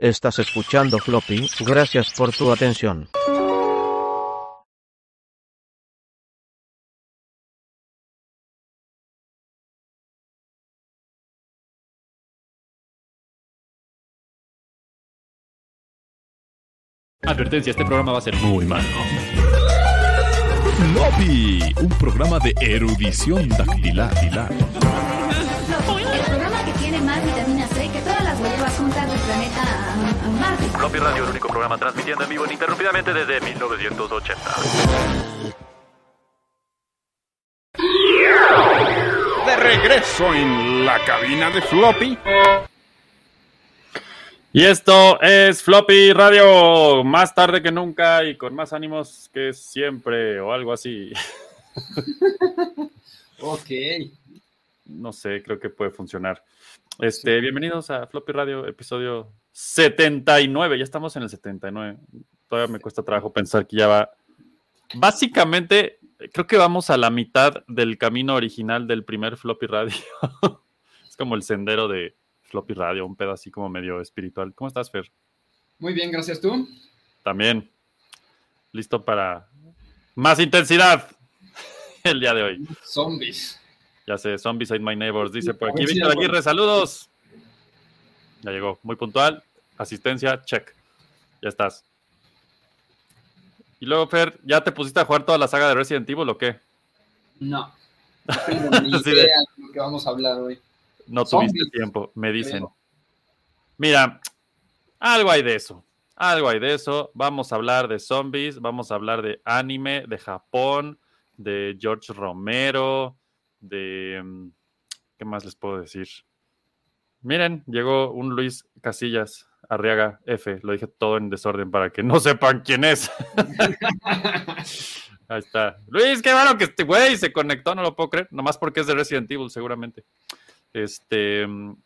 Estás escuchando Floppy, gracias por tu atención. Advertencia, este programa va a ser muy malo. Floppy, un programa de erudición dactilar. El programa que tiene más Floppy Radio, el único programa transmitiendo en vivo ininterrumpidamente desde 1980. De regreso en la cabina de Floppy. Y esto es Floppy Radio, más tarde que nunca y con más ánimos que siempre, o algo así. Ok. No sé, creo que puede funcionar. Este, bienvenidos a Floppy Radio, episodio 79. Ya estamos en el 79. Todavía me cuesta trabajo pensar que ya va. Básicamente, creo que vamos a la mitad del camino original del primer Floppy Radio. es como el sendero de Floppy Radio, un pedo así como medio espiritual. ¿Cómo estás, Fer? Muy bien, gracias tú. También. Listo para más intensidad el día de hoy. Zombies. Ya sé, Zombies Ain't My Neighbors. Dice por aquí Víctor Aguirre, saludos. Ya llegó, muy puntual. Asistencia, check. Ya estás. Y luego, Fer, ¿ya te pusiste a jugar toda la saga de Resident Evil o qué? No. No tengo ni idea de lo que vamos a hablar hoy. No Zombies. tuviste tiempo, me dicen. Creo. Mira, algo hay de eso. Algo hay de eso. Vamos a hablar de zombies, vamos a hablar de anime, de Japón, de George Romero, de... mm, ¿Qué más les puedo decir? Miren, llegó un Luis Casillas Arriaga F. Lo dije todo en desorden para que no sepan quién es. Ahí está. Luis, qué bueno que este güey se conectó, no lo puedo creer. Nomás porque es de Resident Evil, seguramente. Este. mm,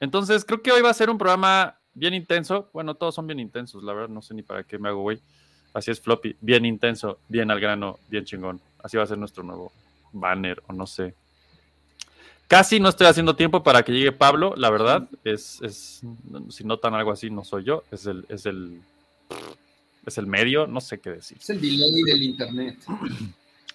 Entonces, creo que hoy va a ser un programa bien intenso. Bueno, todos son bien intensos, la verdad, no sé ni para qué me hago, güey. Así es, Floppy. Bien intenso, bien al grano, bien chingón. Así va a ser nuestro nuevo banner, o no sé. Casi no estoy haciendo tiempo para que llegue Pablo, la verdad. Es, es si notan algo así, no soy yo. Es el, es el, es el medio, no sé qué decir. Es el delay del internet.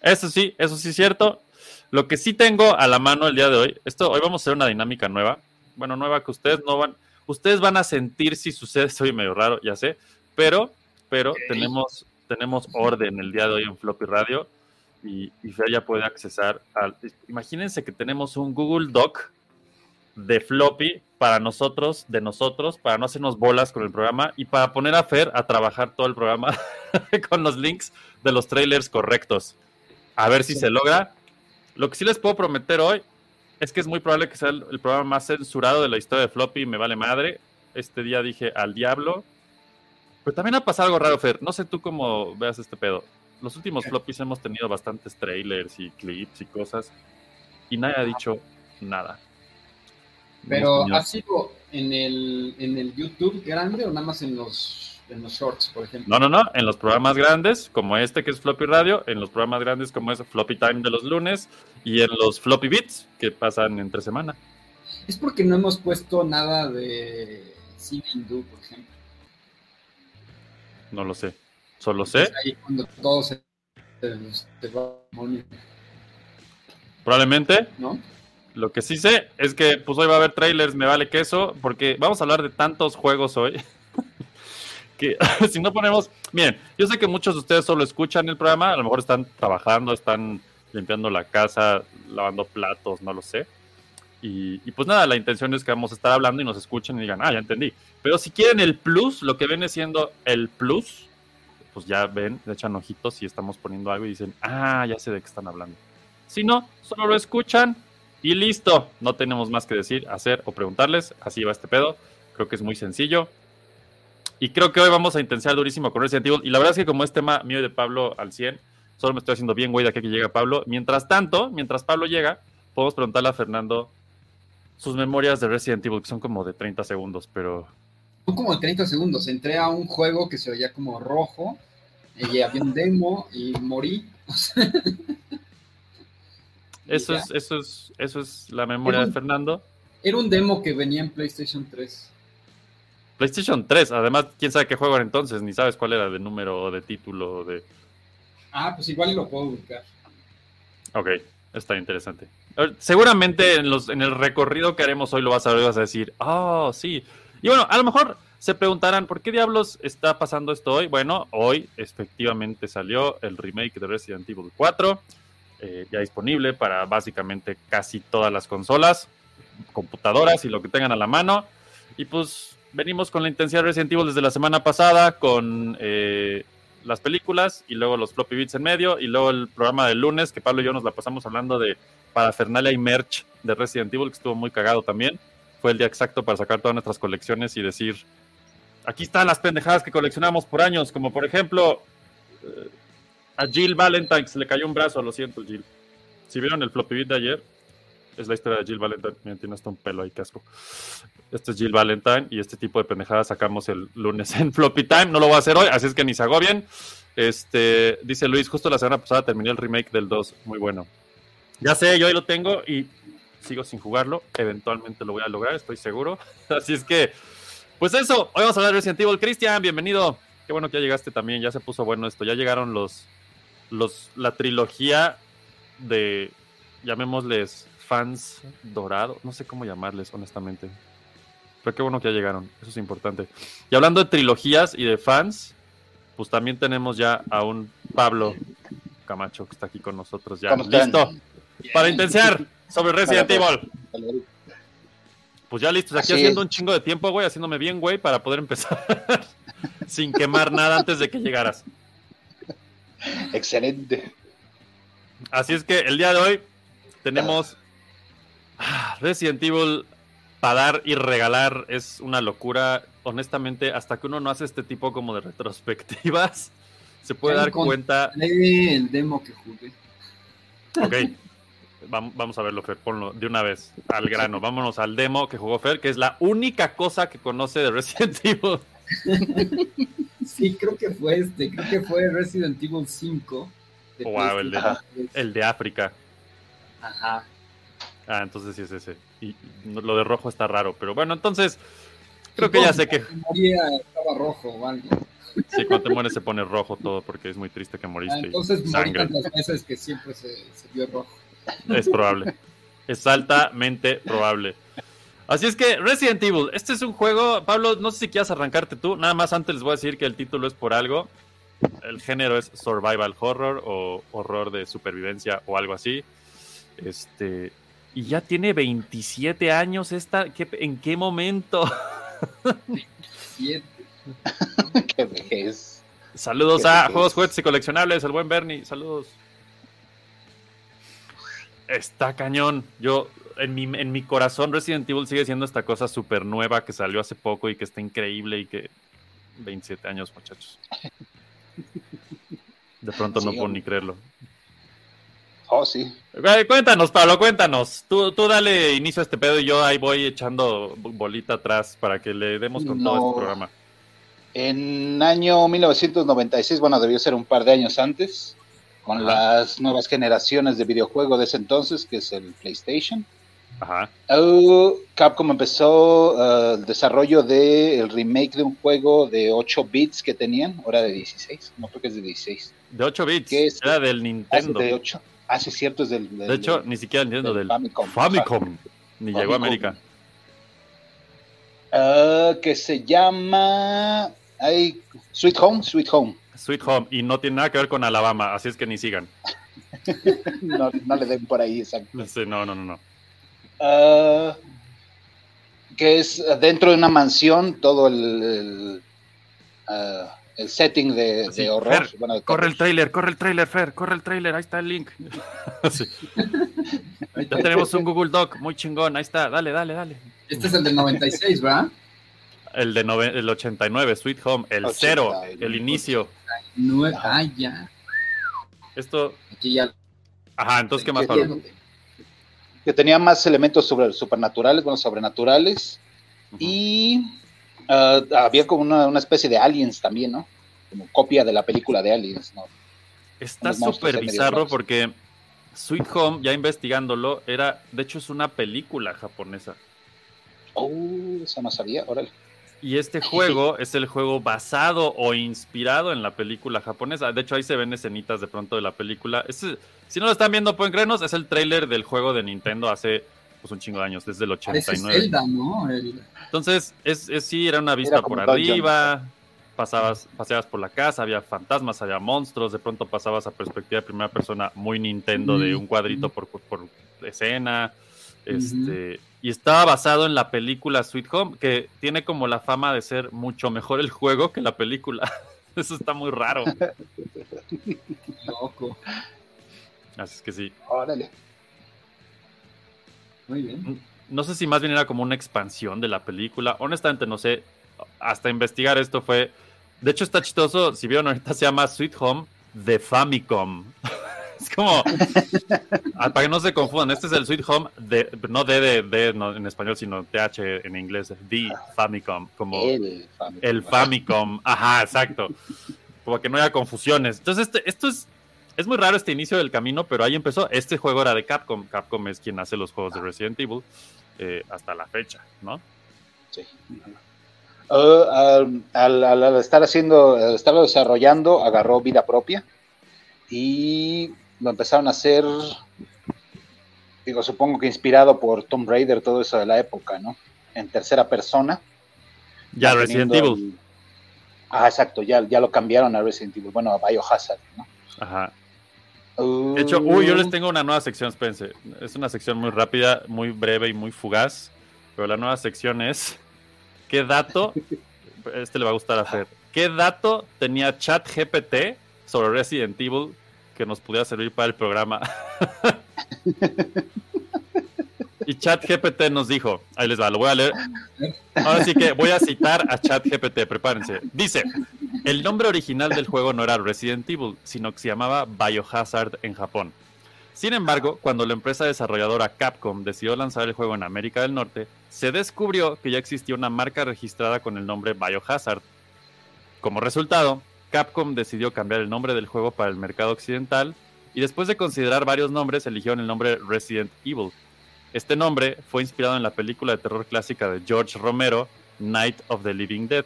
Eso sí, eso sí es cierto. Lo que sí tengo a la mano el día de hoy, esto hoy vamos a hacer una dinámica nueva. Bueno, nueva que ustedes no van, ustedes van a sentir si sucede, soy medio raro, ya sé, pero, pero tenemos, tenemos orden el día de hoy en Floppy Radio y, y Fer ya puede accesar al. Imagínense que tenemos un Google Doc de Floppy para nosotros, de nosotros, para no hacernos bolas con el programa y para poner a Fer a trabajar todo el programa con los links de los trailers correctos. A ver si se logra. Lo que sí les puedo prometer hoy es que es muy probable que sea el, el programa más censurado de la historia de Floppy. Me vale madre. Este día dije al diablo. Pero también ha pasado algo raro, Fer. No sé tú cómo veas este pedo. Los últimos Floppies hemos tenido bastantes trailers y clips y cosas. Y nadie ha dicho nada. Pero ¿ha sido en el, en el YouTube grande o nada más en los, en los shorts, por ejemplo? No, no, no. En los programas grandes, como este que es Floppy Radio, en los programas grandes como es Floppy Time de los lunes y en los Floppy Beats que pasan entre semana. Es porque no hemos puesto nada de cine hindú, por ejemplo. No lo sé. Solo sé. Es ahí cuando todo se, se- se va al demonio, Probablemente ¿no? Lo que sí sé es que pues hoy va a haber trailers, me vale queso, porque vamos a hablar de tantos juegos hoy. que si no ponemos, miren, yo sé que muchos de ustedes solo escuchan el programa, a lo mejor están trabajando, están limpiando la casa, lavando platos, no lo sé. Y, y pues nada, la intención es que vamos a estar hablando y nos escuchen y digan, ah, ya entendí. Pero si quieren el plus, lo que viene siendo el plus, pues ya ven, le echan ojitos y estamos poniendo algo y dicen, ah, ya sé de qué están hablando. Si no, solo lo escuchan y listo. No tenemos más que decir, hacer o preguntarles. Así va este pedo. Creo que es muy sencillo. Y creo que hoy vamos a intensiar durísimo con Resident Evil. Y la verdad es que como es tema mío de Pablo al 100, solo me estoy haciendo bien güey de aquí que llega Pablo. Mientras tanto, mientras Pablo llega, podemos preguntarle a Fernando sus memorias de Resident Evil, que son como de 30 segundos, pero Son como 30 segundos. Entré a un juego que se veía como rojo y había un demo y morí. eso es, eso es, eso es la memoria de. Fernando. Era un demo que venía en PlayStation 3. PlayStation 3. Además, quién sabe qué juego era entonces, ni sabes cuál era de número o de título de. Ah, pues igual lo puedo buscar. Ok, está interesante. Ver, Seguramente en, los, en el recorrido que haremos hoy lo vas a ver y vas a decir, oh, sí. Y bueno, a lo mejor se preguntarán, ¿por qué diablos está pasando esto hoy? Bueno, hoy efectivamente salió el remake de Resident Evil 4, eh, ya disponible para básicamente casi todas las consolas, computadoras y lo que tengan a la mano. Y pues venimos con la intensidad de Resident Evil desde la semana pasada, con eh, las películas y luego los floppy bits en medio y luego el programa del lunes que Pablo y yo nos la pasamos hablando de parafernalia y merch de Resident Evil que estuvo muy cagado también. Fue el día exacto para sacar todas nuestras colecciones y decir, aquí están las pendejadas que coleccionamos por años, como por ejemplo eh, a Jill Valentine se le cayó un brazo, lo siento Jill. Si vieron el floppy bit de ayer, es la historia de Jill Valentine. Miren, tiene hasta un pelo ahí, casco. Este es Jill Valentine y este tipo de pendejadas sacamos el lunes en Floppy Time. No lo voy a hacer hoy, así es que ni se agobien. Este, dice Luis, justo la semana pasada terminé el remake del 2. Muy bueno. Ya sé, yo ahí lo tengo y sigo sin jugarlo. Eventualmente lo voy a lograr, estoy seguro. Así es que, pues eso, hoy vamos a hablar de Resident Evil. Cristian, bienvenido. Qué bueno que ya llegaste también, ya se puso bueno esto. Ya llegaron los, los, la trilogía de, llamémosles fans dorado, no sé cómo llamarles, honestamente. Pero qué bueno que ya llegaron, eso es importante. Y hablando de trilogías y de fans, pues también tenemos ya a un Pablo Camacho que está aquí con nosotros ya. Listo. Para intensiar sobre Resident Evil. Pues ya listos, aquí Así haciendo es. un chingo de tiempo, güey, haciéndome bien, güey, para poder empezar sin quemar nada antes de que llegaras. Excelente. Así es que el día de hoy tenemos ah, Resident Evil para dar y regalar. Es una locura. Honestamente, hasta que uno no hace este tipo como de retrospectivas, se puede dar cuenta. El demo que jugué. Ok, vamos a verlo, Fer, ponlo de una vez al grano. Vámonos al demo que jugó Fer, que es la única cosa que conoce de Resident Evil. Sí, creo que fue este, creo que fue Resident Evil 5. de Wow, el de- PlayStation 3. El de África. Ajá. Ah, entonces sí es ese. Y lo de rojo está raro, pero bueno, entonces creo que ya sé que estaba rojo o algo. sí, cuando te mueres se pone rojo todo porque es muy triste que Ah, moriste. y Entonces morí sangre. tantas veces que siempre se, se vio rojo. Es probable. Es altamente probable. Así es que Resident Evil, este es un juego, Pablo, no sé si quieras arrancarte tú, nada más antes les voy a decir que el título es por algo. El género es survival horror o horror de supervivencia o algo así. Este, y ya tiene 27 años esta, ¿qué- ¿en qué momento? Siete. Qué vejez. Saludos Qué a. Juegos, Juguetes y Coleccionables, el buen Bernie, saludos. Está cañón. Yo, en mi, en mi corazón, Resident Evil sigue siendo esta cosa súper nueva que salió hace poco y que está increíble y que... 27 años, muchachos. De pronto no puedo ni creerlo. Oh, sí. Cuéntanos, Pablo, cuéntanos. Tú, tú dale inicio a este pedo y yo ahí voy echando bolita atrás para que le demos con todo No. este programa. En año 1996, bueno, debió ser un par de años antes, con Ajá. las nuevas generaciones de videojuego de ese entonces, que es el PlayStation. Ajá. Uh, Capcom empezó uh, el desarrollo del remake de un juego de 8 bits que tenían, ahora de 16, no creo que es de 16. De 8 bits. Era del Nintendo. de 8. Ah, sí, es cierto, es del. del- De hecho, del- ni siquiera entiendo del Famicom. Famicom. Ni llegó a. América. Ah, que se llama. Ay, Sweet Home, Sweet Home. Sweet Home. Y no tiene nada que ver con Alabama, así es que ni sigan. No, no le den por ahí, exacto. Sí, no, no, no, no. Ah, que es dentro de una mansión, todo el, el, ah, el setting de, Sí, de horror. Fer, bueno, de Corre el trailer, corre el trailer, Fer, corre el trailer, ahí está el link. Sí. Ya tenemos un Google Doc, muy chingón, ahí está, dale, dale, dale. Este es el del 96, ¿verdad? El de nove- el 89, Sweet Home, el 89. cero, el inicio. Nueve. Ajá. Ah, ya. Esto, Aquí ya. ajá, entonces, ¿qué más, Pablo? Que tenía más elementos sobre, supernaturales, bueno, sobrenaturales. Y ah, había como una, una especie de aliens también, ¿no? Como copia de la película de Aliens, ¿no? Está súper bizarro porque Sweet Home, ya investigándolo, era, de hecho es una película japonesa. Oh, eso no sabía, órale. Y este juego es el juego basado o inspirado en la película japonesa. De hecho, ahí se ven escenitas de pronto de la película. Este- si no lo están viendo, pueden creernos, es el tráiler del juego de Nintendo hace pues, un chingo de años, desde el Parece 89. Zelda, ¿no? El- Entonces, es, es- sí, era una vista Era por arriba, pasabas, paseabas por la casa, había fantasmas, había monstruos, de pronto pasabas a perspectiva de primera persona muy Nintendo de un cuadrito por- por escena. Este, Y estaba basado en la película Sweet Home, que tiene como la fama de ser mucho mejor el juego que la película. Eso está muy raro. Loco. Así es que sí. Órale. Muy bien. No sé si más bien era como una expansión de la película. Honestamente, no sé. Hasta investigar esto fue. De hecho, está chistoso. Si vieron, ahorita se llama Sweet Home de Famicom. es como. ah, para que no se confundan, este es el Sweet Home de. No de, de, de, no, en español, sino TH en inglés. The Famicom. Como El Famicom. el Famicom. Ajá, exacto. Como que no haya confusiones. Entonces, este, esto es. Es muy raro este inicio del camino, pero ahí empezó. Este juego era de Capcom. Capcom es quien hace los juegos de Resident Evil eh, hasta la fecha, ¿no? Sí. Uh, al, al- estar haciendo, al estarlo desarrollando, agarró vida propia y lo empezaron a hacer, digo, supongo que inspirado por Tomb Raider, todo eso de la época, ¿no? En tercera persona. Ya Resident Evil. el- Ah, exacto, ya, ya lo cambiaron a Resident Evil, bueno, a Biohazard, ¿no? Ajá. Uh, De hecho, uy, yo les tengo una nueva sección, espérense. Es una sección muy rápida, muy breve y muy fugaz. Pero la nueva sección es. ¿Qué dato? Este le va a gustar hacer. ¿Qué dato tenía ChatGPT sobre Resident Evil que nos pudiera servir para el programa? y ChatGPT nos dijo, ahí les va, lo voy a leer. Ahora sí que voy a citar a ChatGPT, prepárense. Dice, el nombre original del juego no era Resident Evil, sino que se llamaba Biohazard en Japón. Sin embargo, cuando la empresa desarrolladora Capcom decidió lanzar el juego en América del Norte, se descubrió que ya existía una marca registrada con el nombre Biohazard. Como resultado, Capcom decidió cambiar el nombre del juego para el mercado occidental y después de considerar varios nombres eligieron el nombre Resident Evil. Este nombre fue inspirado en la película de terror clásica de George Romero, Night of the Living Dead,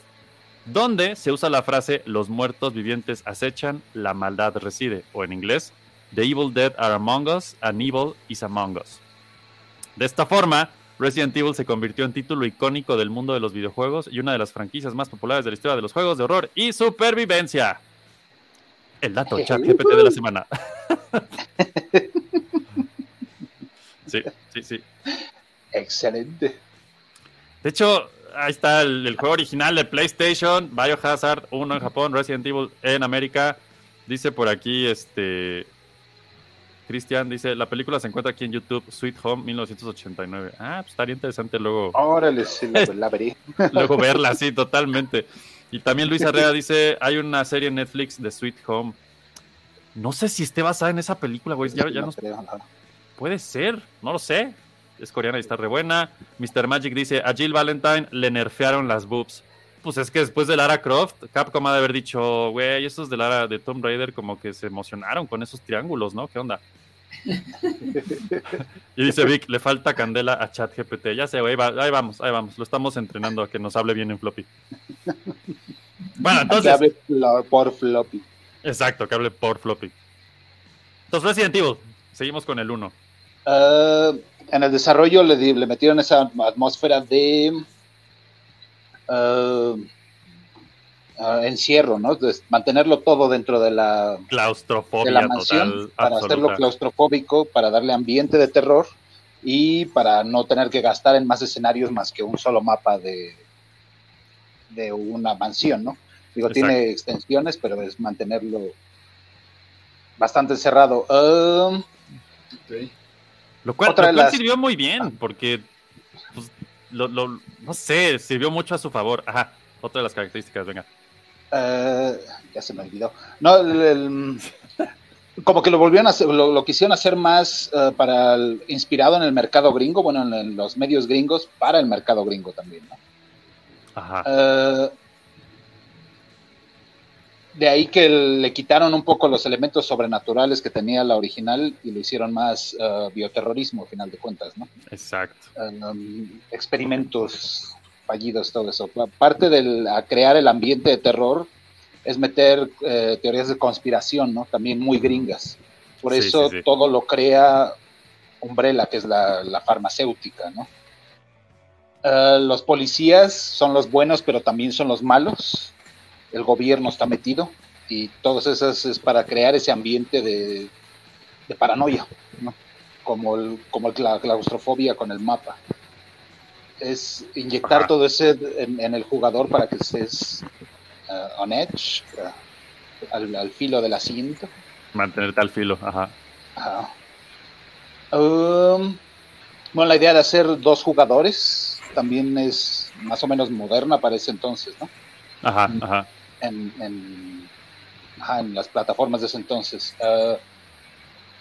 donde se usa la frase los muertos vivientes acechan, la maldad reside, o en inglés, The Evil Dead are among us, and evil is among us. De esta forma, Resident Evil se convirtió en título icónico del mundo de los videojuegos y una de las franquicias más populares de la historia de los juegos de horror y supervivencia. El dato chat GPT de la semana. sí, sí, sí. Excelente. De hecho, ahí está el, el juego original de PlayStation, Biohazard 1 en Japón, Resident Evil en América. Dice por aquí, este. Cristian dice: La película se encuentra aquí en YouTube, Sweet Home 1989. Ah, pues estaría interesante luego, Órale, sí, la, la veré. luego verla, sí, totalmente. Y también Luis Herrera dice: Hay una serie en Netflix de Sweet Home. No sé si esté basada en esa película, güey. Ya, ya No. Puede ser, no lo sé. Es coreana y está re buena. Mr. Magic dice, a Jill Valentine le nerfearon las boobs. Pues es que después de Lara Croft, Capcom ha de haber dicho, güey, esos de Lara de Tomb Raider como que se emocionaron con esos triángulos, ¿no? ¿Qué onda? y dice Vic, le falta candela a ChatGPT. Ya sé, güey, va- ahí vamos, ahí vamos. Lo estamos entrenando a que nos hable bien en floppy. Bueno, Que entonces, hable flo- por floppy. exacto, que hable por floppy. Entonces, Resident Evil, seguimos con el 1. Ah, en el desarrollo le, di- le metieron esa atmósfera de ah, ah, encierro, ¿no? De mantenerlo todo dentro de la, de Claustrofobia la mansión total, para absoluta. hacerlo claustrofóbico, para darle ambiente de terror y para no tener que gastar en más escenarios más que un solo mapa de, de una mansión, ¿no? Digo, Exacto. tiene extensiones, pero es mantenerlo bastante cerrado. Ah, Ok. Lo cual, Otra lo de cual las- sirvió muy bien, porque, pues, lo, lo- no sé, sirvió mucho a su favor. Ajá, otra de las características, venga. Eh, ya se me olvidó. No, el- el- como que lo volvieron a hacer, lo, lo quisieron hacer más eh, para el- inspirado en el mercado gringo, bueno, en, en los medios gringos, para el mercado gringo también, ¿no? Ajá, Eh, de ahí que le quitaron un poco los elementos sobrenaturales que tenía la original y lo hicieron más bioterrorismo, al final de cuentas, ¿no? exacto. Um, experimentos fallidos, todo eso. Parte de crear el ambiente de terror es meter eh, teorías de conspiración, ¿no? También muy gringas. Por Sí, eso sí, sí. todo lo crea Umbrella, que es la, la farmacéutica, ¿no? Eh, los policías son los buenos, pero también son los malos. El gobierno está metido y todas esas es para crear ese ambiente de, de paranoia, ¿no? Como, el, como el- la claustrofobia con el mapa. Es inyectar Ajá. todo ese en, en el jugador para que estés eh, on edge, eh, al, al filo del asiento. Mantenerte al filo, ajá. Ajá. Um, bueno, la idea de hacer dos jugadores también es más o menos moderna para ese entonces, ¿no? Ajá, Mm. ajá. En, en, ajá, en las plataformas de ese entonces. Uh,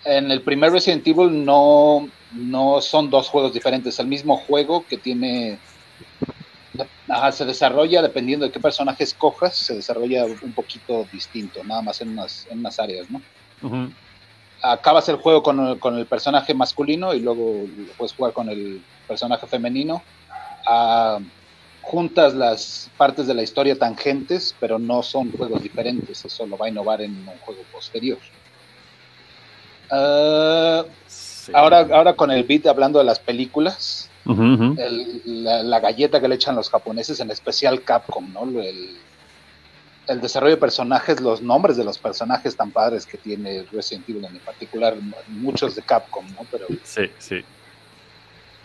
en el primer Resident Evil no, no son dos juegos diferentes, el mismo juego que tiene... ajá, se desarrolla dependiendo de qué personaje escojas, se desarrolla un poquito distinto, nada más en unas, en unas áreas, ¿no? Acabas el juego con el, con el personaje masculino y luego puedes jugar con el personaje femenino. Ah, juntas las partes de la historia tangentes, pero no son juegos diferentes. Eso lo va a innovar en un juego posterior. Sí. ahora, ahora con el beat hablando de las películas, el- la, la galleta que le echan los japoneses, en especial Capcom, ¿no? El, el desarrollo de personajes, los nombres de los personajes tan padres que tiene Resident Evil en particular, muchos de Capcom, ¿no? Pero Sí, sí.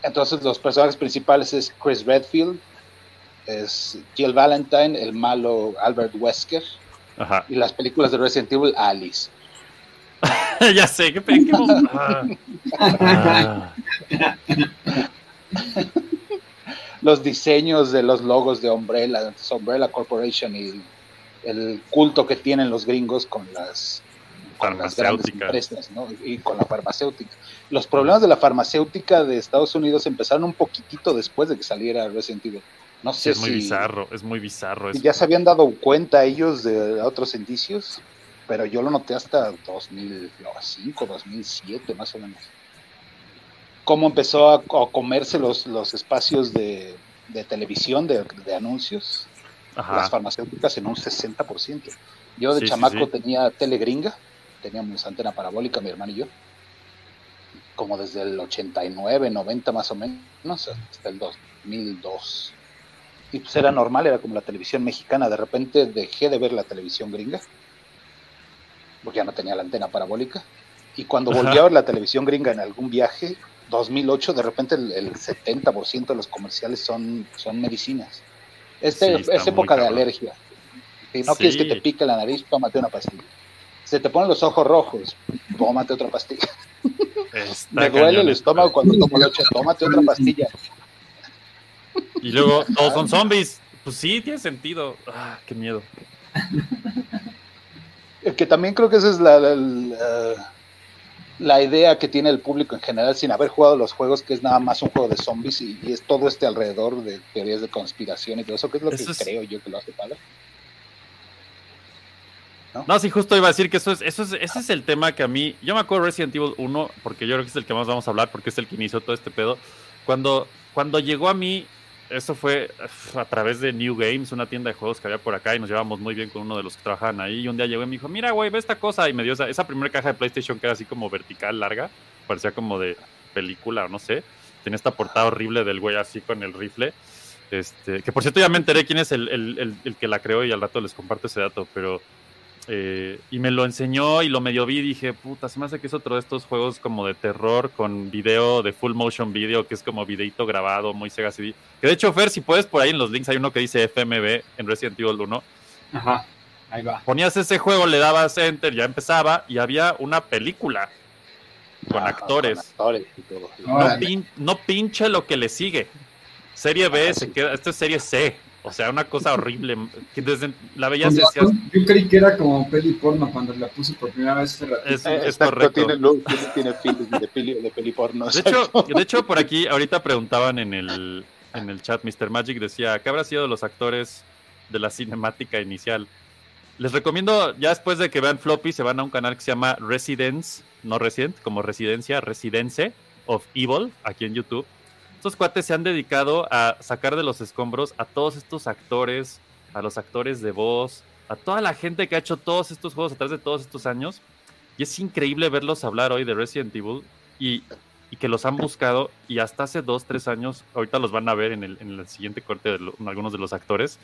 entonces los personajes principales es Chris Redfield, es Jill Valentine, el malo Albert Wesker, Ajá. y las películas de Resident Evil, Alice. ya sé, qué pe- qué mom- Ah. Ah. Los diseños de los logos de Umbrella, Umbrella Corporation y el culto que tienen los gringos con las con las grandes empresas, ¿no? Y con la farmacéutica. Los problemas de la farmacéutica de Estados Unidos empezaron un poquitito después de que saliera Resident Evil. No Sí, sé es muy si, bizarro, es muy bizarro si eso. ya se habían dado cuenta ellos de otros indicios, pero yo lo noté hasta 2005, 2007 más o menos. Cómo empezó a, a comerse los, los espacios de, de televisión, de, de anuncios, las farmacéuticas en un 60%. Yo de Sí, sí, chamaco sí. tenía tele gringa, teníamos antena parabólica, mi hermano y yo, como desde el 89, 90 más o menos, hasta el 2002. Y pues era normal, era como la televisión mexicana. De repente dejé de ver la televisión gringa, porque ya no tenía la antena parabólica. Y cuando volví Ajá. a ver la televisión gringa en algún viaje, 2008, de repente el, el 70% de los comerciales son, son medicinas. Este, Sí, es época de alergia. Si no Sí. quieres que te pique la nariz, tómate una pastilla. Se te ponen los ojos rojos, tómate otra pastilla. Está Me duele cañón el estómago cuando tomo leche, tómate otra pastilla. Y luego todos son zombies. Pues sí, tiene sentido. Ah, qué miedo. Eh, Que también creo que esa es la, la- la- la idea que tiene el público en general sin haber jugado los juegos, que es nada más un juego de zombies y, y es todo este alrededor de teorías de conspiración y todo eso, que es lo Eso que es- creo yo que lo hace padre. No, sí, justo iba a decir que eso es, eso es, ese es el tema que a mí, yo me acuerdo de Resident Evil 1, porque yo creo que es el que más vamos a hablar, porque es el que inició todo este pedo. Cuando, cuando llegó a mí, eso fue a través de New Games, una tienda de juegos que había por acá, y nos llevábamos muy bien con uno de los que trabajaban ahí. Y un día llegó y me dijo, mira, güey, ve esta cosa. Y me dio esa, esa primera caja de PlayStation que era así como vertical, larga, parecía como de película, o no sé. Tenía esta portada horrible del güey así con el rifle. Este, que por cierto ya me enteré quién es el, el- el- el que la creó y al rato les comparto ese dato, pero eh, y me lo enseñó y lo medio vi y dije, puta, se me hace que es otro de estos juegos como de terror con video de full motion video, que es como videito grabado, muy Sega CD. Que de hecho, Fer, si puedes, por ahí en los links hay uno que dice FMV en Resident Evil 1. Ajá, ahí va. Ponías ese juego, le dabas enter, ya empezaba y había una película con Ajá, actores. con actores y todo. No, pin- no pinche lo que le sigue. Serie B Ah, se queda, esto es serie C. O sea, una cosa horrible. Que desde la decías, razón, Yo creí que era como peli porno cuando la puse por primera vez. Es- Eh, es exacto, correcto. tiene, look, tiene, de peli, de peli porno. De hecho, de hecho, por aquí, ahorita preguntaban en el, en el chat, Mr. Magic decía, ¿qué habrá sido de los actores de la cinemática inicial? Les recomiendo, ya después de que vean Floppy, se van a un canal que se llama Residence, no Resident, como Residencia, Residence of Evil, aquí en YouTube. Estos cuates se han dedicado a sacar de los escombros a todos estos actores, a los actores de voz, a toda la gente que ha hecho todos estos juegos a través de todos estos años. Y es increíble verlos hablar hoy de Resident Evil y, y que los han buscado y hasta hace dos, tres años, ahorita los van a ver en el, en el siguiente corte de lo- algunos de los actores,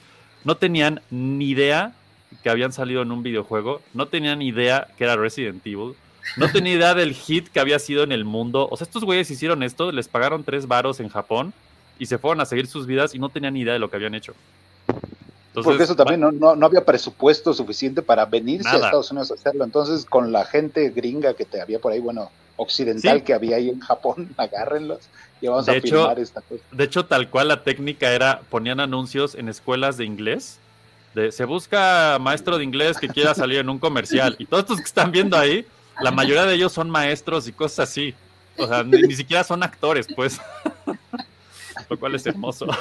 no tenían ni idea que habían salido en un videojuego, no tenían idea que era Resident Evil, no tenían idea del hit que había sido en el mundo. O sea, estos güeyes hicieron esto, les pagaron tres varos en Japón y se fueron a seguir sus vidas y no tenían ni idea de lo que habían hecho. Entonces, Porque eso también no, no, no había presupuesto suficiente para venirse Nada. a Estados Unidos a hacerlo. Entonces, con la gente gringa que te había por ahí, bueno, occidental Sí. que había ahí en Japón, agárrenlos y vamos De a hecho, filmar esta cosa. De hecho, tal cual la técnica era, ponían anuncios en escuelas de inglés, de se busca maestro de inglés que quiera salir en un comercial. Y todos estos que están viendo ahí, la mayoría de ellos son maestros y cosas así. O sea, ni, siquiera son actores, pues. Lo cual es hermoso.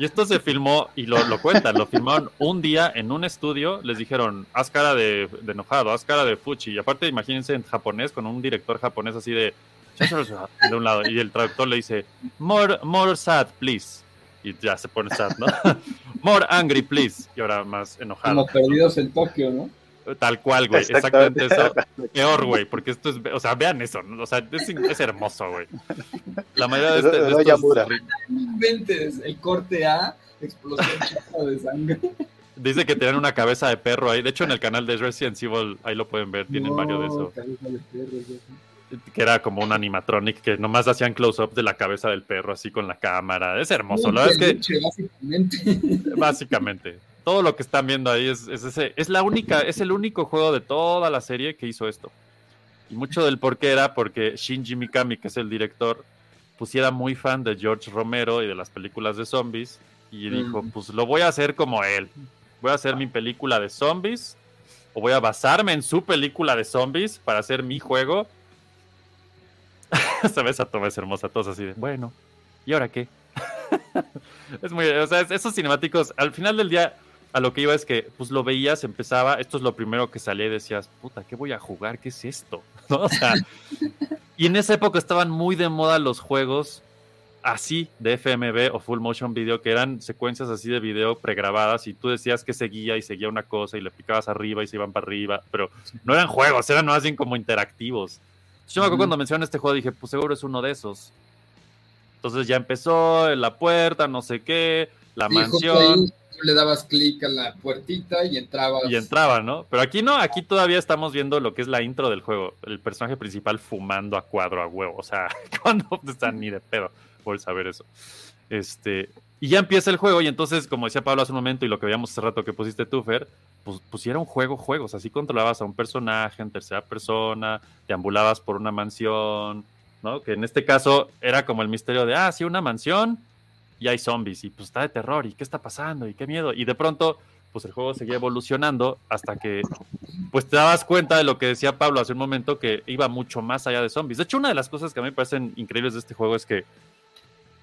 Y esto se filmó, y lo, lo cuentan, lo filmaron un día en un estudio, les dijeron, haz cara de, de enojado, haz cara de fuchi. Y aparte, imagínense en japonés, con un director japonés así de, de un lado, y el traductor le dice, more, more sad, please. Y ya se pone sad, ¿no? more angry, please. Y ahora más enojado. Como perdidos en Tokio, ¿no? Tal cual, güey. Exactamente. Exactamente eso. Peor, güey, porque esto es, o sea, vean eso, ¿no? o sea, es, es hermoso, güey. La mayoría de, este, de estos-. No inventes el corte A, explosión de sangre. Dice que tienen una cabeza de perro ahí. De hecho, en el canal de Resident Evil, ahí lo pueden ver, tienen No, varios de eso. cabeza de perro, eso. Que era como un animatronic que nomás hacían close-up de la cabeza del perro así con la cámara. Es hermoso, la verdad es que básicamente. básicamente todo lo que están viendo ahí es, es ese, es la única, es el único juego de toda la serie que hizo esto. Y mucho del por qué era porque Shinji Mikami, que es el director, pues era muy fan de George Romero y de las películas de zombies. Y dijo, Mm. pues lo voy a hacer como él. Voy a hacer mi película de zombies. O voy a basarme en su película de zombies para hacer mi juego. Sabes, esa toma es hermosa, todos así de, bueno, ¿y ahora qué? es muy, o sea, es- esos cinemáticos, al final del día, a lo que iba es que, pues lo veías, empezaba, esto es lo primero que salía y decías, puta, ¿qué voy a jugar? ¿Qué es esto? ¿No? O sea, y en esa época estaban muy de moda los juegos así de FMV o Full Motion Video, que eran secuencias así de video pregrabadas y tú decías que seguía y seguía una cosa y le picabas arriba y se iban para arriba, pero no eran juegos, eran más bien como interactivos. Yo me acuerdo cuando mencionaron este juego, dije, pues seguro es uno de esos. Entonces ya empezó la puerta, no sé qué, la Sí, mansión le dabas clic a la puertita y entrabas. y entraba, ¿no? Pero aquí no, aquí todavía estamos viendo lo que es la intro del juego, el personaje principal fumando a cuadro a huevo, o sea, cuando están ni de pedo por saber eso. Este, y ya empieza el juego y entonces, como decía Pablo hace un momento y lo que veíamos hace rato que pusiste tú, Fer, pues pusieron juego, juegos, así controlabas a un personaje en tercera persona, deambulabas por una mansión, ¿no? Que en este caso era como el misterio de, ah, sí, una mansión y hay zombies y pues está de terror y qué está pasando y qué miedo. Y de pronto, pues el juego seguía evolucionando hasta que pues te dabas cuenta de lo que decía Pablo hace un momento que iba mucho más allá de zombies. De hecho, una de las cosas que a mí me parecen increíbles de este juego es que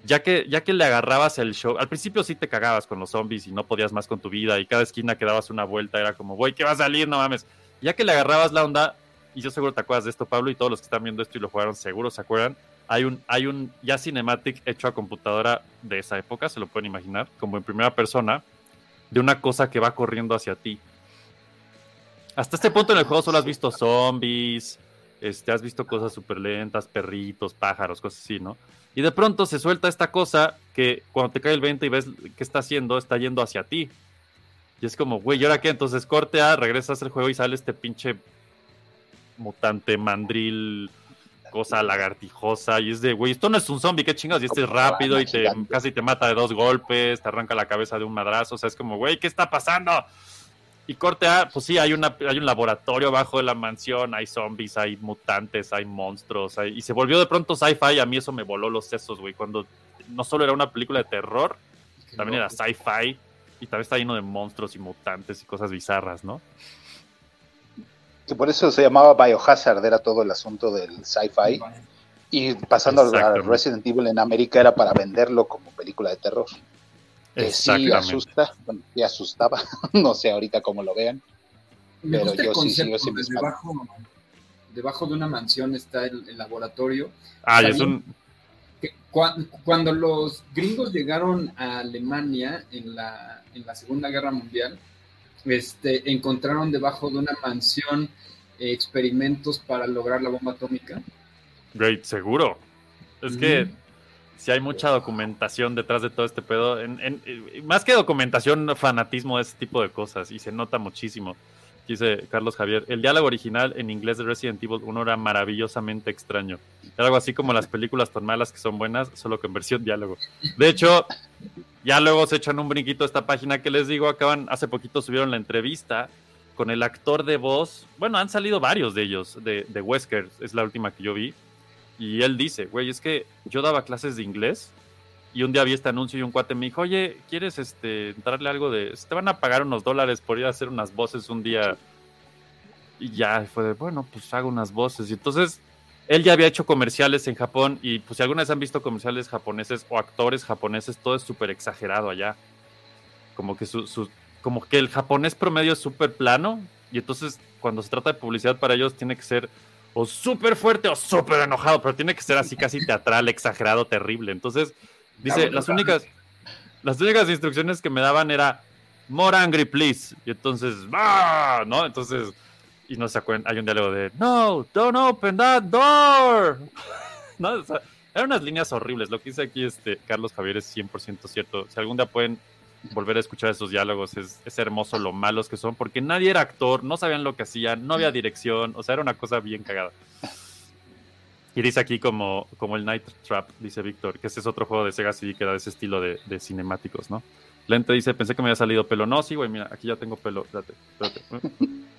ya que, ya que le agarrabas el show, al principio sí te cagabas con los zombies y no podías más con tu vida y cada esquina que dabas una vuelta era como, güey, ¿qué va a salir? No mames. Ya que le agarrabas la onda, y yo seguro te acuerdas de esto, Pablo, y todos los que están viendo esto y lo jugaron seguro se acuerdan, hay un, hay un ya cinematic hecho a computadora de esa época, se lo pueden imaginar, como en primera persona, de una cosa que va corriendo hacia ti. Hasta este punto en el juego solo has visto zombies, este, has visto cosas súper lentas, perritos, pájaros, cosas así, ¿no? Y de pronto se suelta esta cosa que cuando te cae el 20 y ves qué está haciendo, está yendo hacia ti. Y es como, güey, ¿y ahora qué? Entonces corte A, regresas al juego y sale este pinche mutante, mandril, cosa lagartijosa. Y es de, güey, esto no es un zombie, qué chingados. Y este es rápido y te, Gigante. casi te mata de dos golpes, te arranca la cabeza de un madrazo. O sea, es como, güey, ¿qué está pasando? Y corte A, pues sí, hay, una, hay un laboratorio abajo de la mansión, hay zombies, hay mutantes, hay monstruos, hay- y se volvió de pronto sci-fi, a mí eso me voló los sesos, güey, cuando no solo era una película de terror, también era sci-fi, y también está lleno de monstruos y mutantes y cosas bizarras, ¿no? Que por eso se llamaba Biohazard, era todo el asunto del sci-fi. Y pasando a. Resident Evil en América era para venderlo como película de terror. Que sí Exactamente. asusta, bueno, sí asustaba, no sé ahorita cómo lo vean. Me Pero gusta el yo sí, sí, concepto yo sí de espanto. debajo, debajo de una mansión está el, el laboratorio. Ah, es un... que, Cuan- Cuando los gringos llegaron a Alemania en la, en la Segunda Guerra Mundial, este, encontraron debajo de una mansión eh, experimentos para lograr la bomba atómica. Great, seguro. Es que si hay mucha documentación detrás de todo este pedo. En, en- eh, más que documentación, fanatismo de ese tipo de cosas. Y se nota muchísimo. Dice Carlos Javier, el diálogo original en inglés de Resident Evil 1 era maravillosamente extraño. Era algo así como las películas tan malas que son buenas, solo que en versión diálogo. De hecho, ya luego se echan un brinquito a esta página que les digo, acaban, hace poquito subieron la entrevista con el actor de voz. Bueno, han salido varios de ellos, de, de Wesker, es la última que yo vi. Y él dice, güey, es que yo daba clases de inglés y un día vi este anuncio y un cuate me dijo, oye, ¿quieres este, entrarle algo de... Te van a pagar unos dólares por ir a hacer unas voces un día. Y ya fue de, bueno, pues hago unas voces. Y entonces él ya había hecho comerciales en Japón y pues si alguna vez han visto comerciales japoneses o actores japoneses, todo es súper exagerado allá. Como que su, su- como que el japonés promedio es súper plano y entonces cuando se trata de publicidad para ellos tiene que ser o súper fuerte o súper enojado, pero tiene que ser así casi teatral, exagerado, terrible. Entonces, dice, las únicas, las únicas instrucciones que me daban era more angry, please. Y entonces, ¡ah! ¿no? Entonces, y no se acuerdan, hay un diálogo de no, don't open that door. ¿No? O sea, eran unas líneas horribles. Lo que dice aquí este Carlos Javier es 100% cierto. Si algún día pueden volver a escuchar esos diálogos, es, es hermoso lo malos que son, porque nadie era actor, no sabían lo que hacían, no había dirección, o sea, era una cosa bien cagada. Y dice aquí como, como el Night Trap, dice Víctor, que ese es otro juego de Sega CD que de ese estilo de, de cinemáticos, ¿no? Lente dice, pensé que me había salido pelo. No, sí, güey, mira, aquí ya tengo pelo. Espérate, espérate.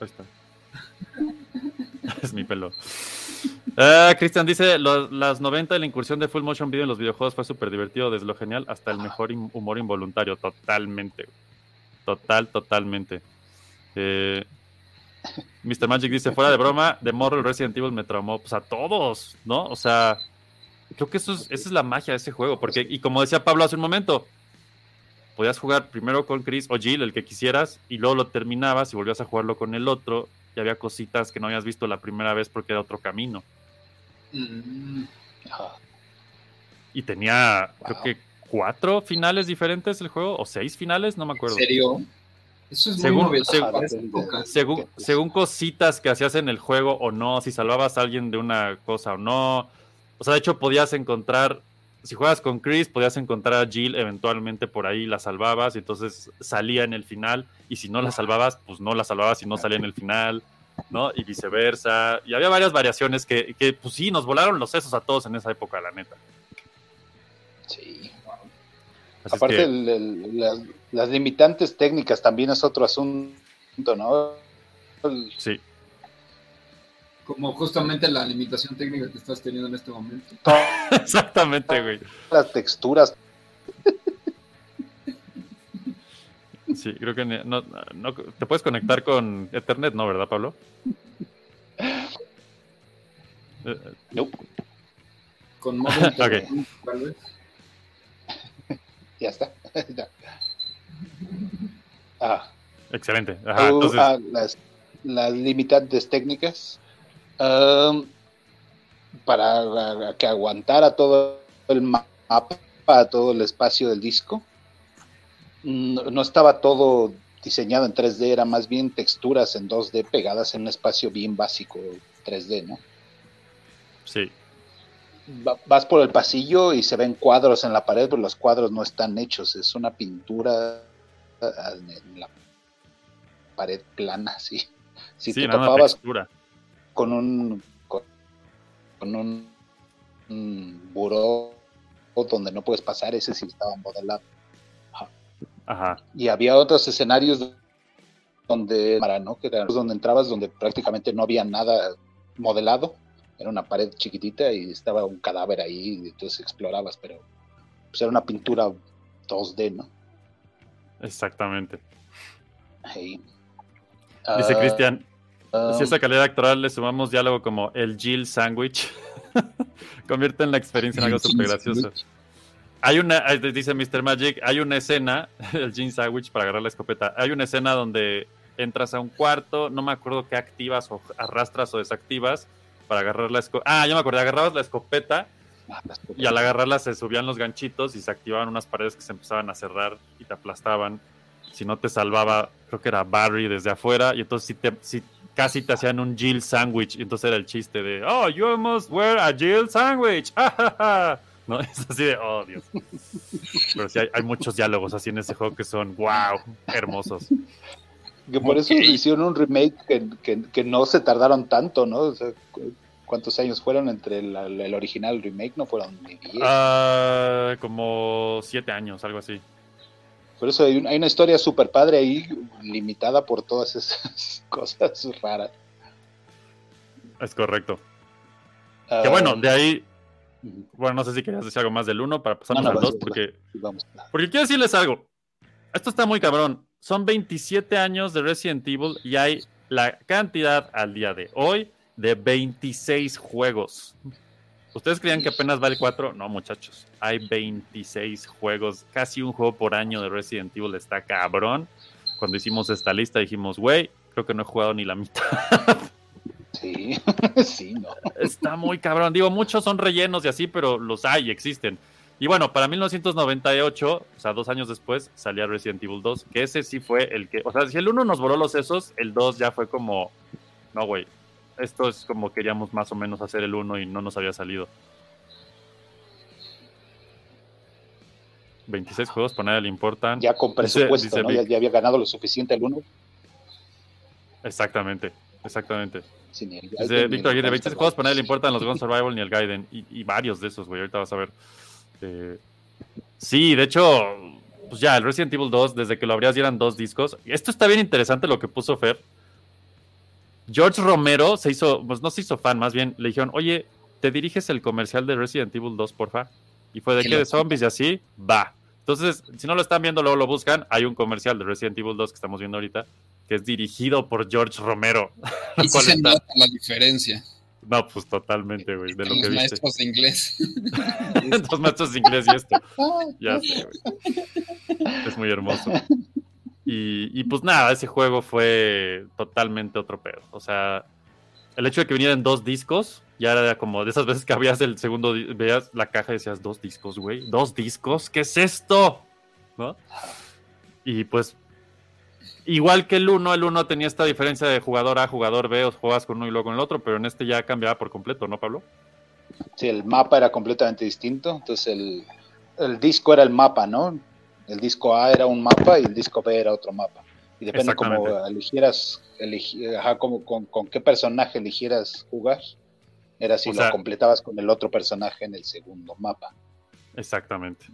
Ahí está. es mi pelo. Ah, Cristian dice, "Los- las 90 de la incursión de Full Motion Video en los videojuegos fue súper divertido, desde lo genial hasta el mejor humor involuntario. Totalmente. Total, totalmente. Eh, Mr. Magic dice, fuera de broma, de morro Resident Evil me traumó. Pues a todos, ¿no? O sea, creo que eso es, esa es la magia de ese juego. Porque, y como decía Pablo hace un momento, podías jugar primero con Chris o Jill, el que quisieras, y luego lo terminabas y volvías a jugarlo con el otro, y había cositas que no habías visto la primera vez porque era otro camino. Mm. Y tenía, creo que cuatro finales diferentes el juego, o seis finales, no me ¿En acuerdo. serio? Eso es Según- muy según-. Según, según cositas que hacías en el juego o no, si salvabas a alguien de una cosa o no. O sea, de hecho podías encontrar, si juegas con Chris, podías encontrar a Jill eventualmente por ahí, la salvabas y entonces salía en el final. Y si no la salvabas, pues no la salvabas y no salía en el final, ¿no? Y viceversa. Y había varias variaciones que, que pues sí, nos volaron los sesos a todos en esa época, la neta. Sí. Es Aparte, que- el- el- las, las limitantes técnicas también es otro asunto, ¿no? El- sí. Como justamente la limitación técnica que estás teniendo en este momento. Exactamente, güey. las texturas. Sí, creo que no, no- te puedes conectar con Ethernet, ¿no? ¿Verdad, Pablo? Eh, eh, Nope, Con modo Ok. tal vez. ya está. Ya. Ah, excelente. Ajá, Uh, entonces, ah, las, las limitantes técnicas um, para que aguantara todo el mapa, todo el espacio del disco. No, no estaba todo diseñado en 3D, era más bien texturas en 2D pegadas en un espacio bien básico 3D, ¿no? sí. Va- Vas por el pasillo y se ven cuadros en la pared, pero los cuadros no están hechos, es una pintura ah, en la pared plana, sí. Si sí, te topabas textura. Con un con, con un, un buró donde no puedes pasar, ese sí estaba modelado. Ajá. Y había otros escenarios donde, ¿no? que eran donde entrabas, donde prácticamente no había nada modelado. Era una pared chiquitita y estaba un cadáver ahí, y entonces explorabas, pero pues era una pintura 2D, ¿no? Exactamente. Dice Ah, Cristian, ah, si a esa calidad actoral le sumamos diálogo como el Jill Sandwich, convierte en la experiencia en algo súper gracioso. Hay una, dice Mr. Magic, hay una escena, el Jean Sandwich para agarrar la escopeta, hay una escena donde entras a un cuarto, no me acuerdo qué activas o arrastras o desactivas para agarrar la escopeta. Ah, ya me acordé, agarrabas la escopeta Ah, y al agarrarlas se subían los ganchitos y se activaban unas paredes que se empezaban a cerrar y te aplastaban. Si no te salvaba, creo que era Barry desde afuera, y entonces si te, si casi te hacían un Jill sandwich, y entonces era el chiste de, oh, you must wear a Jill sandwich. ¿No? Es así de, oh, Dios. Pero sí, hay, hay muchos diálogos así en ese juego que son, wow, hermosos. Que por eso hicieron un remake que, que- que no se tardaron tanto, ¿no? O sea, cu- ¿cuántos años fueron entre el, el original y el remake? No fueron ni diez. Ah, como siete años, algo así. Por eso hay, un- hay una historia súper padre ahí, limitada por todas esas cosas raras. Es correcto. Ah, Que bueno, de ahí, bueno, no sé si querías decir algo más del 1 para pasarnos No, no, al vas, 2, vas, porque, Vamos. porque quiero decirles algo. Esto está muy cabrón. Son 27 años de Resident Evil y hay la cantidad al día de hoy de 26 juegos. ¿Ustedes creían que apenas va el 4? No, muchachos. Hay 26 juegos. Casi un juego por año de Resident Evil. Está cabrón. Cuando hicimos esta lista dijimos, güey, creo que no he jugado ni la mitad. Sí, sí, no. Está muy cabrón. Digo, muchos son rellenos y así, pero los hay, existen. Y bueno, para 1998, o sea, dos años después, salía Resident Evil 2, que ese sí fue el que, o sea, si el 1 nos voló los sesos, el 2 ya fue como, no, güey, esto es como queríamos más o menos hacer el 1 y no nos había salido. 26 juegos, por nadie le importan. Ya con presupuesto, dice ¿no? Ya, había ganado lo suficiente el uno. Exactamente, exactamente. Sin el- Dice Víctor Aguirre, 26 juegos, por nadie le importan los Gun Survival ni el Gaiden. Y, y varios de esos, güey. Ahorita vas a ver. Eh, sí, de hecho, pues ya, el Resident Evil 2, desde que lo abrías, ya eran dos discos. Esto está bien interesante lo que puso Fer. George Romero se hizo, pues no se hizo fan, más bien le dijeron, oye, ¿te diriges el comercial de Resident Evil 2, porfa? Y fue de Qué que de zombies y así, va. Entonces, si no lo están viendo, luego lo buscan. Hay un comercial de Resident Evil 2 que estamos viendo ahorita, que es dirigido por George Romero. Y ¿Cuál se está? nota la diferencia No, pues totalmente, güey, de lo que viste. maestros de inglés. Dos maestros de inglés y esto. Ya sé, güey. Es muy hermoso. Y, pues nada, ese juego fue totalmente otro pedo. O sea, el hecho de que vinieran dos discos, ya era como de esas veces que abrías el segundo, veías la caja y decías, dos discos, güey, dos discos, ¿qué es esto? ¿No? Y pues, igual que el 1, el 1 tenía esta diferencia de jugador A, jugador B, o juegas con uno y luego con el otro, pero en este ya cambiaba por completo, ¿no, Pablo? Sí, el mapa era completamente distinto. Entonces el, el disco era el mapa, ¿no? El disco A era un mapa y el disco B era otro mapa. Y depende cómo eligieras, eligi- ajá, como, con, con qué personaje eligieras jugar. Era si O lo sea- completabas con el otro personaje en el segundo mapa. Exactamente.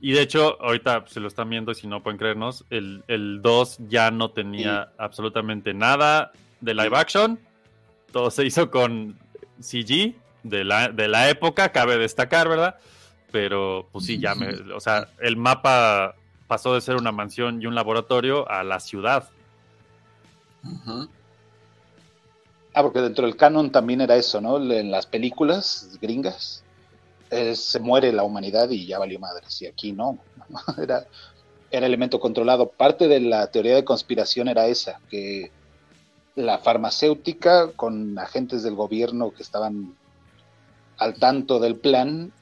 Y de hecho, ahorita se lo están viendo y si no pueden creernos, el, el 2 ya no tenía absolutamente nada de live action. Todo se hizo con CG de la, de la época, cabe destacar, ¿verdad? Pero pues sí, ya me. O sea, el mapa pasó de ser una mansión y un laboratorio a la ciudad. Ah, porque dentro del canon también era eso, ¿no? En las películas gringas eh, se muere la humanidad y ya valió madres. Y aquí no. Era, era elemento controlado. Parte de la teoría de conspiración era esa, que la farmacéutica con agentes del gobierno que estaban al tanto del plan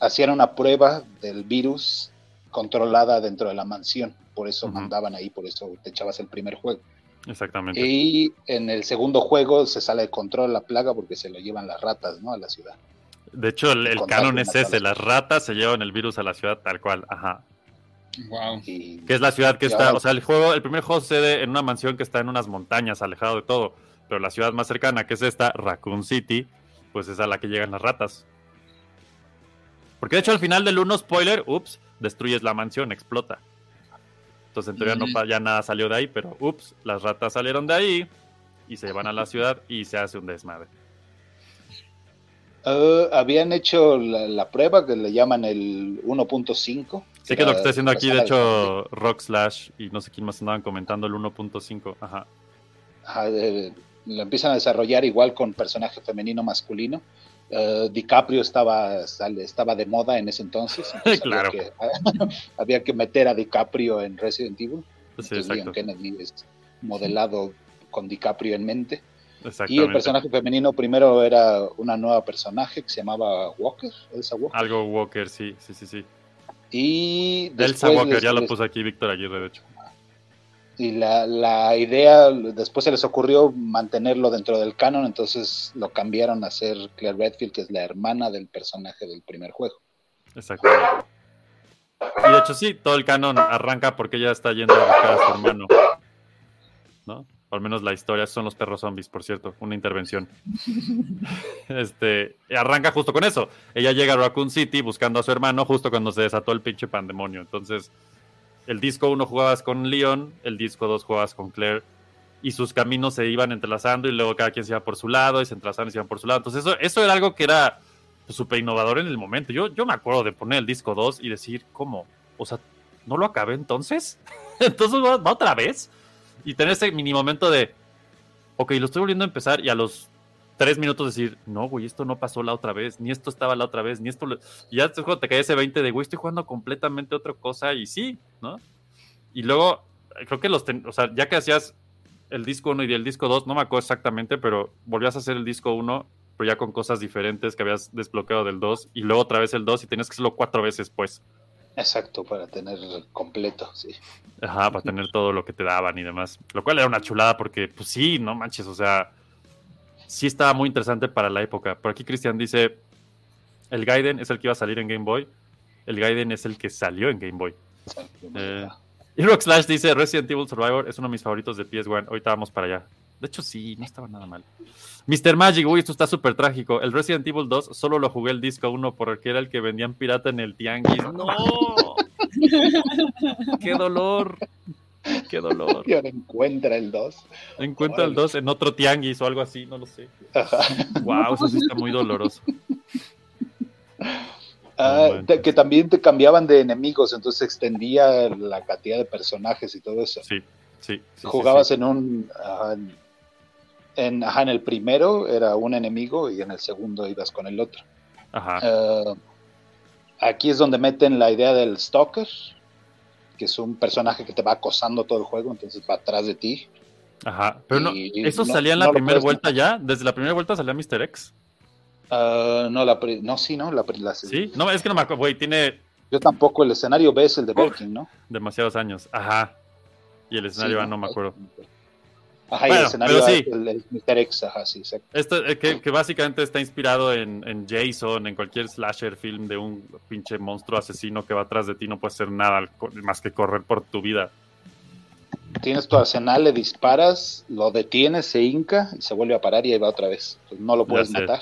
hacían una prueba del virus controlada dentro de la mansión. Por eso mandaban ahí, por eso te echabas el primer juego. Exactamente. Y en el segundo juego se sale de control la plaga porque se lo llevan las ratas, ¿no? A la ciudad. De hecho, el, canon es ese: las ratas se llevan el virus a la ciudad tal cual. Ajá. Wow. Y Que es la ciudad que está, ahora- o sea, el juego, el primer juego sucede en una mansión que está en unas montañas, alejado de todo. Pero la ciudad más cercana, que es esta, Raccoon City, pues es a la que llegan las ratas. Porque de hecho al final del 1, spoiler, ups, destruyes la mansión, explota. Entonces en teoría no ya nada salió de ahí, pero ups, las ratas salieron de ahí y se van a la ciudad y se hace un desmadre. eh, habían hecho la, la prueba que le llaman el 1.5. Sí que es lo que está haciendo aquí, de hecho, Rock Slash y no sé quién más andaban comentando el 1.5. Ajá. Ajá, eh, lo empiezan a desarrollar igual con personaje femenino masculino. Eh, DiCaprio estaba, sale- estaba de moda en ese entonces. entonces Claro. Había que, había que meter a DiCaprio en Resident Evil. Sí, Entonces Leon. Kennedy es modelado con DiCaprio en mente. Y el personaje femenino primero era una nueva personaje que se llamaba Walker, Elsa Walker. Algo Walker, sí, sí, sí, sí. Y Elsa Walker, les- ya lo les- puso aquí Víctor Aguirre, de hecho. Y la, la idea, después se les ocurrió mantenerlo dentro del canon, entonces lo cambiaron a ser Claire Redfield, que es la hermana del personaje del primer juego. Exactamente. Y de hecho, sí, todo el canon arranca porque ella está yendo a buscar a su hermano. ¿No? Al menos la historia son los perros zombies, por cierto, una intervención. Este, arranca justo con eso. Ella llega a Raccoon City buscando a su hermano justo cuando se desató el pinche pandemonio. Entonces, el disco 1 jugabas con Leon, el disco 2 jugabas con Claire, y sus caminos se iban entrelazando y luego cada quien se iba por su lado y se entrelazaban y se iban por su lado. Entonces, eso, eso era algo que era pues, súper innovador en el momento. Yo, yo me acuerdo de poner el disco 2 y decir, ¿cómo? O sea, ¿no lo acabé entonces? entonces, ¿va, va otra vez? Y tener ese mini momento de, ok, lo estoy volviendo a empezar y a los tres minutos decir, no, güey, esto no pasó la otra vez, ni esto estaba la otra vez, ni esto... lo-". Y ya cuando te cae ese 20 de, güey, estoy jugando completamente otra cosa y sí, ¿no? Y luego, creo que los, ten- o sea, ya que hacías el disco 1 y el disco 2, no me acuerdo exactamente, pero volvías a hacer el disco 1, pero ya con cosas diferentes que habías desbloqueado del 2, y luego otra vez el 2 y tenías que hacerlo cuatro veces, pues. Exacto, para tener completo, sí. Ajá, para tener todo lo que te daban y demás. Lo cual era una chulada porque, pues sí, no manches, o sea, sí estaba muy interesante para la época. Por aquí Cristian dice, el Gaiden es el que iba a salir en Game Boy. El Gaiden es el que salió en Game Boy. Eh, y Rock Slash dice, Resident Evil Survivor es uno de mis favoritos de PS1. Ahorita vamos para allá. De hecho, sí, no estaba nada mal. Mr. Magic, uy, esto está súper trágico. El Resident Evil 2 solo lo jugué el disco 1 porque era el que vendían pirata en el tianguis. ¡No! ¡Qué dolor! ¡Qué dolor! Y ahora encuentra el 2. Encuentra el 2 en otro tianguis o algo así, no lo sé. Ajá. Wow, eso sí está muy doloroso. Ah, te- que también te cambiaban de enemigos, entonces extendía la cantidad de personajes y todo eso. Sí, sí. Jugabas sí. en un. ajá, en, ajá, en el primero era un enemigo y en el segundo ibas con el otro. Ajá. Ah, aquí es donde meten la idea del Stalker, que es un personaje que te va acosando todo el juego, entonces va atrás de ti. Ajá. Pero no, ¿eso no- salía en la no primera vuelta ya? ¿Desde la primera vuelta salía Mr. X? Ah, no, la, no, sí, ¿no? La, la- Sí. No, es que no me acuerdo, güey, tiene Yo tampoco, el escenario B es el de Birkin, ¿no? demasiados años. Ajá. Y el escenario Sí, A no me acuerdo. Ajá, y Bueno, el escenario sí. el, el Mr. X, ajá, sí, exacto. Esto eh, que, que básicamente está inspirado en, en Jason, en cualquier slasher film de un pinche monstruo asesino que va atrás de ti, no puede hacer nada más que correr por tu vida. Tienes tu arsenal, le disparas, lo detienes, se hinca y se vuelve a parar y ahí va otra vez. Pues no lo puedes matar.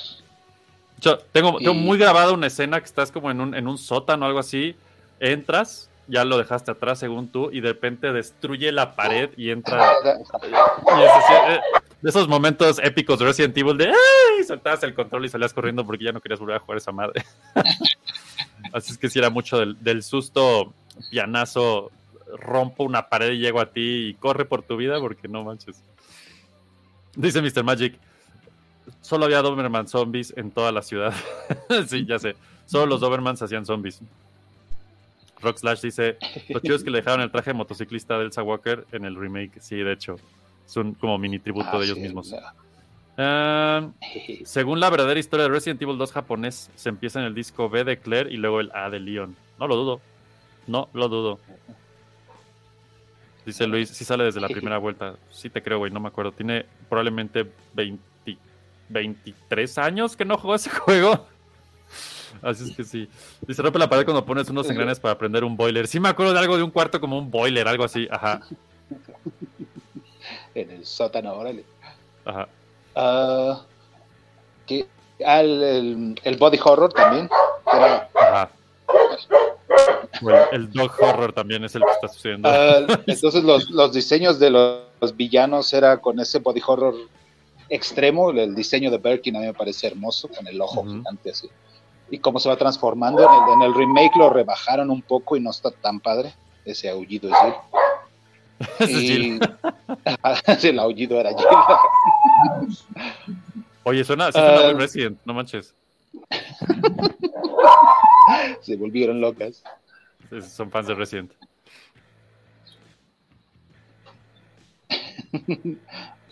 Yo tengo, tengo Y- muy grabada una escena que estás como en un, en un sótano o algo así. Entras, ya lo dejaste atrás según tú, y de repente destruye la pared y entra. Y es así, eh, de esos momentos épicos de Resident Evil de ¡ay! soltabas el control y salías corriendo porque ya no querías volver a jugar esa madre. así es que si era mucho del, del susto, pianazo, rompo una pared y llego a ti y corre por tu vida porque no manches. Dice Mr. Magic, solo había Doberman zombies en toda la ciudad. sí, ya sé. Solo los Dobermans hacían zombies. Rock Slash dice, lo chido es que le dejaron el traje de motociclista de Elsa Walker en el remake. Sí, de hecho. Es un como mini tributo Ah, de ellos sí, mismos. Ah, según la verdadera historia de Resident Evil 2 japonés, se empieza en el disco B de Claire y luego el A de Leon. No lo dudo. No lo dudo. Dice Luis, sí sale desde la primera vuelta. Sí te creo, güey, no me acuerdo. Tiene probablemente 20 23 años que no jugó ese juego. Así es que sí. Dice, rompe la pared cuando pones unos engranes para prender un boiler. Sí me acuerdo de algo de un cuarto como un boiler, algo así. Ajá, En el sótano, órale. ajá. Ah, que, ah, el, el- el body horror también. era, Ajá. O el, dog horror también es el que está sucediendo. ah, entonces los, los diseños de los, los villanos era con ese body horror extremo. El diseño de Birkin a mí me parece hermoso, con el ojo gigante así. Y cómo se va transformando. En el, en el remake lo rebajaron un poco y no está tan padre. Ese aullido es Jill. Y- el aullido era Jill. Oye, suena, sí suena muy Resident, no manches. se volvieron locas. Son fans de Resident.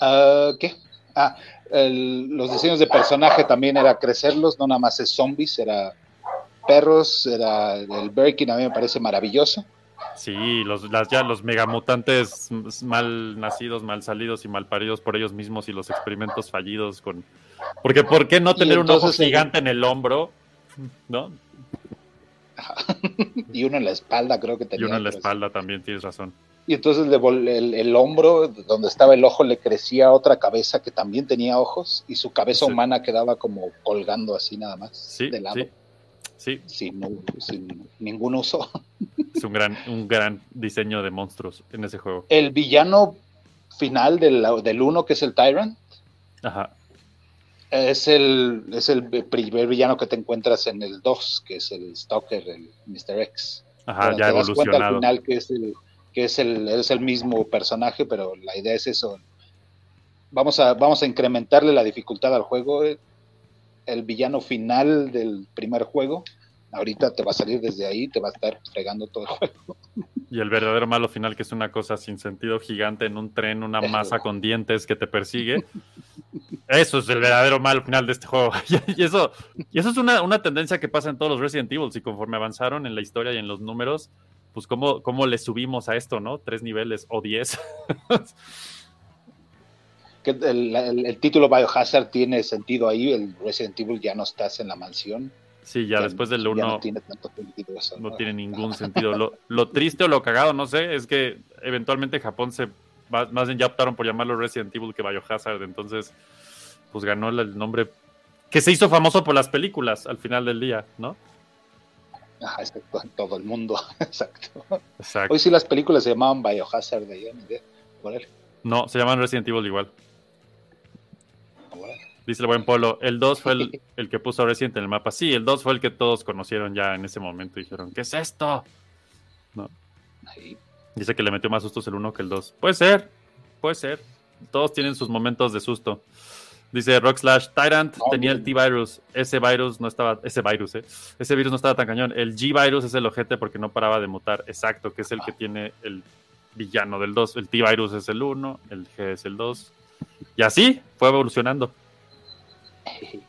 Ah, ¿Qué? Ah, el- los diseños de personaje también era crecerlos, no nada más es zombies, era perros, era el Birkin, a mí me parece maravilloso. Sí, los, las, ya los megamutantes mal nacidos, mal salidos y mal paridos por ellos mismos y los experimentos fallidos con... Porque ¿por qué no Y tener un ojo el- gigante en el hombro? ¿No? y uno en la espalda creo que Y tenía. uno en la espalda también, tienes razón. Y entonces le vol- el, el hombro, donde estaba el ojo, le crecía otra cabeza que también tenía ojos y su cabeza Sí. humana quedaba como colgando así nada más, Sí, de lado, sí. Sin, ningún uso. es un gran, un gran diseño de monstruos en ese juego. El villano final del, del uno, que es el Tyrant, Ajá. es el, es el primer villano que te encuentras en el 2, que es el Stalker, el Mr. X. Ajá, Bueno, ya te das cuenta al evolucionado. final que es el que es el, es el mismo personaje, pero la idea es eso. Vamos a, vamos a incrementarle la dificultad al juego. El villano final del primer juego, ahorita te va a salir desde ahí, te va a estar fregando todo el juego. Y el verdadero malo final, que es una cosa sin sentido gigante en un tren, una masa con dientes que te persigue. Eso es el verdadero malo final de este juego. y eso, y eso es una, una tendencia que pasa en todos los Resident Evil. Y conforme avanzaron en la historia y en los números, pues cómo, cómo le subimos a esto, ¿no? Tres niveles o diez. Que el, el- el título Biohazard tiene sentido ahí, el Resident Evil ya no estás en la mansión. sí, ya después del ya uno no tiene tanto sentido eso. no tiene ningún sentido. Lo, lo triste o lo cagado, no sé, es que eventualmente Japón se. Más más bien ya optaron por llamarlo Resident Evil que Biohazard. Entonces, pues ganó el nombre que se hizo famoso por las películas al final del día, ¿no? Ajá, exacto, en todo el mundo. Exacto. Exacto. Hoy sí las películas se llamaban Biohazard de. Órale, No, se llaman Resident Evil igual. órale. Dice el buen Polo. El 2 fue el, el que puso Resident en el mapa. Sí, el 2 fue el que todos conocieron ya en ese momento. Dijeron, ¿qué es esto? Ahí. Dice que le metió más sustos el 1 que el 2. Puede ser, puede ser. Todos tienen sus momentos de susto. Dice Rock Slash, Tyrant No, tenía el. T-Virus. Ese virus no estaba, ese virus, eh. Ese virus no estaba tan cañón. El G-Virus es el ojete porque no paraba de mutar. Exacto, que es el que tiene el villano del 2. El T-Virus es el 1, el G es el 2. Y así fue evolucionando.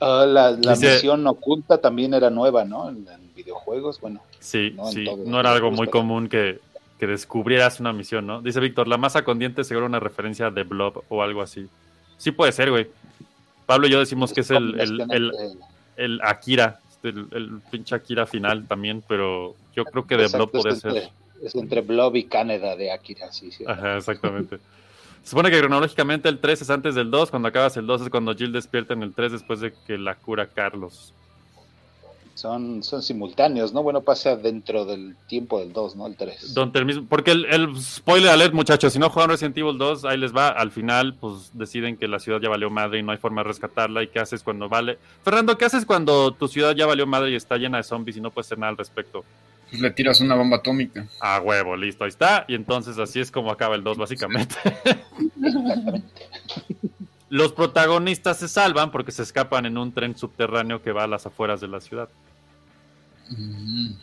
Ah, la la Dice- misión oculta también era nueva, ¿no? En, en videojuegos, bueno. Sí, No, sí, era algo muy común que, que descubrieras una misión, ¿no? Dice Víctor, la masa con dientes seguro una referencia de Blob o algo así. Sí puede ser, güey. Pablo y yo decimos que es el, el, el, el Akira, el, el pinche Akira final también, pero yo creo que de Blob es ser. entre, es entre Blob y Canada de Akira, sí, sí. Ajá, exactamente. Se supone que cronológicamente el 3 es antes del 2, cuando acabas el 2 es cuando Jill despierta en el 3 después de que la cura Carlos. Son, son simultáneos, ¿no? Bueno, pasa dentro del tiempo del 2, ¿no? El 3. Donde el mismo, porque el, el spoiler alert, muchachos, si no juegan Resident Evil 2, ahí les va. Al final, pues deciden que la ciudad ya valió madre y no hay forma de rescatarla. ¿Y qué haces cuando vale? Fernando, ¿qué haces cuando tu ciudad ya valió madre y está llena de zombies y no puedes hacer nada al respecto? Pues le tiras una bomba atómica. A huevo, listo, ahí está. Y entonces así es como acaba el 2, básicamente. Los protagonistas se salvan porque se escapan en un tren subterráneo que va a las afueras de la ciudad. Mm.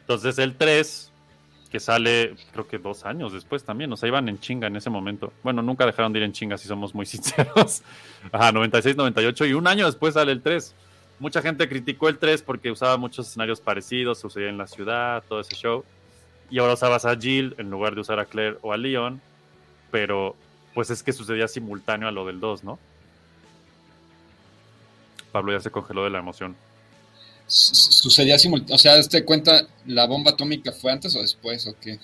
Entonces el 3, que sale creo que dos años después también, o sea, iban en chinga en ese momento. Bueno, nunca dejaron de ir en chinga, si somos muy sinceros. Ajá, 96, 98 y un año después sale el 3. Mucha gente criticó el 3 porque usaba muchos escenarios parecidos, sucedía en la ciudad, todo ese show. Y ahora usabas a Jill en lugar de usar a Claire o a Leon, pero pues es que sucedía simultáneo a lo del 2, ¿no? Pablo ya se congeló de la emoción. Su- Sucedía simultáneamente. O sea, ¿este cuenta la bomba atómica fue antes o después o qué?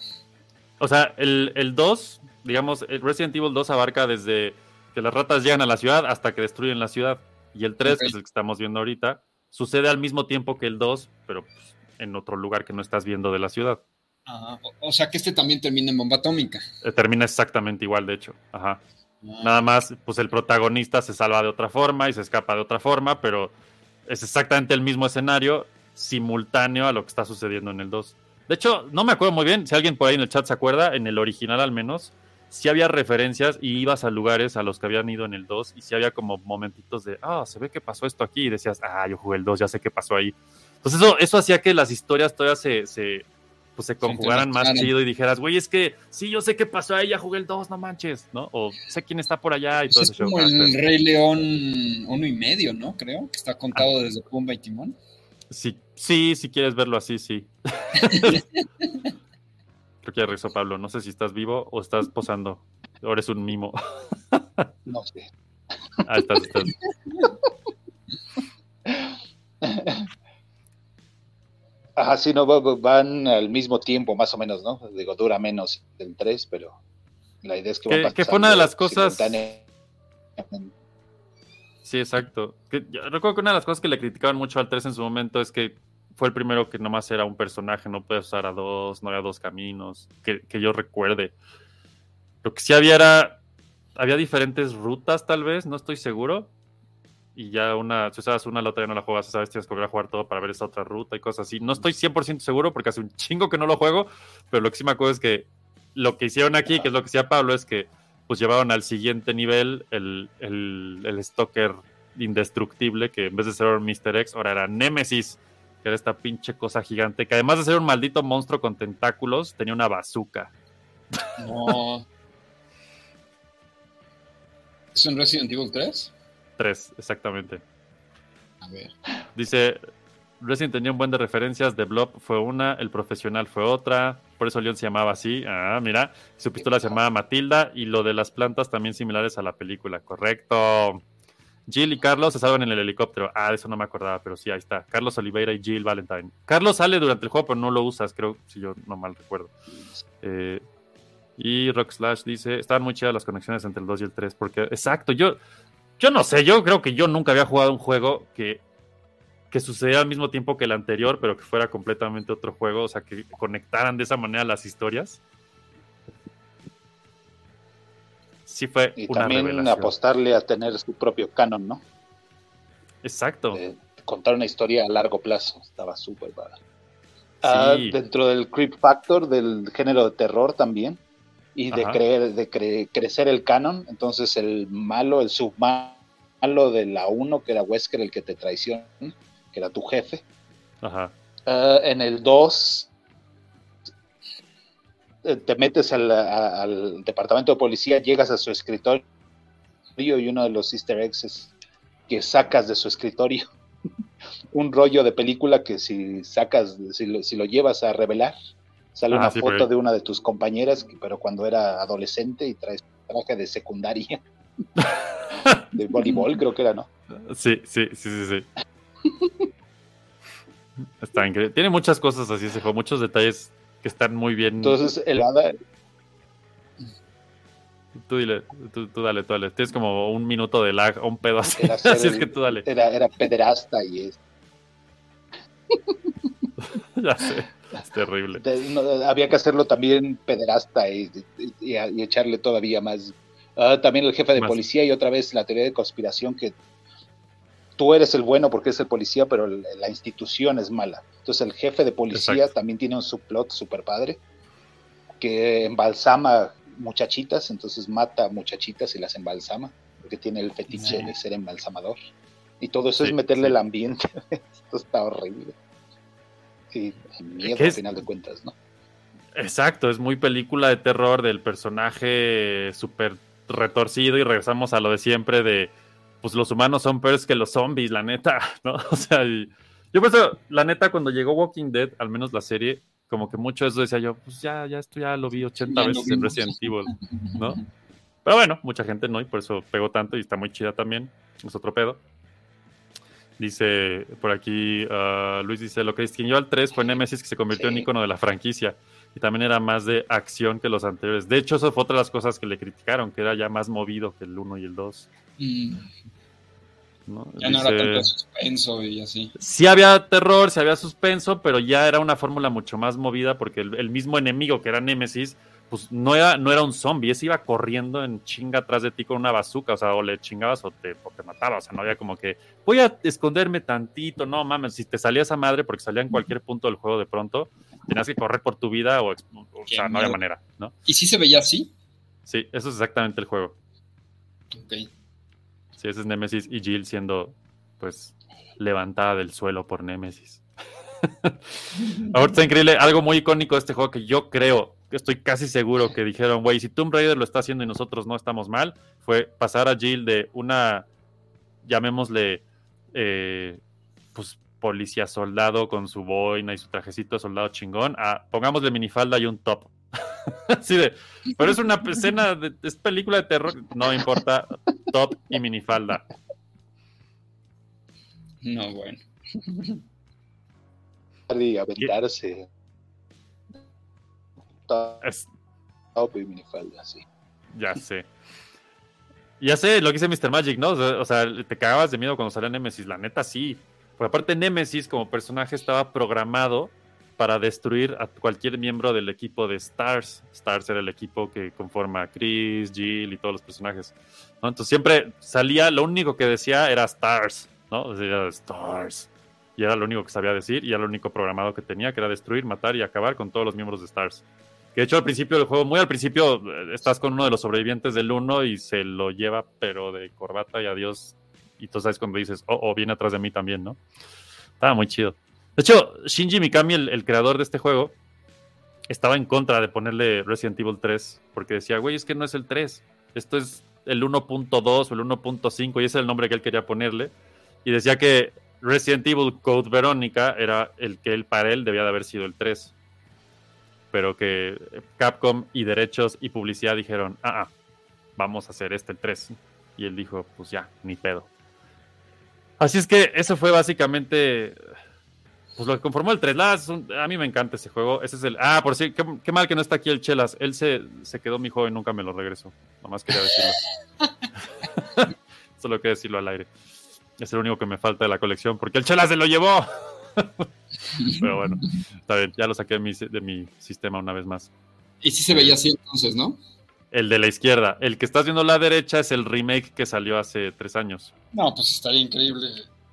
O sea, el, el 2, digamos, el Resident Evil 2 abarca desde que las ratas llegan a la ciudad hasta que destruyen la ciudad. Y el 3, que es el que estamos viendo ahorita, sucede al mismo tiempo que el 2, pero pues, en otro lugar que no estás viendo de la ciudad. Ajá. O, sea, que este también termina en bomba atómica. Eh, termina exactamente igual, de hecho. Ajá. Ah, Nada más, pues el protagonista se salva de otra forma y se escapa de otra forma, pero es exactamente el mismo escenario simultáneo a lo que está sucediendo en el 2. De hecho, no me acuerdo muy bien, si alguien por ahí en el chat se acuerda, en el original al menos, sí había referencias y ibas a lugares a los que habían ido en el 2 y sí había como momentitos de, ah, se ve que pasó esto aquí y decías, ah, yo jugué el 2, ya sé qué pasó ahí. Entonces eso, eso hacía que las historias todavía se, se, pues se conjugaran más chido y dijeras, güey, es que sí, yo sé qué pasó ahí, ya jugué el 2, no manches, ¿no? O sé quién está por allá y todo Pues es show. como Ah, el Rey León uno y medio, ¿no? Creo que está contado desde Pumba y Timón. Sí, sí, si quieres verlo así, sí. Creo que ya regresó Pablo. No sé si estás vivo o estás posando. O eres un mimo. No sé. Ah, estás, estás. Ajá, sí, no, va- va- van al mismo tiempo, más o menos, ¿no? Digo, dura menos el 3, pero la idea es que, Que- que fue una de las cosas-. Sí, exacto. Que yo recuerdo que una de las cosas que le criticaban mucho al 3 en su momento es que fue el primero que nomás era un personaje, no puedes usar a dos, no había dos caminos, que, que yo recuerde. Lo que sí había era, había diferentes rutas tal vez, no estoy seguro. Y ya una, si usabas una, la otra ya no la juegas, sabes, tienes que volver a jugar todo para ver esa otra ruta y cosas así. No estoy 100% seguro porque hace un chingo que no lo juego, pero lo que sí me acuerdo es que lo que hicieron aquí, que es lo que decía Pablo, es que pues llevaron al siguiente nivel el, el, el Stalker indestructible, que en vez de ser un Mr. X, ahora era Nemesis, que era esta pinche cosa gigante, que además de ser un maldito monstruo con tentáculos, tenía una bazooka. No. ¿Es un Resident Evil 3? Tres, exactamente. A ver. Dice, Resident tenía un buen de referencias, The Blob fue una, El Profesional fue otra, por eso Leon se llamaba así, ah, mira, su pistola se llamaba Matilda, y lo de las plantas también similares a la película, correcto. Jill y Carlos se salvan en el helicóptero, ah, de eso no me acordaba, pero sí, ahí está, Carlos Oliveira y Jill Valentine. Carlos sale durante el juego, pero no lo usas, creo, si yo no mal recuerdo. Eh, y Rock Slash dice, estaban muy chidas las conexiones entre el 2 y el 3, porque, exacto, yo, yo no sé, yo creo que yo nunca había jugado un juego que que sucediera al mismo tiempo que el anterior, pero que fuera completamente otro juego, o sea, que conectaran de esa manera las historias. Sí fue Y una también revelación. apostarle a tener su propio canon, ¿no? Exacto. De contar una historia a largo plazo. Estaba súper padre. Ah, Sí. dentro del creep factor del género de terror también. Y de, creer, de cre- crecer el canon. Entonces el malo, el submalo de la 1, que era Wesker el que te traiciona, que era tu jefe. Ajá. Ah, en el 2 eh, te metes al, a- al departamento de policía, llegas a su escritorio y uno de los easter eggs es que sacas de su escritorio un rollo de película que si sacas, si lo, si lo llevas a revelar, sale Ah, una sí, foto de una de tus compañeras, pero cuando era adolescente y traes traje de secundaria, de voleibol creo que era, ¿no? Sí, sí, sí, sí, sí. Está increíble. Tiene muchas cosas así ese juego, muchos detalles que están muy bien. Entonces el tú dile, tú, tú dale, tú dale. Tienes como un minuto de lag un pedo así. Así es que tú dale. era, era pederasta y es ya sé. Es terrible. De- no, había que hacerlo también pederasta y, y- y- y echarle todavía más. Ah, también el jefe de Más. policía y otra vez la teoría de conspiración que tú eres el bueno porque es el policía, pero el- la institución es mala. Entonces el jefe de policía Exacto. también tiene un subplot super padre que embalsama muchachitas, entonces mata muchachitas y las embalsama, porque tiene el fetiche Sí. de ser embalsamador. Y todo eso Sí, es meterle sí. el ambiente. Esto está horrible. Y miedo ¿Qué al es? final de cuentas, ¿no? Exacto, es muy película de terror del personaje súper retorcido y regresamos a lo de siempre de, pues los humanos son peores que los zombies, la neta, ¿no? O sea, y- yo por eso, la neta, cuando llegó Walking Dead, al menos la serie, como que mucho eso decía yo, pues ya, ya esto ya lo vi 80 Ya lo veces en. Resident Evil, ¿no? Pero bueno, mucha gente no, y por eso pegó tanto y está muy chida también, es otro pedo. Dice por aquí, ah, Luis dice, lo que distinguió al 3 fue Nemesis que se convirtió en icono de la franquicia y también era más de acción que los anteriores. De hecho, eso fue otra de las cosas que le criticaron, que era ya más movido que el 1 y el 2. Mm, ¿no? ya no era tanto suspenso y así. Sí había terror, sí había suspenso, pero ya era una fórmula mucho más movida porque el, el mismo enemigo que era Nemesis, pues no era, no era un zombie, ese iba corriendo en chinga atrás de ti con una bazooka, o sea, o le chingabas o te, o te mataba, o sea, no había como que voy a esconderme tantito, no mames, si te salía esa madre porque salía en cualquier punto del juego de pronto, tenías que correr por tu vida o, o sea, no había manera, ¿no? ¿Y si se veía así? Sí, eso es exactamente el juego. Ok. Sí, ese es Nemesis y Jill siendo, pues, levantada del suelo por Nemesis. Ahora está increíble. Algo muy icónico de este juego que yo creo, estoy casi seguro que dijeron, güey, si Tomb Raider lo está haciendo y nosotros no estamos mal, fue pasar a Jill de una, llamémosle, eh, pues policía soldado con su boina y su trajecito de soldado chingón, a pongámosle minifalda y un top. Así de, pero es una escena, de, es película de terror, no importa, top y minifalda. No, bueno. Y aventarse. Top, Es- top y minifalda, sí. Ya sé. Ya sé lo que dice Mr. Magic, ¿no? O sea, o te cagabas de miedo cuando salía Nemesis. La neta, sí. Porque aparte, Nemesis como personaje estaba programado para destruir a cualquier miembro del equipo de Stars. Stars era el equipo que conforma a Chris, Jill y todos los personajes. ¿no? Entonces siempre salía, lo único que decía era Stars, ¿no? Decía Stars. Y era lo único que sabía decir y era lo único programado que tenía, que era destruir, matar y acabar con todos los miembros de Stars. Que de hecho al principio del juego, muy al principio, eh, estás con uno de los sobrevivientes del 1 y se lo lleva, pero de corbata y adiós. Y tú sabes cuando dices, oh, oh, viene atrás de mí también, ¿no? Estaba muy chido. De hecho, Shinji Mikami, el, el creador de este juego, estaba en contra de ponerle Resident Evil 3, porque decía, güey, es que no es el 3, esto es el 1.2 o el 1.5, y ese es el nombre que él quería ponerle. Y decía que Resident Evil Code Verónica era el que él para él debía de haber sido el 3 pero que Capcom y derechos y publicidad dijeron, ah, ah, vamos a hacer este el 3. Y él dijo, pues ya, ni pedo. Así es que eso fue básicamente pues lo que conformó el 3. La, es un- a mí me encanta ese juego. Ese es el. Ah, por si, qué, qué mal que no está aquí el Chelas. Él se, se quedó mi juego y nunca me lo regresó. Nomás quería decirlo. Solo quería decirlo al aire. Es el único que me falta de la colección porque el Chelas se lo llevó. Pero bueno, está bien. Ya lo saqué de mi, de mi sistema una vez más. Y sí se veía así entonces, ¿no? El de la izquierda. El que estás viendo a la derecha es el remake que salió hace tres años. No, pues estaría increíble.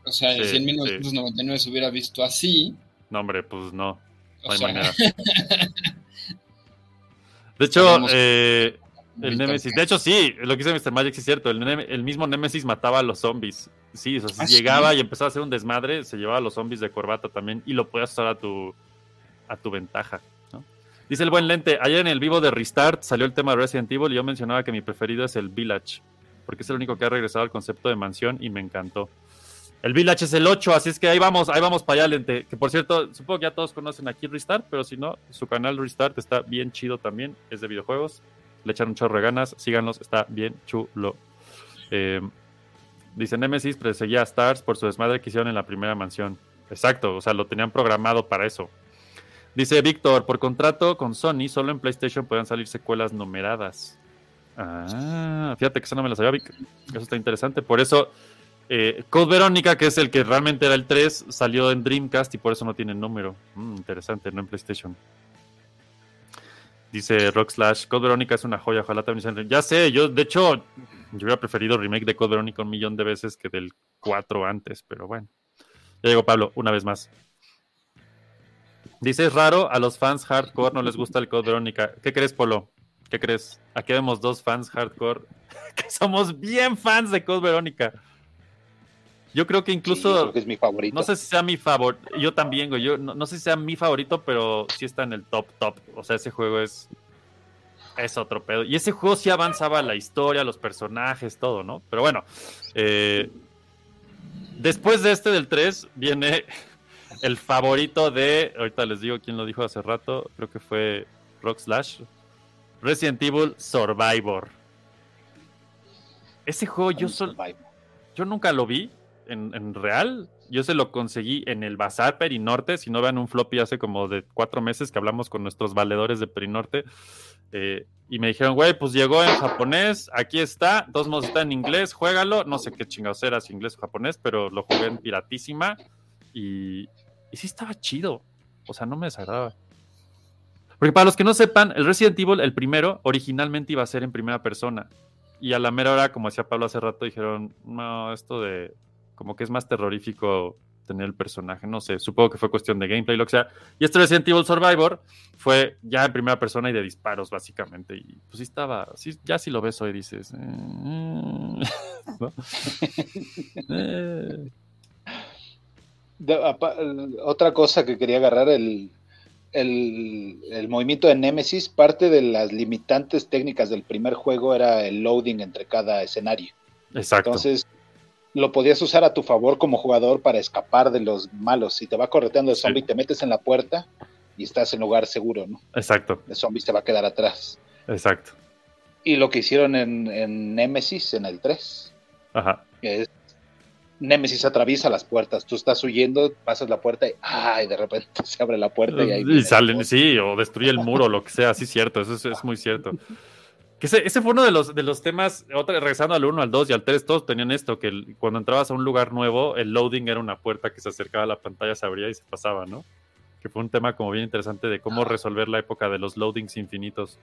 O sea, Sí, si en sí. 1999 se hubiera visto así, No, hombre, pues no. o No hay sea, manera. De hecho, eh, el Nemesis. De hecho, sí, lo que dice Mr. Magic sí es cierto. El, mismo Nemesis mataba a los zombies. Sí, o sea, si ¿Ah, sí? llegaba y empezaba a hacer un desmadre, se llevaba a los zombies de corbata también y lo podías usar a tu, a tu ventaja. ¿no? Dice el buen lente, ayer en el vivo de Restart salió el tema de Resident Evil y yo mencionaba que mi preferido es el Village, porque es el único que ha regresado al concepto de mansión y me encantó. El Village es el 8, así es que ahí vamos, ahí vamos para allá, lente. Que por cierto, supongo que ya todos conocen aquí Restart, pero si no, su canal Restart está bien chido también, es de videojuegos. Le echan un chorro de ganas, síganlos, está bien chulo. Eh, dice Nemesis perseguía a Stars por su desmadre que hicieron en la primera mansión. Exacto, o sea, lo tenían programado para eso. Dice Víctor, por contrato con Sony, solo en PlayStation pueden salir secuelas numeradas. Ah, fíjate que eso no me lo sabía, Vic. Eso está interesante. Por eso, eh, Code Verónica, que es el que realmente era el 3, salió en Dreamcast y por eso no tiene número. Mm, interesante, no en PlayStation. Dice Rock Slash, Code Verónica es una joya, ojalá también re- Ya sé, yo de hecho, yo hubiera preferido remake de Code Verónica un millón de veces que del 4 antes, pero bueno. Ya llegó Pablo, una vez más. Dice, es raro, a los fans hardcore no les gusta el Code Verónica. ¿Qué crees, Polo? ¿Qué crees? Aquí vemos dos fans hardcore que somos bien fans de Code Verónica. Yo creo que Sí, incluso... creo que es mi favorito. No sé si sea mi favorito. Yo también, güey. Yo no, no sé si sea mi favorito, pero sí está en el top, top. O sea, ese juego es. Es otro pedo. Y ese juego sí avanzaba la historia, los personajes, todo, ¿no? Pero bueno. eh, después de este del 3, viene el favorito de. Ahorita les digo quién lo dijo hace rato. Creo que fue Rock Slash. Resident Evil Survivor. Ese juego yo solo yo nunca lo vi en, real. Yo se lo conseguí en el Bazar Perinorte. Si no vean un floppy hace como de cuatro meses que hablamos con nuestros valedores de Perinorte. eh, y me dijeron, güey, pues llegó en japonés, aquí está, todos modos está en inglés, juégalo. No sé qué chingados era, si inglés o japonés, pero lo jugué en piratísima. Y, y sí estaba chido. O sea, no me desagradaba. Porque para los que no sepan, el Resident Evil, el primero, originalmente iba a ser en primera persona. Y a la mera hora, como decía Pablo hace rato, dijeron, no, esto de como que es más terrorífico tener el personaje, no sé, supongo que fue cuestión de gameplay, lo que sea. Y este Resident Evil Survivor fue ya en primera persona y de disparos, básicamente. Y pues sí estaba, sí, ya si lo ves hoy dices, eh, ¿no? Eh, otra cosa que quería agarrar, el, el, el movimiento de Nemesis, parte de las limitantes técnicas del primer juego era el loading entre cada escenario. Exacto. Entonces, lo podías usar a tu favor como jugador para escapar de los malos. Si te va correteando el Sí. zombie, te metes en la puerta y estás en lugar seguro, ¿no? exacto. El zombie te va a quedar atrás. Exacto. Y lo que hicieron en, en Nemesis, en el 3, Ajá. es Nemesis atraviesa las puertas. Tú estás huyendo, pasas la puerta y, ¡ay! de repente se abre la puerta y ahí Y salen, sí, o destruye el muro, lo que sea, sí, cierto, eso es, es muy cierto. Que ese, ese fue uno de los, de los temas, otra, regresando al 1, al 2 y al 3, todos tenían esto, que el- cuando entrabas a un lugar nuevo, el loading era una puerta que se acercaba a la pantalla, se abría y se pasaba, ¿no? Que fue un tema como bien interesante de cómo resolver la época de los loadings infinitos.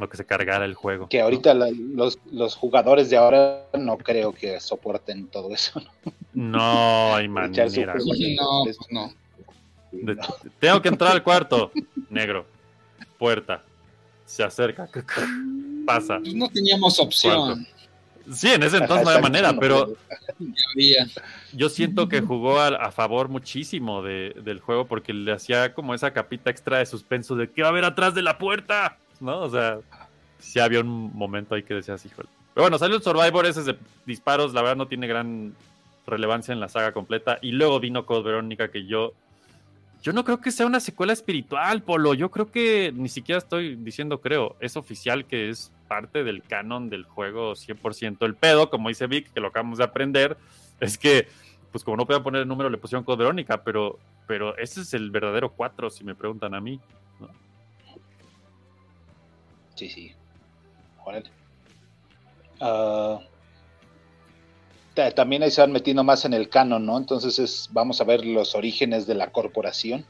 Lo que se cargara el juego. Que ahorita la- los, los jugadores de ahora no creo que soporten todo eso. ¿no? No hay manera. No, no. De- tengo que entrar al cuarto. Negro. Puerta. Se acerca. Pasa. Pues no teníamos opción. Sí, en ese entonces no había manera, pero yo siento que jugó a, a favor muchísimo de- del juego porque le hacía como esa capita extra de suspenso de ¿qué va a haber atrás de la puerta? ¿No? O sea, sí había un momento ahí que decías, híjole. Pero bueno, salió el Survivor, ese es de disparos, la verdad no tiene gran relevancia en la saga completa. Y luego vino Code Verónica, que yo. Yo no creo que sea una secuela espiritual, Polo. Yo creo que ni siquiera estoy diciendo creo. Es oficial que es parte del canon del juego 100%. El pedo, como dice Vic, que lo acabamos de aprender, es que, pues como no podían poner el número, le pusieron Code Verónica, pero, pero ese es el verdadero 4, si me preguntan a mí. Sí, sí. Órale. Ta- también ahí se van metiendo más en el canon, ¿no? Entonces es, vamos a ver los orígenes de la corporación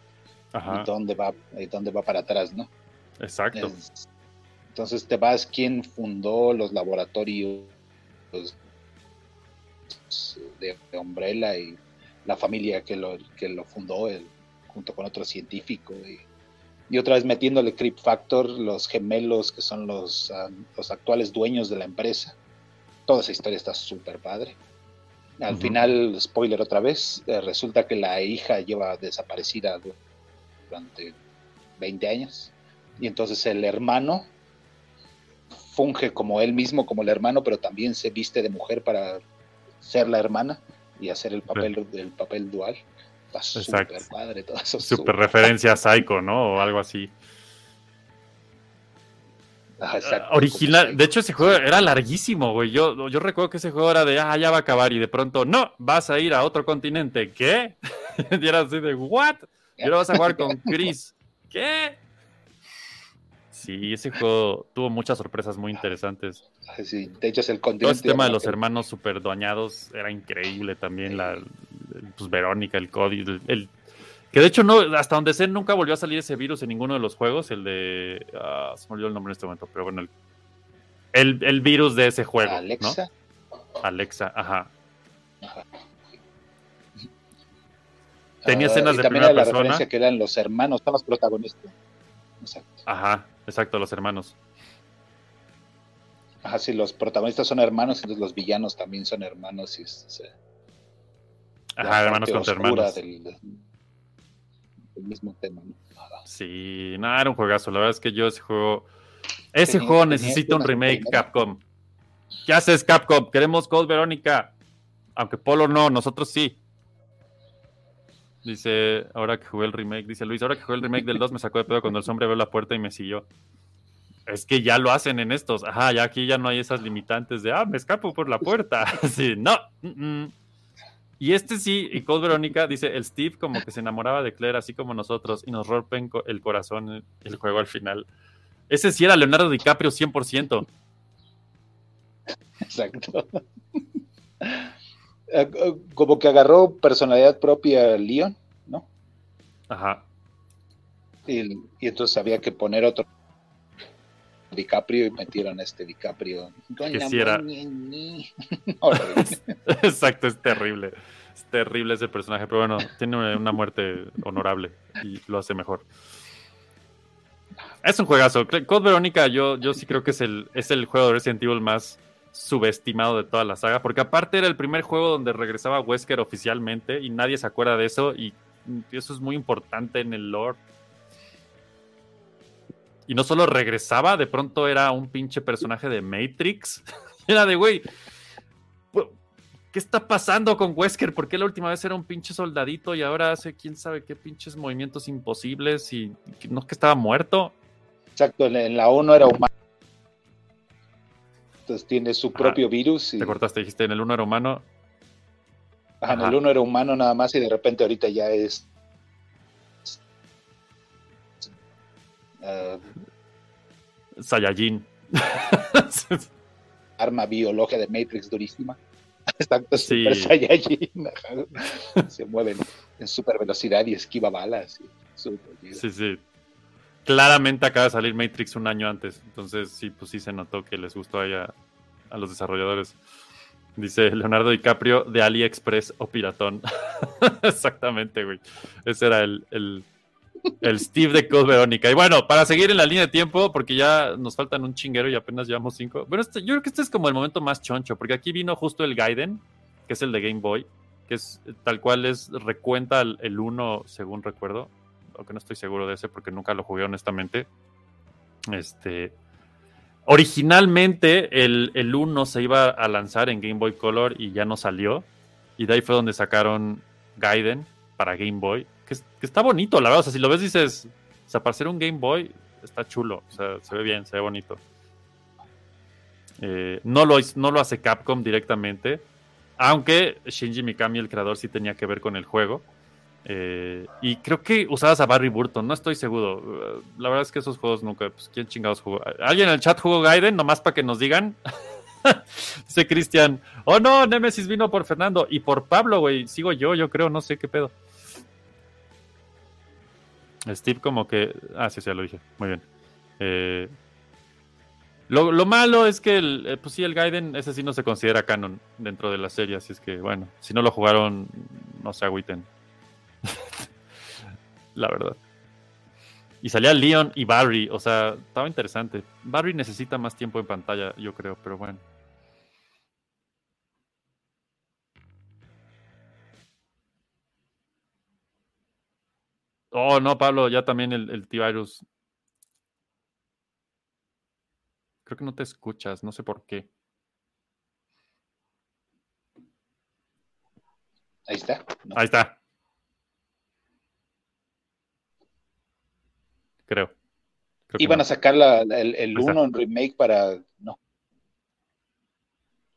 Ajá, y dónde va, y dónde va para atrás, ¿no? exacto. Es- entonces te vas quién fundó los laboratorios de, de Umbrella y la familia que lo, que lo fundó el- junto con otro científico. Y, y otra vez metiéndole Creep Factor, los gemelos que son los, ah, los actuales dueños de la empresa. Toda esa historia está súper padre. Al final, spoiler otra vez, eh, resulta que la hija lleva desaparecida du- durante 20 años. Y entonces el hermano funge como él mismo, como el hermano, pero también se viste de mujer para ser la hermana y hacer el papel, el papel dual. Está Exacto. súper padre todo eso. Super referencia a Psycho, ¿no? O algo así. Ajá, exacto, Ah, original. De hecho, ese juego era larguísimo, güey. Yo, yo recuerdo que ese juego era de, ah, ya va a acabar. Y de pronto, no, vas a ir a otro continente. ¿Qué? y era así de, ¿what? Y ahora vas a jugar con Chris. ¿Qué? Sí, ese juego tuvo muchas sorpresas muy interesantes. Sí, de hecho es el Todo continente. ese tema de los hermanos super doñados era increíble también. La, el- pues Verónica, el código, el, el- que de hecho no, hasta donde sé nunca volvió a salir ese virus en ninguno de los juegos, el de, ah, se me olvidó el nombre en este momento, pero bueno, el, el, el virus de ese juego, Alexa. ¿no? Alexa, ajá. Ajá. Tenía escenas y de también primera era la persona. referencia que eran los hermanos, son los protagonistas. Exacto. Ajá, exacto, los hermanos. Ajá, sí, los protagonistas son hermanos, entonces los villanos también son hermanos. Y Ajá, hermanos contra hermanos. Del, del mismo tema. ¿no? Sí, no, era un juegazo. La verdad es que yo ese juego. Ese Tenía- juego necesita un remake, primera. Capcom. ¿Qué haces, Capcom? Queremos Code Verónica. Aunque Polo no, nosotros sí. Dice, ahora que jugué el remake, dice Luis, ahora que jugué el remake del 2 me sacó de pedo cuando el hombre abrió la puerta y me siguió. Es que ya lo hacen en estos. Ajá, ya aquí ya no hay esas limitantes de, ah, me escapo por la puerta. Sí, no. mm, mm. Y este sí, y Code Verónica dice, el Steve como que se enamoraba de Claire así como nosotros y nos rompen el corazón el, el juego al final. Ese sí era Leonardo DiCaprio 100%. Exacto. Eh, eh, Como que agarró personalidad propia Leon, ¿no? Ajá. Y, y entonces había que poner otro DiCaprio y metieron a este DiCaprio. Que sí era-. Exacto, es terrible. Es terrible ese personaje, pero bueno, tiene una- una muerte honorable y lo hace mejor. Es un juegazo. Code Verónica, yo, yo sí creo que es el, es el juego de Resident Evil más subestimado de toda la saga, porque aparte era el primer juego donde regresaba Wesker oficialmente y nadie se acuerda de eso y eso es muy importante en el lore. Y no solo regresaba, de pronto era un pinche personaje de Matrix. era de, güey, ¿qué está pasando con Wesker? ¿Por qué la última vez era un pinche soldadito y ahora hace quién sabe qué pinches movimientos imposibles y no es que estaba muerto? Exacto, en, en la 1 era humano. Entonces tiene su propio virus. Y, Te cortaste, dijiste en el 1 era humano. ajá, en Ajá. el 1 era humano nada más y de repente ahorita ya es. Eh, Saiyajin. arma biológica de Matrix durísima. Exacto, Sí. Super Saiyajin. Se mueven en super velocidad y esquiva balas. y sí, sí. Claramente acaba de salir Matrix un año antes. Entonces, sí, pues sí se notó que les gustó ahí a, a los desarrolladores. Dice Leonardo DiCaprio de AliExpress o Piratón. Exactamente, güey. Ese era el, el, el Steve de Code Verónica. Y bueno, para seguir en la línea de tiempo, porque ya nos faltan un chinguero y apenas llevamos cinco. Bueno, este- yo creo que este es como el momento más choncho, porque aquí vino justo el Gaiden, que es el de Game Boy, que es tal cual es, recuenta el, el 1, según recuerdo. Aunque no estoy seguro de ese porque nunca lo jugué honestamente. Este. Originalmente el, el 1 se iba a lanzar en Game Boy Color y ya no salió. Y de ahí fue donde sacaron Gaiden para Game Boy. Que, es- que está bonito, la verdad. O sea, si lo ves dices, o sea, para ser un Game Boy está chulo. O sea, se ve bien, se ve bonito. Eh, no, lo, no lo hace Capcom directamente. Aunque Shinji Mikami, el creador, sí tenía que ver con el juego. Eh, y creo que usabas a Barry Burton, no estoy seguro. Uh, La verdad es que esos juegos nunca, pues, ¿quién chingados jugó? ¿Alguien en el chat jugó Gaiden? Nomás para que nos digan. Dice Cristian, oh no, Nemesis vino por Fernando y por Pablo, güey. Sigo yo, yo creo, no sé qué pedo. Steve como que... Ah, sí, sí, lo dije. Muy bien. Eh, lo, lo malo es que, el, eh, pues sí, el Gaiden, ese sí no se considera canon dentro de la serie, así es que, bueno, si no lo jugaron, no se agüiten. la verdad. Y salía Leon y Barry, o sea, estaba interesante. Barry necesita más tiempo en pantalla, yo creo, pero bueno. Oh, no, Pablo, ya también el, el T-Virus. Creo que no te escuchas, no sé por qué. Ahí está. ¿no? Ahí está. Creo. Iban no. a sacar la- la- el, el Ahí está. 1 en remake para. No.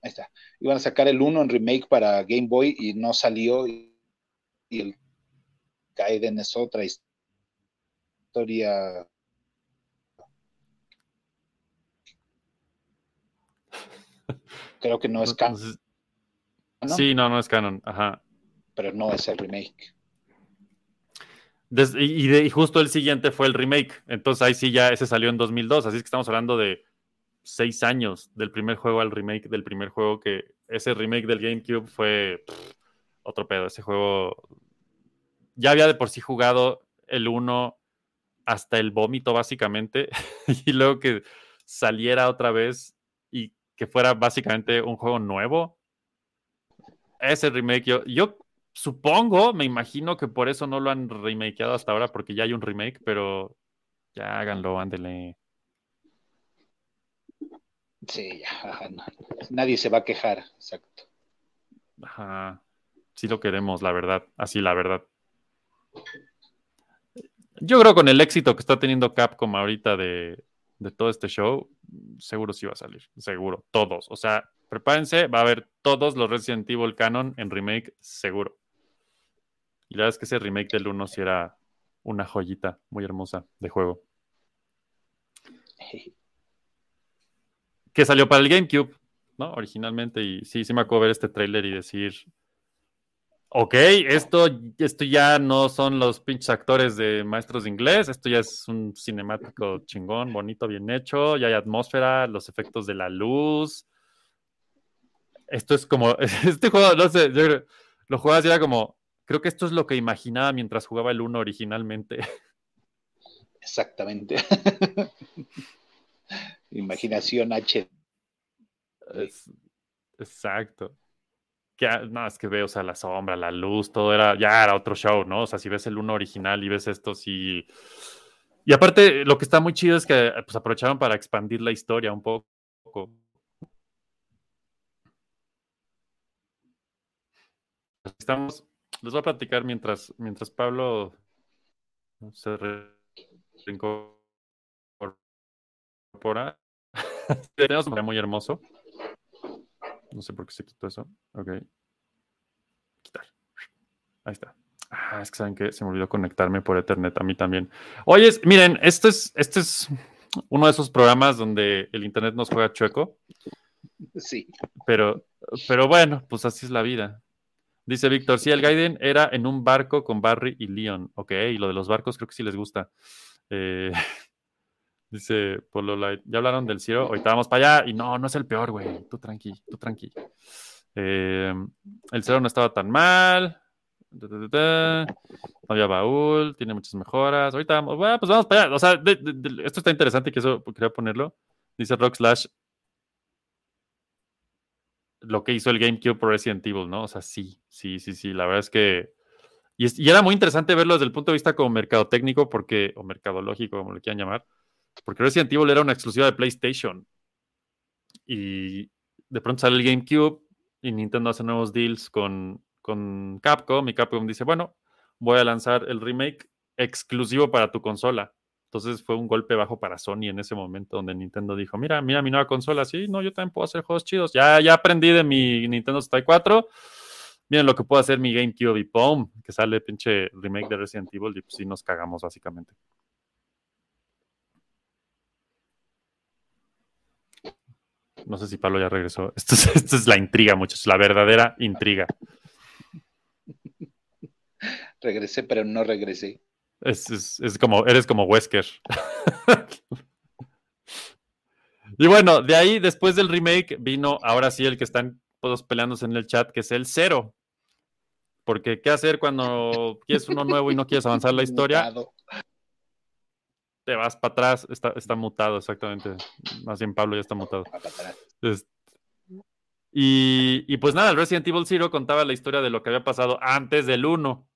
Ahí está. Iban a sacar el 1 en remake para Game Boy y no salió. Y, y el Gaiden es otra his- historia. Creo que no es canon. Sí, no, no es canon. Ajá. pero no es el remake. Y, y de- y justo el siguiente fue el remake. Entonces ahí sí ya ese salió en 2002. Así es que estamos hablando de seis años del primer juego al remake del primer juego. Que ese remake del GameCube fue pff, otro pedo. Ese juego ya había de por sí jugado el 1 hasta el vómito, básicamente. y luego que saliera otra vez y que fuera básicamente un juego nuevo. Ese remake, yo, yo supongo, me imagino que por eso no lo han remakeado hasta ahora, porque ya hay un remake, pero ya háganlo, ándele. Sí, ya, no. nadie se va a quejar. Exacto. Ajá. Sí lo queremos, la verdad. Así, la verdad. Yo creo con el éxito que está teniendo Capcom ahorita de, de todo este show, seguro sí va a salir. Seguro. Todos. O sea, prepárense, va a haber todos los Resident Evil canon en remake, seguro. Y la verdad es que ese remake del 1 sí era una joyita muy hermosa de juego. que salió para el GameCube, ¿no? Originalmente. Y sí, sí me acuerdo ver este tráiler y decir, ok, esto, esto ya no son los pinches actores de maestros de inglés, esto ya es un cinemático chingón, bonito, bien hecho, ya hay atmósfera, los efectos de la luz. Esto es como, este juego, no sé, yo lo jugabas y era como, creo que esto es lo que imaginaba mientras jugaba el 1 originalmente. Exactamente. Imaginación H. Es- exacto. Ah, no, es que veo, o sea, la sombra, la luz, todo era, ya era otro show, ¿no? O sea, si ves el uno original y ves esto, sí. Y aparte, lo que está muy chido es que pues, aprovecharon para expandir la historia un poco. Estamos, les voy a platicar mientras, mientras Pablo se re- reincorpora. Tenemos un muy hermoso. No sé por qué se quitó eso. Ok. Quitar. Ahí está. Ah, es que saben que se me olvidó conectarme por Ethernet a mí también. Oye, miren, este es, este es uno de esos programas donde el Internet nos juega chueco, Sí. pero, pero bueno, pues así es la vida. Dice Víctor, sí, el Gaiden era en un barco con Barry y Leon. Ok, y lo de los barcos creo que sí les gusta. Eh, dice Polo Light, ya hablaron del Ciro, ahorita vamos para allá. Y no, no es el peor, güey. Tú tranqui, tú tranqui. Eh, el Cero no estaba tan mal. No había baúl, tiene muchas mejoras. Ahorita vamos, bueno, pues vamos para allá. O sea, de- de- de- esto está interesante que eso quería ponerlo. Dice Rock Slash, lo que hizo el GameCube por Resident Evil, ¿no? O sea, sí, sí, sí, sí. La verdad es que. Y, es- y era muy interesante verlo desde el punto de vista como mercadotécnico, porque, o mercadológico, como le quieran llamar, porque Resident Evil era una exclusiva de PlayStation. Y de pronto sale el GameCube y Nintendo hace nuevos deals con, con Capcom. Y Capcom dice: Bueno, voy a lanzar el remake exclusivo para tu consola. Entonces fue un golpe bajo para Sony en ese momento donde Nintendo dijo, mira, mira mi nueva consola, sí, no, yo también puedo hacer juegos chidos. Ya, ya aprendí de mi Nintendo 64. Miren lo que puedo hacer mi GameCube y ¡pum! Que sale pinche remake de Resident Evil y pues sí nos cagamos básicamente. No sé si Pablo ya regresó. Esto es, esto es la intriga, muchachos, la verdadera intriga. Regresé, pero no regresé. Es, es- es como, eres como Wesker. y bueno, de ahí, después del remake, vino ahora sí el que están todos peleándose en el chat, que es el cero. Porque, ¿qué hacer cuando quieres uno nuevo y no quieres avanzar la historia? Te vas para atrás. Está, está mutado, exactamente. Más bien, Pablo ya está mutado. Y, y pues nada, el Resident Evil Zero contaba la historia de lo que había pasado antes del 1.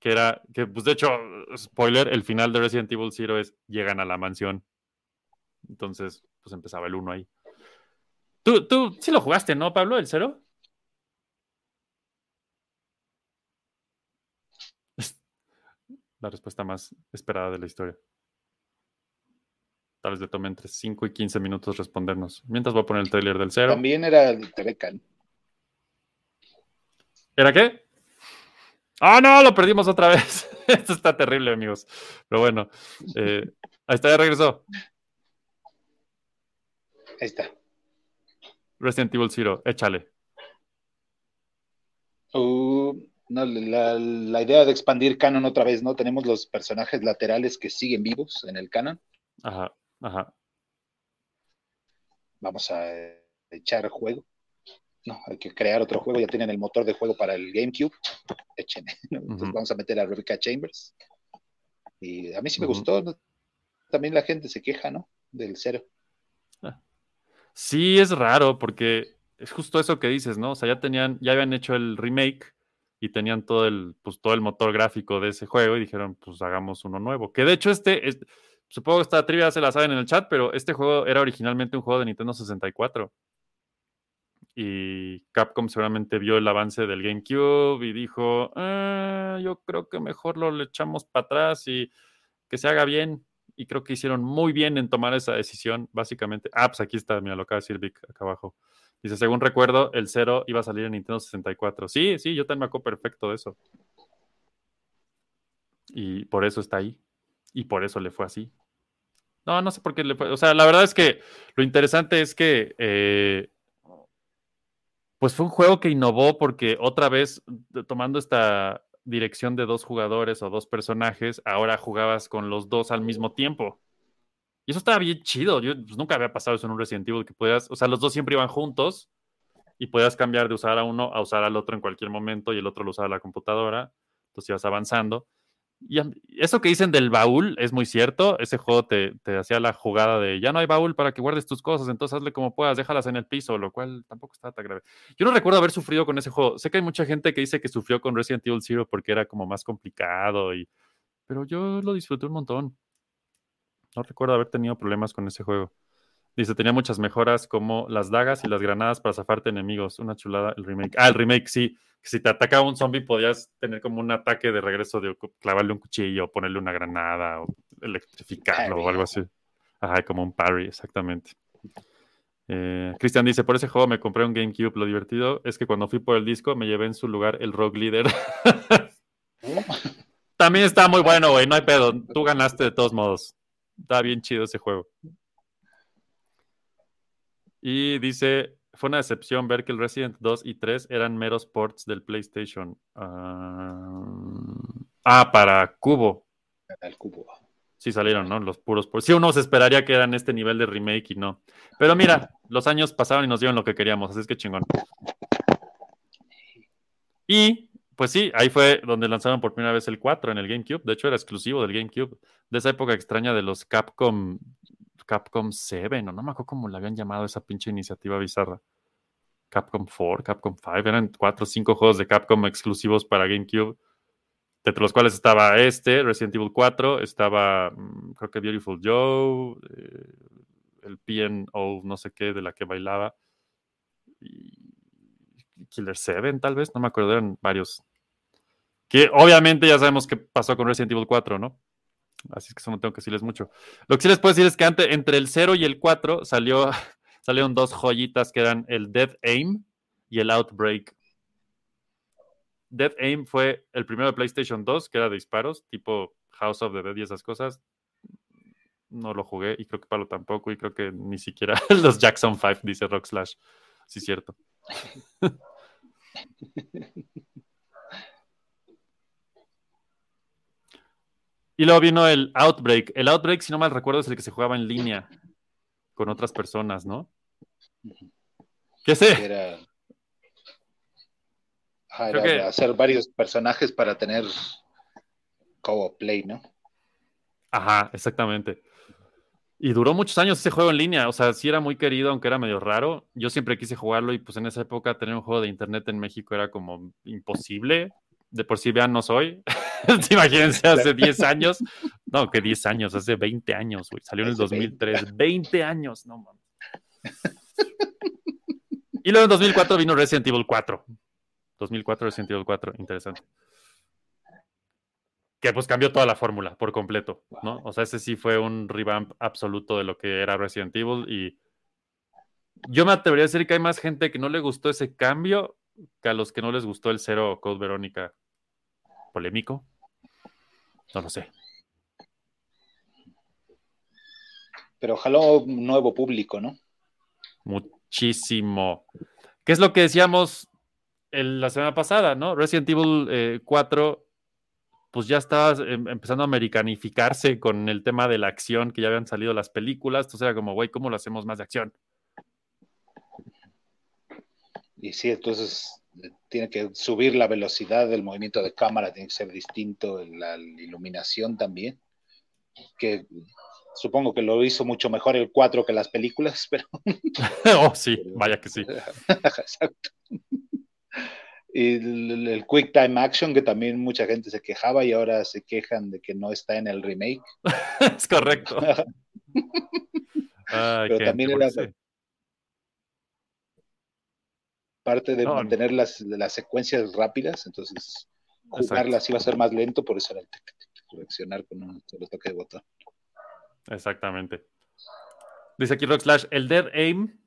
Que era, que pues de hecho, spoiler, el final de Resident Evil Zero es llegan a la mansión. Entonces, pues empezaba el 1 ahí. ¿Tú, tú sí lo jugaste, no, Pablo, el 0? La respuesta más esperada de la historia. Tal vez le tome entre 5 y 15 minutos respondernos. Mientras voy a poner el trailer del 0. También era de TV Can. ¿Era qué? ¡Ah, no! Lo perdimos otra vez. Esto está terrible, amigos. Pero bueno, eh, ahí está, ya regresó. Ahí está. Resident Evil Zero, échale. Uh, no, la, la idea de expandir canon otra vez, ¿no? Tenemos los personajes laterales que siguen vivos en el canon. Ajá, ajá. Vamos a echar juego. No, hay que crear otro juego. Ya tienen el motor de juego para el GameCube. Echen. ¿no? Entonces vamos a meter a Rebecca Chambers. Y a mí sí me gustó. ¿no? También la gente se queja, ¿no? Del cero. Sí, es raro porque es justo eso que dices, ¿no? O sea, ya tenían, ya habían hecho el remake y tenían todo el, pues, todo el motor gráfico de ese juego y dijeron, pues hagamos uno nuevo. Que de hecho este, es- supongo que esta trivia se la saben en el chat, pero este juego era originalmente un juego de Nintendo 64. Y Capcom seguramente vio el avance del GameCube y dijo, "Ah, yo creo que mejor lo echamos para atrás y que se haga bien. Y creo que hicieron muy bien en tomar esa decisión, básicamente. Ah, pues aquí está, mira, lo acaba de decir Vic acá abajo. Dice, según recuerdo, el 0 iba a salir en Nintendo 64. Sí, sí, yo también me acuerdo perfecto de eso. Y por eso está ahí. Y por eso le fue así. No, no sé por qué le fue. O sea, la verdad es que lo interesante es que eh, pues fue un juego que innovó porque otra vez, tomando esta dirección de dos jugadores o dos personajes, ahora jugabas con los dos al mismo tiempo. Y eso estaba bien chido. Yo pues, nunca había pasado eso en un Resident Evil, que podías, o sea, los dos siempre iban juntos y podías cambiar de usar a uno a usar al otro en cualquier momento y el otro lo usaba la computadora. Entonces ibas avanzando. Eso que dicen del baúl es muy cierto. Ese juego te, te hacía la jugada de ya no hay baúl para que guardes tus cosas, entonces hazle como puedas, déjalas en el piso, lo cual tampoco está tan grave. Yo no recuerdo haber sufrido con ese juego. Sé que hay mucha gente que dice que sufrió con Resident Evil Zero porque era como más complicado, y... pero yo lo disfruté un montón. No recuerdo haber tenido problemas con ese juego. Dice, tenía muchas mejoras como las dagas y las granadas para zafarte enemigos. Una chulada el remake. Ah, el remake, sí. Que si te atacaba un zombie podías tener como un ataque de regreso de clavarle un cuchillo, ponerle una granada o electrificarlo Parry. o algo así. Ajá, como un parry, exactamente. Eh, Cristian dice, por ese juego me compré un GameCube. Lo divertido es que cuando fui por el disco me llevé en su lugar el Rogue Leader. También está muy bueno, güey. No hay pedo. Tú ganaste de todos modos. Está bien chido ese juego. Y dice, fue una decepción ver que el Resident 2 y 3 eran meros ports del PlayStation. Ah, ah, para Cubo. El cubo. Sí salieron, ¿no? Los puros ports. Sí, uno se esperaría que eran este nivel de remake y no. Pero mira, los años pasaron y nos dieron lo que queríamos, así es que chingón. Y, pues sí, ahí fue donde lanzaron por primera vez el 4 en el GameCube. De hecho, era exclusivo del GameCube. De esa época extraña de los Capcom Capcom 7, no, no me acuerdo cómo le habían llamado esa pinche iniciativa bizarra. Capcom 4, Capcom 5, eran 4 o 5 juegos de Capcom exclusivos para GameCube, entre los cuales estaba este, Resident Evil 4, estaba, mm, creo que Beautiful Joe, eh, el PNO, no sé qué, de la que bailaba, Killer 7, tal vez, no me acuerdo, eran varios. Que obviamente ya sabemos qué pasó con Resident Evil 4, ¿no? Así es que eso no tengo que decirles mucho. Lo que sí les puedo decir es que antes, entre el 0 y el 4 salió, salieron dos joyitas que eran el Death Aim y el Outbreak. Death Aim fue el primero de PlayStation 2, que era de disparos, tipo House of the Dead y esas cosas. No lo jugué y creo que Pablo tampoco y creo que ni siquiera los Jackson 5, dice Rock Slash. Sí, cierto. Y luego vino el Outbreak. El Outbreak, si no mal recuerdo, es el que se jugaba en línea con otras personas, ¿no? ¿Qué sé? Era, Ajá, era que- hacer varios personajes para tener co play, ¿no? Ajá, exactamente. Y duró muchos años ese juego en línea, o sea, sí era muy querido, aunque era medio raro. Yo siempre quise jugarlo y pues en esa época tener un juego de internet en México era como imposible. De por sí, vean, no soy. Imagínense, hace 10 años. No, que 10 años, hace 20 años, güey. Salió en el Hace 2003. 20 años, no mames. Y luego en 2004 vino Resident Evil 4. 2004 Resident Evil 4, interesante. Que pues cambió toda la fórmula por completo, ¿no? O sea, ese sí fue un revamp absoluto de lo que era Resident Evil y yo me atrevería a decir que hay más gente que no le gustó ese cambio que a los que no les gustó el cero Code Verónica polémico. No lo sé. Pero jaló un nuevo público, ¿no? Muchísimo. ¿Qué es lo que decíamos el- la semana pasada, no? Resident Evil eh, 4, pues ya estaba em- empezando a americanificarse con el tema de la acción, que ya habían salido las películas. Entonces era como, güey, ¿cómo lo hacemos más de acción? Y sí, entonces eh, tiene que subir la velocidad del movimiento de cámara, tiene que ser distinto, la iluminación también, que supongo que lo hizo mucho mejor el 4 que las películas, pero oh, sí, vaya que sí. Exacto. Y el, el Quick Time Action, que también mucha gente se quejaba y ahora se quejan de que no está en el remake. es correcto. Ay, Pero gente, también ¿por era- sí? Parte de No, mantener las, las secuencias rápidas, entonces jugarlas iba a ser más lento, por eso era el tic, tic, tic, reaccionar con un solo toque de botón. Exactamente. Dice aquí Rock Slash, el Dead Aim,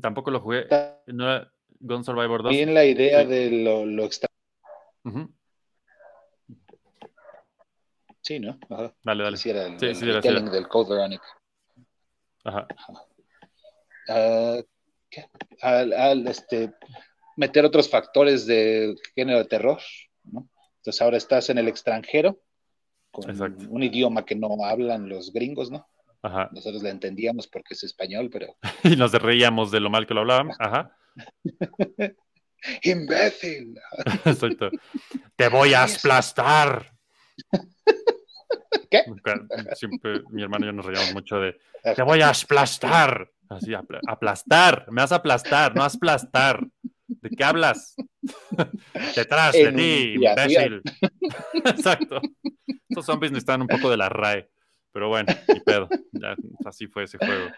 tampoco lo jugué. No era Gun Survivor 2. Bien la idea Sí. de lo, lo extra. Ujú. Sí, ¿no? Ajá. Dale, dale. Sí, era el, Sí, el sí, era, era. del Code Veronica. Ajá. Ah, ¿qué? Al, al, este, meter otros factores de género de terror, ¿no? Entonces ahora estás en el extranjero con Exacto. un idioma que no hablan los gringos, ¿no? Ajá. Nosotros le entendíamos porque es español, pero Y nos reíamos de lo mal que lo hablaban. Ajá. ¡imbécil! Exacto. Te voy a aplastar. ¿Qué? Siempre mi hermano y yo nos reíamos mucho de te voy a aplastar. Así, apl- aplastar. Me vas a aplastar, no aplastar. ¿De qué hablas? Detrás de ti, imbécil. Exacto. Estos zombies necesitan un poco de la RAE. Pero bueno, ni pedo. Ya, así fue ese juego.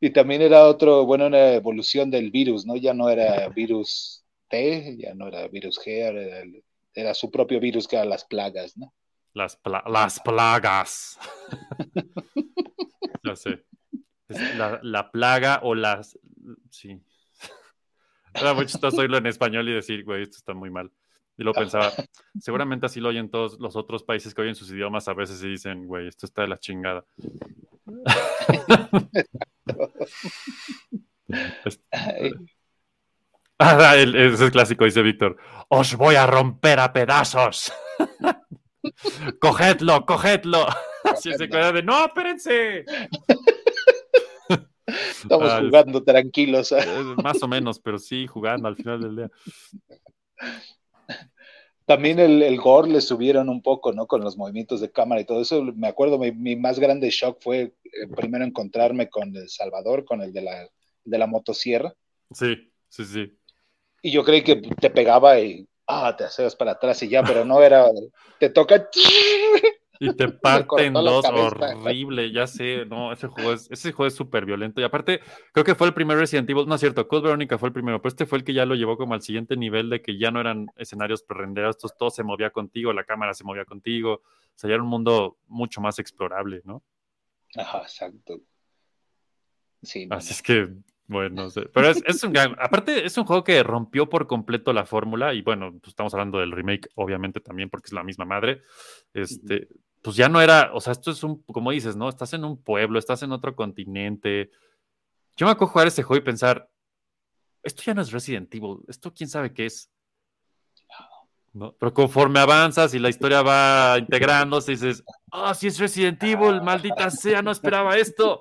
Y también era otro, bueno, una evolución del virus, ¿no? Ya no era virus T, ya no era virus G, era, era su propio virus que eran las plagas, ¿no? Las, pla- las plagas. ya sé. La, la plaga o las. Sí. Era muy chistoso oírlo en español y decir, güey, esto está muy mal. Y luego pensaba, seguramente así lo oyen todos los otros países que oyen sus idiomas a veces y dicen, güey, esto está de la chingada. Ah, ese es clásico, dice Víctor. Os voy a romper a pedazos. cogedlo, cogedlo. Así se queda de, no, espérense. Estamos Ah, jugando tranquilos. Más o menos, pero sí jugando al final del día. También el, el gore le subieron un poco, ¿no? Con los movimientos de cámara y todo eso. Me acuerdo, mi, mi más grande shock fue eh, primero encontrarme con El Salvador, con el de la, de la motosierra. Sí, sí, sí. Y yo creí que te pegaba y, ah, te hacías para atrás y ya, pero no era, te toca... Y te Me parte en cortó la dos, horrible, ya sé, no, ese juego es, ese juego es súper violento. Y aparte, creo que fue el primer Resident Evil, no es cierto, Code Veronica fue el primero, pero este fue el que ya lo llevó como al siguiente nivel de que ya no eran escenarios prerenderados, todo se movía contigo, la cámara se movía contigo, o sea, ya era un mundo mucho más explorable, ¿no? Ajá, exacto. Sí, no, Así es que, bueno, no sé. Pero es, es un gran- aparte, es un juego que rompió por completo la fórmula. Y bueno, pues estamos hablando del remake, obviamente, también, porque es la misma madre. Este, pues ya no era, o sea, esto es un, como dices, ¿no? Estás en un pueblo, estás en otro continente. Yo me acuerdo jugar ese juego y pensar, esto ya no es Resident Evil, esto quién sabe qué es. ¿No? Pero conforme avanzas y la historia va integrándose, dices, ah, sí es Resident Evil, maldita sea, no esperaba esto.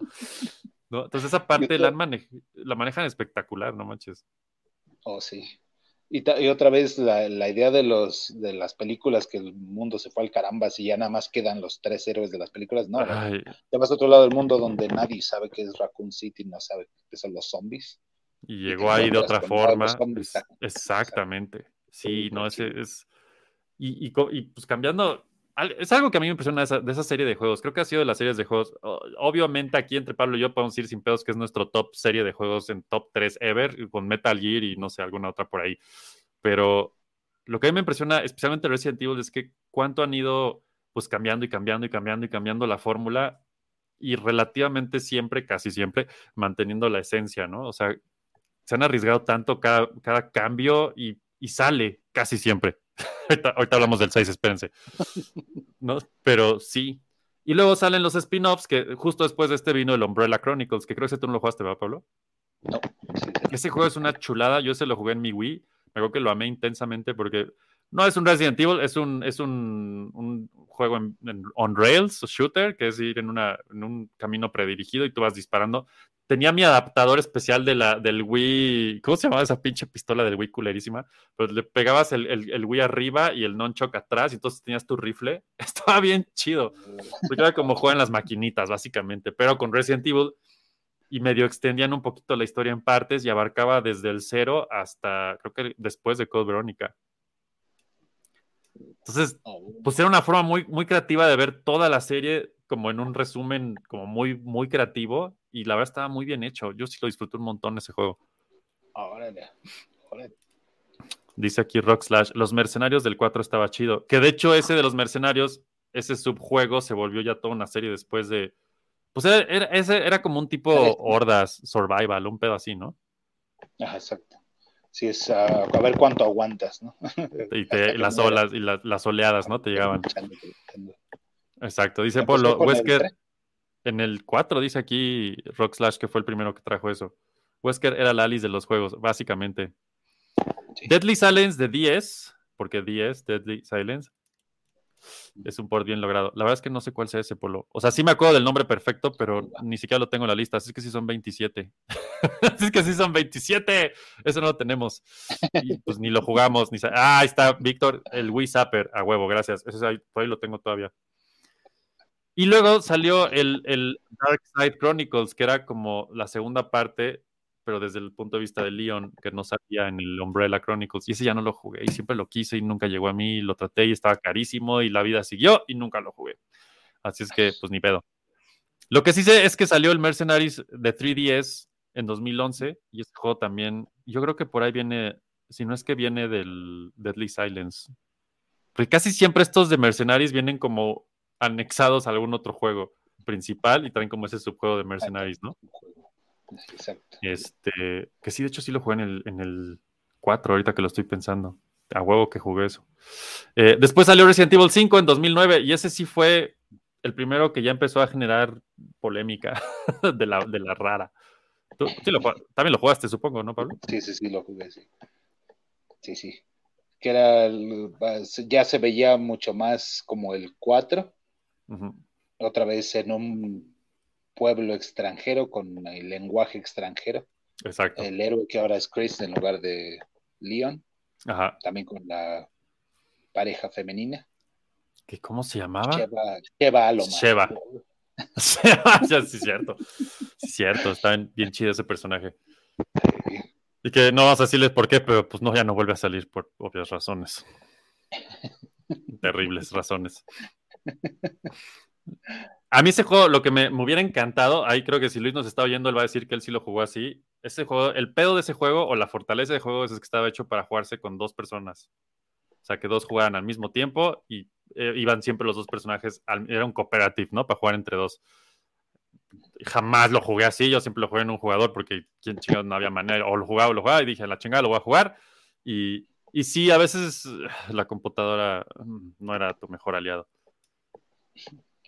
¿No? Entonces esa parte la, han mane- la manejan espectacular, no manches. Oh, sí. Y, otra vez la, la idea de los de las películas que el mundo se fue al caramba si ya nada más quedan los tres héroes de las películas, no, Ay, te vas a otro lado del mundo donde nadie sabe que es Raccoon City, no sabe que son los zombies. y llegó ahí de otra forma. los zombies. es- exactamente. Sí, no, ese es. Y, y, pues cambiando. Es algo que a mí me impresiona de esa, de esa serie de juegos. Creo que ha sido de las series de juegos. Obviamente, aquí entre Pablo y yo podemos ir sin pedos que es nuestro top serie de juegos en top 3 ever, con Metal Gear y no sé, alguna otra por ahí. Pero lo que a mí me impresiona, especialmente Resident Evil, es que cuánto han ido pues cambiando y cambiando y cambiando y cambiando la fórmula y relativamente siempre, casi siempre, manteniendo la esencia, ¿no? O sea, se han arriesgado tanto cada, cada cambio y, y sale casi siempre. ahorita, ahorita hablamos del 6, espérense. ¿No? Pero sí. Y luego salen los spin-offs, que justo después de este vino el Umbrella Chronicles, que creo que ese tú no lo jugaste, ¿verdad, Pablo? No. Ese juego es una chulada. Yo se lo jugué en mi Wii. Me acuerdo que lo amé intensamente porque no es un Resident Evil, es un, es un, un juego en, en- on rails, shooter, que es ir en, una, en un camino predirigido y tú vas disparando. Tenía mi adaptador especial de la, del Wii. ¿Cómo se llamaba esa pinche pistola del Wii culerísima? Pero le pegabas el, el, el Wii arriba y el nunchuck atrás y entonces tenías tu rifle. Estaba bien chido. Porque era como juegan las maquinitas, básicamente, pero con Resident Evil y medio extendían un poquito la historia en partes y abarcaba desde el cero hasta, creo que después de Code Verónica. Entonces, Oh, pues era una forma muy, muy creativa de ver toda la serie como en un resumen como muy, muy creativo y la verdad estaba muy bien hecho. Yo sí lo disfruté un montón ese juego. órale, órale. Dice aquí Rock Slash, los mercenarios del 4 estaba chido. Que de hecho ese de los mercenarios, ese subjuego se volvió ya toda una serie después de... Pues era, era- ese era como un tipo Sí. hordas, survival, un pedo así, ¿no? Ajá, exacto. Sí, es ah, a ver cuánto aguantas, ¿no? Y te- las olas y la- las oleadas, ¿no? Te llegaban. Exacto. Dice Polo, el Wesker, en el 4 dice aquí Rock Slash que fue el primero que trajo eso. Wesker era la Alice de los juegos, básicamente. Sí. Deadly Silence de 10, porque 10, Deadly Silence, es un port bien logrado. La verdad es que no sé cuál sea ese polo. O sea, sí me acuerdo del nombre perfecto, pero ni siquiera lo tengo en la lista. Así es que sí son 27. Así es que sí son 27. Eso no lo tenemos. Y pues ni lo jugamos. Ni ah, ahí está, Víctor, el Wii Zapper. A huevo, gracias. Ese es ahí, por ahí lo tengo todavía. Y luego salió el, el Dark Side Chronicles, que era como la segunda parte, pero desde el punto de vista de Leon, que no salía en el Umbrella Chronicles. Y ese ya no lo jugué, y siempre lo quise y nunca llegó a mí, lo traté y estaba carísimo, y la vida siguió y nunca lo jugué. Así es que, pues ni pedo. Lo que sí sé es que salió el Mercenaries de 3DS en 2011, y este juego también, yo creo que por ahí viene, si no es que viene del Deadly Silence. Porque casi siempre estos de Mercenaries vienen como anexados a algún otro juego principal y traen como ese subjuego de Mercenaries, ¿no? Exacto. Este, que sí, de hecho sí lo jugué en el, en el 4, ahorita que lo estoy pensando. A huevo que jugué eso. Eh, después salió Resident Evil 5 en 2009 y ese sí fue el primero que ya empezó a generar polémica de la, de la rara. Tú, sí lo también lo jugaste, supongo, ¿no, Pablo? Sí, sí, sí, lo jugué, sí. Sí, sí. Que era, el- ya se veía mucho más como el 4, Otra vez en un pueblo extranjero con el lenguaje extranjero. Exacto. El héroe que ahora es Chris en lugar de Leon, Ajá. también con la pareja femenina. ¿Qué, ¿Cómo se llamaba? Sheva, Sheva. Ya, sí, cierto. Sí, cierto. Está bien, bien chido ese personaje. Y que no vamos a decirles por qué, pero pues no, ya no vuelve a salir por obvias razones. Terribles razones. A mí ese juego, lo que me, hubiera encantado, ahí creo que si Luis nos está oyendo, él va a decir que él sí lo jugó así. Ese juego, el pedo de ese juego o la fortaleza de juego es que estaba hecho para jugarse con dos personas. O sea, que dos jugaran al mismo tiempo y eh, iban siempre los dos personajes. era un cooperative, ¿no? Para jugar entre dos. Jamás lo jugué así, yo siempre lo jugué en un jugador porque quién chingados no había manera. O lo jugaba o lo jugaba y dije, la chingada lo voy a jugar. Y, y sí, a veces la computadora mm, no era tu mejor aliado.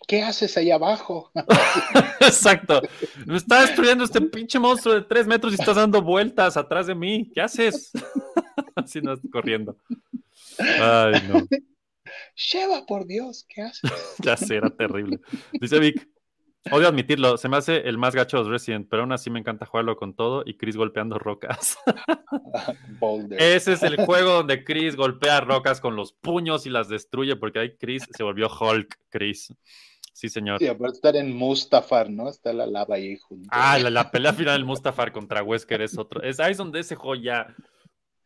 ¿Qué haces ahí abajo? Exacto. Me está destruyendo este pinche monstruo de tres metros y estás dando vueltas atrás de mí. ¿Qué haces? Así no corriendo. Ay, no. Sheva, por Dios, ¿qué haces? Ya sé, era terrible. Dice Vic, odio admitirlo, se me hace el más gacho de los Resident, pero aún así me encanta jugarlo con todo y Chris golpeando rocas. Boulder. Ese es el juego donde Chris golpea rocas con los puños y las destruye, porque ahí Chris se volvió Hulk, Chris. Sí, señor. Sí, aparte estar en Mustafar, ¿no? Está la lava ahí junto. Ah, la, la pelea final del Mustafar contra Wesker es otro. Es ahí es donde ese juego ya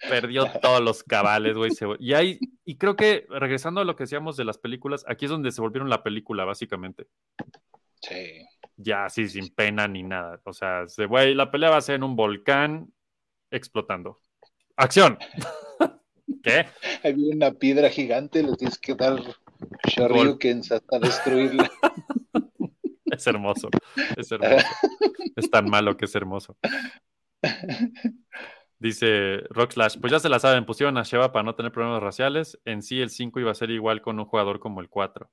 perdió todos los cabales, güey. Y ahí, y creo que regresando a lo que decíamos de las películas, aquí es donde se volvieron la película, básicamente. Sí. Ya así, sin pena ni nada. O sea, se- güey, la pelea va a ser en un volcán explotando. ¡Acción! ¿Qué? Hay una piedra gigante, le tienes que dar Shoryukens hasta destruirla. Es hermoso. Es hermoso. Es tan malo que es hermoso. Dice Rockslash, pues ya se la saben, pusieron a Sheva para no tener problemas raciales. En sí el 5 iba a ser igual con un jugador como el 4.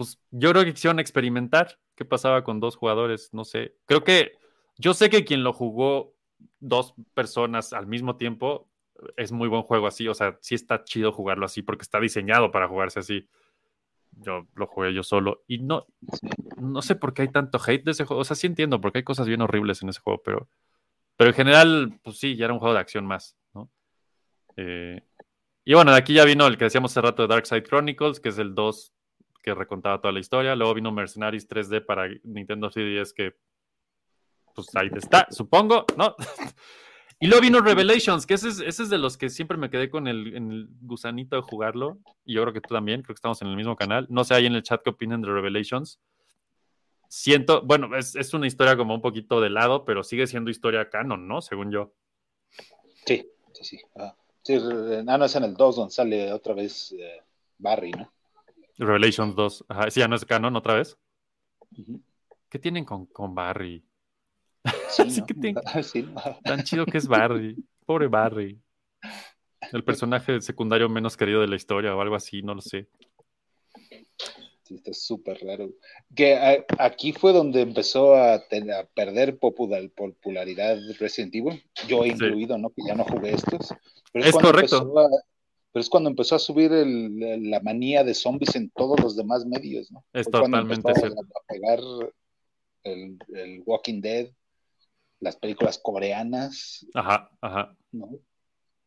Pues yo creo que quisieron experimentar qué pasaba con dos jugadores, no sé. Creo que yo sé que quien lo jugó dos personas al mismo tiempo es muy buen juego así, o sea, sí está chido jugarlo así porque está diseñado para jugarse así. Yo lo jugué yo solo y no, no sé por qué hay tanto hate de ese juego. O sea, sí entiendo porque hay cosas bien horribles en ese juego, pero, pero en general, pues sí, ya era un juego de acción más, ¿no? Eh, y bueno, de aquí ya vino el que decíamos hace rato de Dark Side Chronicles, que es el 2 que recontaba toda la historia. Luego vino Mercenaries 3D para Nintendo 3DS, que pues ahí está, supongo, ¿no? y luego vino Revelations, que ese es, ese es de los que siempre me quedé con el, gusanito de jugarlo. Y yo creo que tú también, creo que estamos en el mismo canal. No sé ahí en el chat qué opinan de Revelations. Siento, bueno, es, es una historia como un poquito de lado, pero sigue siendo historia canon, ¿no? Según yo. Sí, sí, sí. Ah, sí, no es en el 2 donde sale otra vez eh, Barry, ¿no? Revelations 2. Ajá, sí, ya no es canon otra vez. ¿Qué tienen con, con Barry? Sí, Sí ¿no? que Sí, ¿no? Tan chido que es Barry. Pobre Barry. El personaje secundario menos querido de la historia o algo así, no lo sé. Sí, está súper raro. Que a- aquí fue donde empezó a, perder popular- popularidad Resident Evil. Yo incluido, ¿no? Que ya no jugué estos. Pero Es cuando correcto. a- pero es cuando empezó a subir el- la manía de zombies en todos los demás medios, ¿no? Es Fue totalmente cierto. a, pegar el, el Walking Dead, las películas coreanas, Ajá, ajá. ¿no?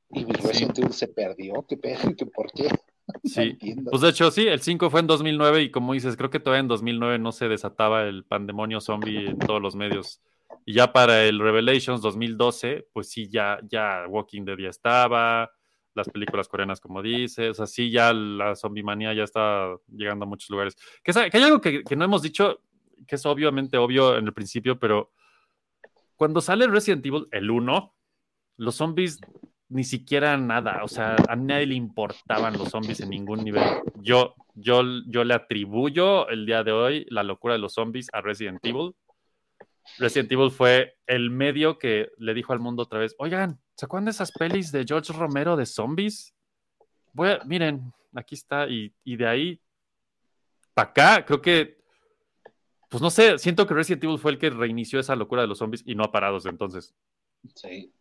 Y Resident Evil se perdió, ¿qué? ¿Qué ¿Por qué? Sí, pues de hecho sí, el 5 fue en 2009 y como dices, creo que todavía en 2009 no se desataba el pandemonio zombie en todos los medios. Y ya para el Revelations 2012, pues sí, ya, ya Walking Dead ya estaba, las películas coreanas como dices, así ya la zombie manía ya está llegando a muchos lugares. Que, que hay algo que, que no hemos dicho, que es obviamente obvio en el principio, pero cuando sale Resident Evil, el 1, los zombies ni siquiera nada, o sea, a nadie le importaban los zombies en ningún nivel. Yo, yo, yo le atribuyo el día de hoy la locura de los zombies a Resident Evil. Resident Evil fue el medio que le dijo al mundo otra vez, oigan, ¿se acuerdan de esas pelis de George Romero de zombies? Voy a- miren, aquí está, y, y de ahí para acá, creo que, pues no sé, siento que Resident Evil fue el que reinició esa locura de los zombies y no ha parado desde entonces. Sí.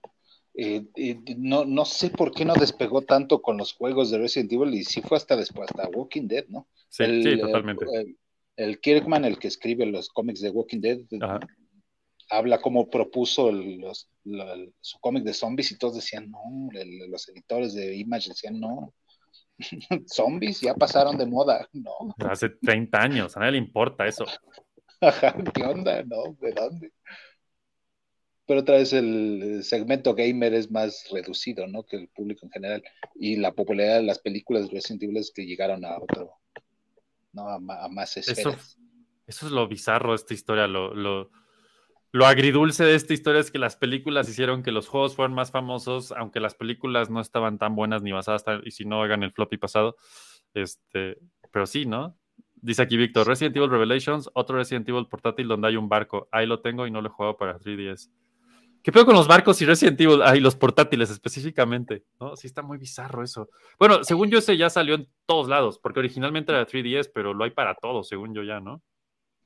Eh, eh, no, no sé por qué no despegó tanto con los juegos de Resident Evil y sí fue hasta después, hasta Walking Dead, ¿no? Sí, El- sí, totalmente. El, el Kirkman, el que escribe los cómics de Walking Dead, Ajá. Habla como propuso los- su cómic de zombies y todos decían no, el- los editores de Image decían no, zombies ya pasaron de moda, no, Hace 30 años, a nadie le importa eso. Ajá, ¿qué onda? No, ¿de dónde? Pero otra vez el segmento gamer es más reducido, ¿no? Que el público en general. Y la popularidad de las películas de Resident Evil es que llegaron a otro, ¿no? A, a más Eso, esferas. eso es lo bizarro de esta historia, lo, lo, lo agridulce de esta historia es que las películas hicieron que los juegos fueran más famosos, aunque las películas no estaban tan buenas ni basadas, tan- y si no, hagan el floppy pasado. Este, pero sí, ¿no? Dice aquí Víctor, Resident Evil Revelations, otro Resident Evil portátil donde hay un barco. Ahí lo tengo y no lo he jugado para 3DS. ¿Qué pedo con los barcos y Resident Evil? Ahí los portátiles específicamente, ¿no? Sí está muy bizarro eso. Bueno, según yo ese ya salió en todos lados, porque originalmente era 3DS, pero lo hay para todos, según yo ya, ¿no?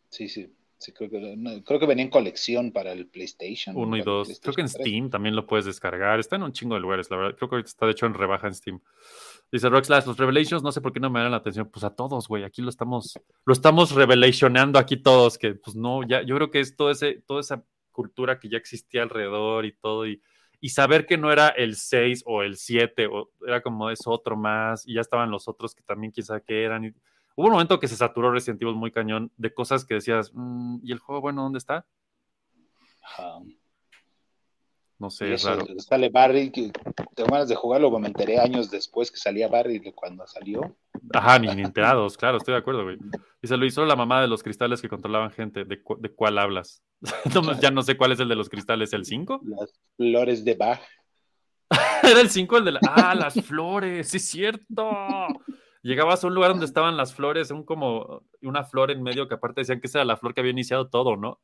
Sí, sí. Sí creo, que, no, creo que venía en colección para el PlayStation. Uno y para el dos. Creo que en PlayStation 3. Steam también lo puedes descargar. Está en un chingo de lugares, la verdad. Creo que está de hecho en rebaja en Steam. Dice Roxlash, los Revelations, no sé por qué no me dan la atención. Pues a todos, güey. Aquí lo estamos, lo estamos revelationando aquí todos, que pues no, ya, yo creo que es todo ese, toda esa cultura que ya existía alrededor y todo, y, y saber que no era el 6 o el 7, o era como es otro más, y ya estaban los otros que también quizá que eran. y- Hubo un momento que se saturó Resident Evil muy cañón de cosas que decías, "Mm, ¿y el juego bueno dónde está? No sé, Y es raro. sale Barry, que tengo ganas de jugarlo, me enteré años después que salía Barry de cuando salió. Ajá, ni, ni enterados, claro, estoy de acuerdo, güey. Dice Luis, solo la mamá de los cristales que controlaban gente. ¿De, cu- de cuál hablas? Ya no sé cuál es el de los cristales, ¿el 5? Las flores de Bach. Era el 5 el de la... Ah, las flores, sí es cierto. Llegabas a un lugar donde estaban las flores, un como una flor en medio que aparte decían que esa era la flor que había iniciado todo, ¿no?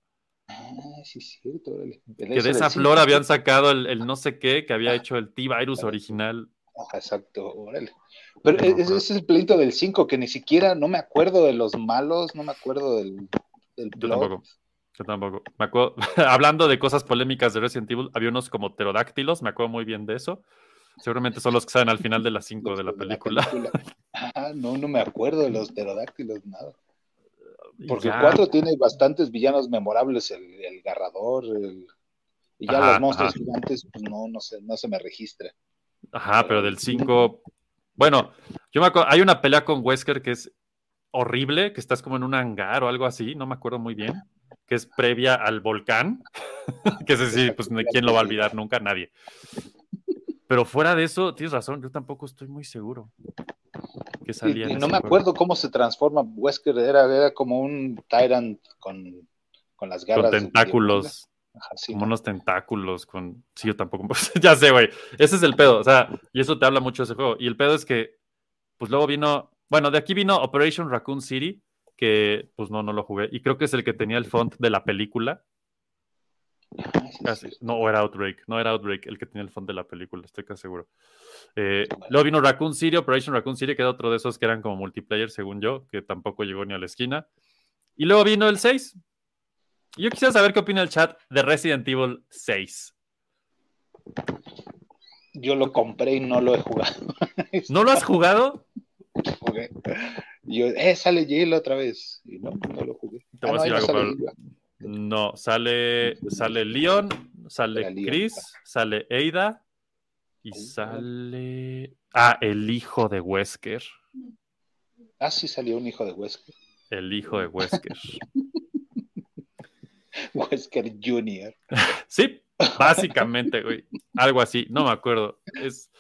Ah, sí, es cierto. órale. Que de esa flor sí, habían sacado el, el no sé qué que había hecho el T-Virus original. Ajá, Exacto, órale. Pero No, e- ese, es el pleito del 5, que ni siquiera, no me acuerdo de los malos, no me acuerdo del, del Yo tampoco. Yo tampoco. Me acuerdo, hablando de cosas polémicas de Resident Evil, había unos como pterodáctilos, me acuerdo muy bien de eso. Seguramente son los que salen al final de las 5 de la película. Ah, no, no me acuerdo de los pterodáctilos, nada. Porque ya. el 4 tiene bastantes villanos memorables, el, el garrador, el... y ya Ajá, los monstruos ajá. gigantes, pues no, no se, no se me registra. Ajá, pero del 5. Bueno, yo me acuerdo, hay una pelea con Wesker que es horrible, que estás como en un hangar o algo así, no me acuerdo muy bien, que es previa al volcán, que es decir, pues ¿quién lo va a olvidar nunca? Nadie. Pero fuera de eso, tienes razón, yo tampoco estoy muy seguro que Y, salía. y en no me juego. acuerdo cómo se transforma. Wesker era, era como un Tyrant con, con las Con garras. de- tentáculos. Ajá, sí, como ¿no? unos tentáculos con... Sí, yo tampoco... ya sé, güey. Ese es el pedo. O sea, y eso te habla mucho de ese juego. Y el pedo es que, pues luego vino... Bueno, de aquí vino Operation Raccoon City, que pues no, no lo jugué. Y creo que es el que tenía el font de la película. Casi. No, o era Outbreak. No era Outbreak el que tenía el font de la película, estoy casi seguro. Eh, luego vino Raccoon City, Operation Raccoon City, que era otro de esos que eran como multiplayer, según yo, que tampoco llegó ni a la esquina. Y luego vino el 6. Y Yo quisiera saber qué opina el chat de Resident Evil 6. Yo lo compré y no lo he jugado. ¿No lo has jugado? Jugué. Y yo, eh, sale Jill otra vez. Y no, no lo jugué. Te voy a Ah, no, algo, Pablo. No, sale, sale Leon, sale. Chris, sale Ada y sale. Ah, el hijo de Wesker. Ah, sí salió un hijo de Wesker. El hijo de Wesker. Wesker Jr. Sí, básicamente, güey. Algo así, no me acuerdo. Es,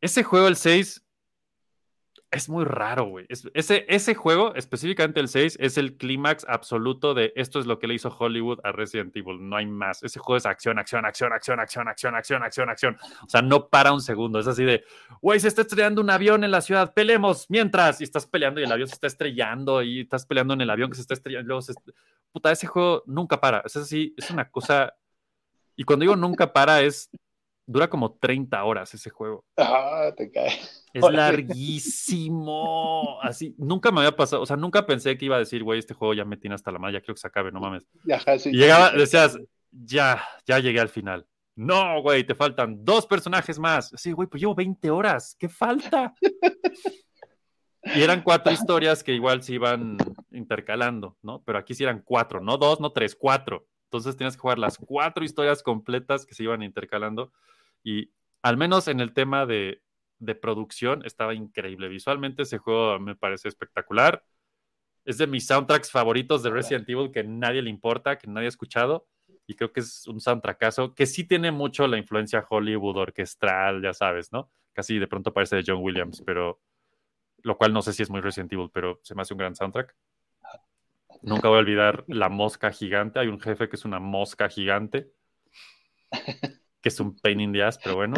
ese juego, el 6, es muy raro, güey. Es- ese, juego, específicamente el 6, es el clímax absoluto de esto es lo que le hizo Hollywood a Resident Evil. No hay más. Ese juego es acción, acción, acción, acción, acción, acción, acción, acción, acción. O sea, no para un segundo. Es así de, güey, se está estrellando un avión en la ciudad, pelemos mientras. Y estás peleando y el avión se está estrellando y estás peleando en el avión que se está estrellando. y luego se est- Puta, ese juego nunca para. Es así, es una cosa. Y cuando digo nunca para, es. Dura como 30 horas ese juego. Ah, te cae. Es larguísimo. Así, nunca me había pasado. O sea, nunca pensé que iba a decir, güey, este juego ya me tiene hasta la madre, ya creo que se acabe, no mames. Ajá, sí, Y llegaba, decías, ya, ya llegué al final. No, güey, te faltan dos personajes más. Sí, güey, pues llevo 20 horas. ¿Qué falta? Y eran cuatro historias que igual se iban intercalando, ¿no? Pero aquí sí eran cuatro, no dos, no tres, cuatro. Entonces tienes que jugar las cuatro historias completas que se iban intercalando. Y al menos en el tema de, de producción estaba increíble. Visualmente ese juego me parece espectacular. Es de mis soundtracks favoritos de Resident Evil que nadie le importa, que nadie ha escuchado. Y creo que es un soundtrackazo que sí tiene mucho la influencia Hollywood orquestral, ya sabes, ¿no? Casi de pronto parece de John Williams, pero lo cual no sé si es muy Resident Evil, pero se me hace un gran soundtrack. Nunca voy a olvidar la mosca gigante. Hay un jefe que es una mosca gigante, que es un pain in the ass, pero bueno.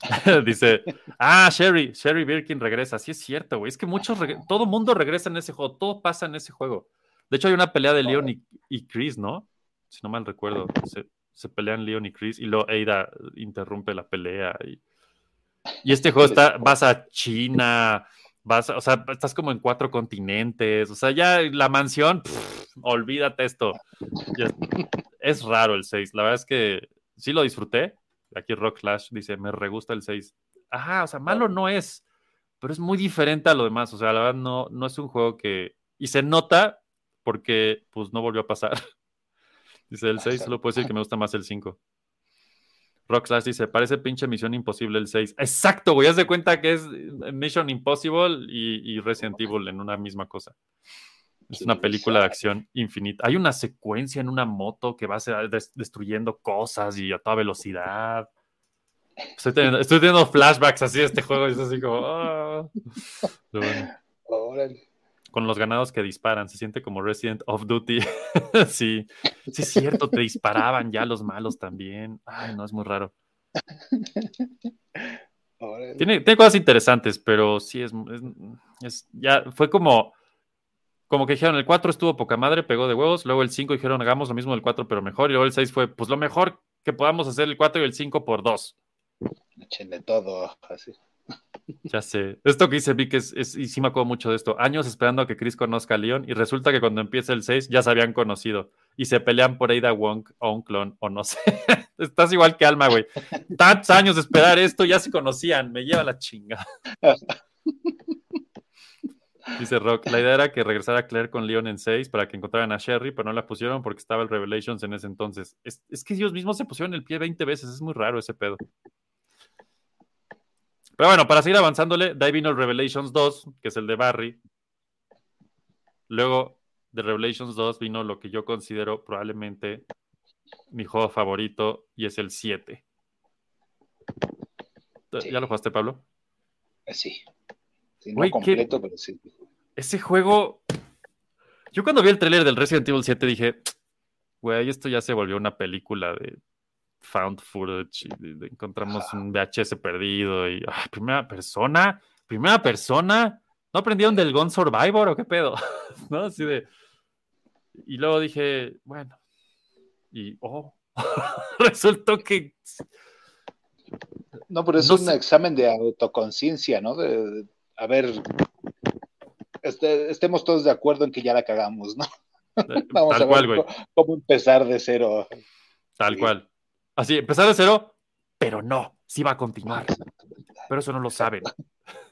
Dice, ah, Sherry, Sherry Birkin regresa. Sí es cierto, güey. Es que muchos, todo mundo regresa en ese juego, todo pasa en ese juego. De hecho, hay una pelea de Leon y, Chris, ¿no? Si no mal recuerdo. Se, pelean Leon y Chris y luego Ada interrumpe la pelea. Y, y este juego está, vas a China, vas, o sea, estás como en cuatro continentes. O sea, ya la mansión, olvídate esto. Es, es raro el 6. La verdad es que sí lo disfruté. Aquí Rock Slash dice, me re gusta el 6. Ajá, o sea, malo no es, pero es muy diferente a lo demás. O sea, la verdad no, no es un juego que... Y se nota porque pues no volvió a pasar. Dice el 6, solo puedo decir que me gusta más el 5. Rock Slash dice, parece pinche Misión Imposible el 6. Exacto, güey, haz de cuenta que es Mission Impossible y, y Resident Evil en una misma cosa. Es una película de acción infinita. Hay una secuencia en una moto que va a ser des- destruyendo cosas y a toda velocidad. Estoy teniendo, estoy teniendo flashbacks así de este juego y es así como... ah. Bueno, con los ganados que disparan, se siente como Resident of Duty. sí, sí es cierto, te disparaban ya los malos también. Ay, no, es muy raro. Tiene, tiene cosas interesantes, pero sí es, es- es- ya fue como como que dijeron el 4 estuvo poca madre, pegó de huevos, luego el 5 dijeron hagamos lo mismo del 4 pero mejor y luego el 6 fue pues lo mejor que podamos hacer el 4 y el 5 por 2. Échenle todo, así. Ya sé. Esto que dice Vic es, es- y sí me acuerdo mucho de esto. Años esperando a que Chris conozca a Leon y resulta que cuando empieza el 6 ya se habían conocido y se pelean por Ada Wong o un clon o no sé. Estás igual que Alma, güey. Tantos años de esperar esto, ya se conocían. Me lleva la chinga. Dice Rock, la idea era que regresara Claire con Leon en 6 para que encontraran a Sherry, pero no la pusieron porque estaba el Revelations en ese entonces. Es, es que ellos mismos se pusieron el pie 20 veces, es muy raro ese pedo. Pero bueno, para seguir avanzándole, de ahí vino el Revelations 2, que es el de Barry. Luego de Revelations 2 vino lo que yo considero probablemente mi juego favorito y es el 7. Sí. ¿Ya lo jugaste, Pablo? Eh, Sí. Sí, no Güey, ¿qué- completo, pero sí. Ese juego. Yo cuando vi el tráiler del Resident Evil 7 dije, güey, esto ya se volvió una película de found footage. y de- de encontramos un VHS perdido y primera persona, primera persona. ¿No aprendieron del Gun Survivor o qué pedo? ¿No? Así de. Y luego dije, bueno. Y oh, resultó que No, pero es No un sé. examen de autoconciencia, ¿no? De, de- a ver, este- estemos todos de acuerdo en que ya la cagamos, ¿no? Vamos tal a ver cual, güey. cómo empezar de cero. Tal Sí. cual. Así, empezar de cero, pero no, sí va a continuar. Pero eso no lo saben.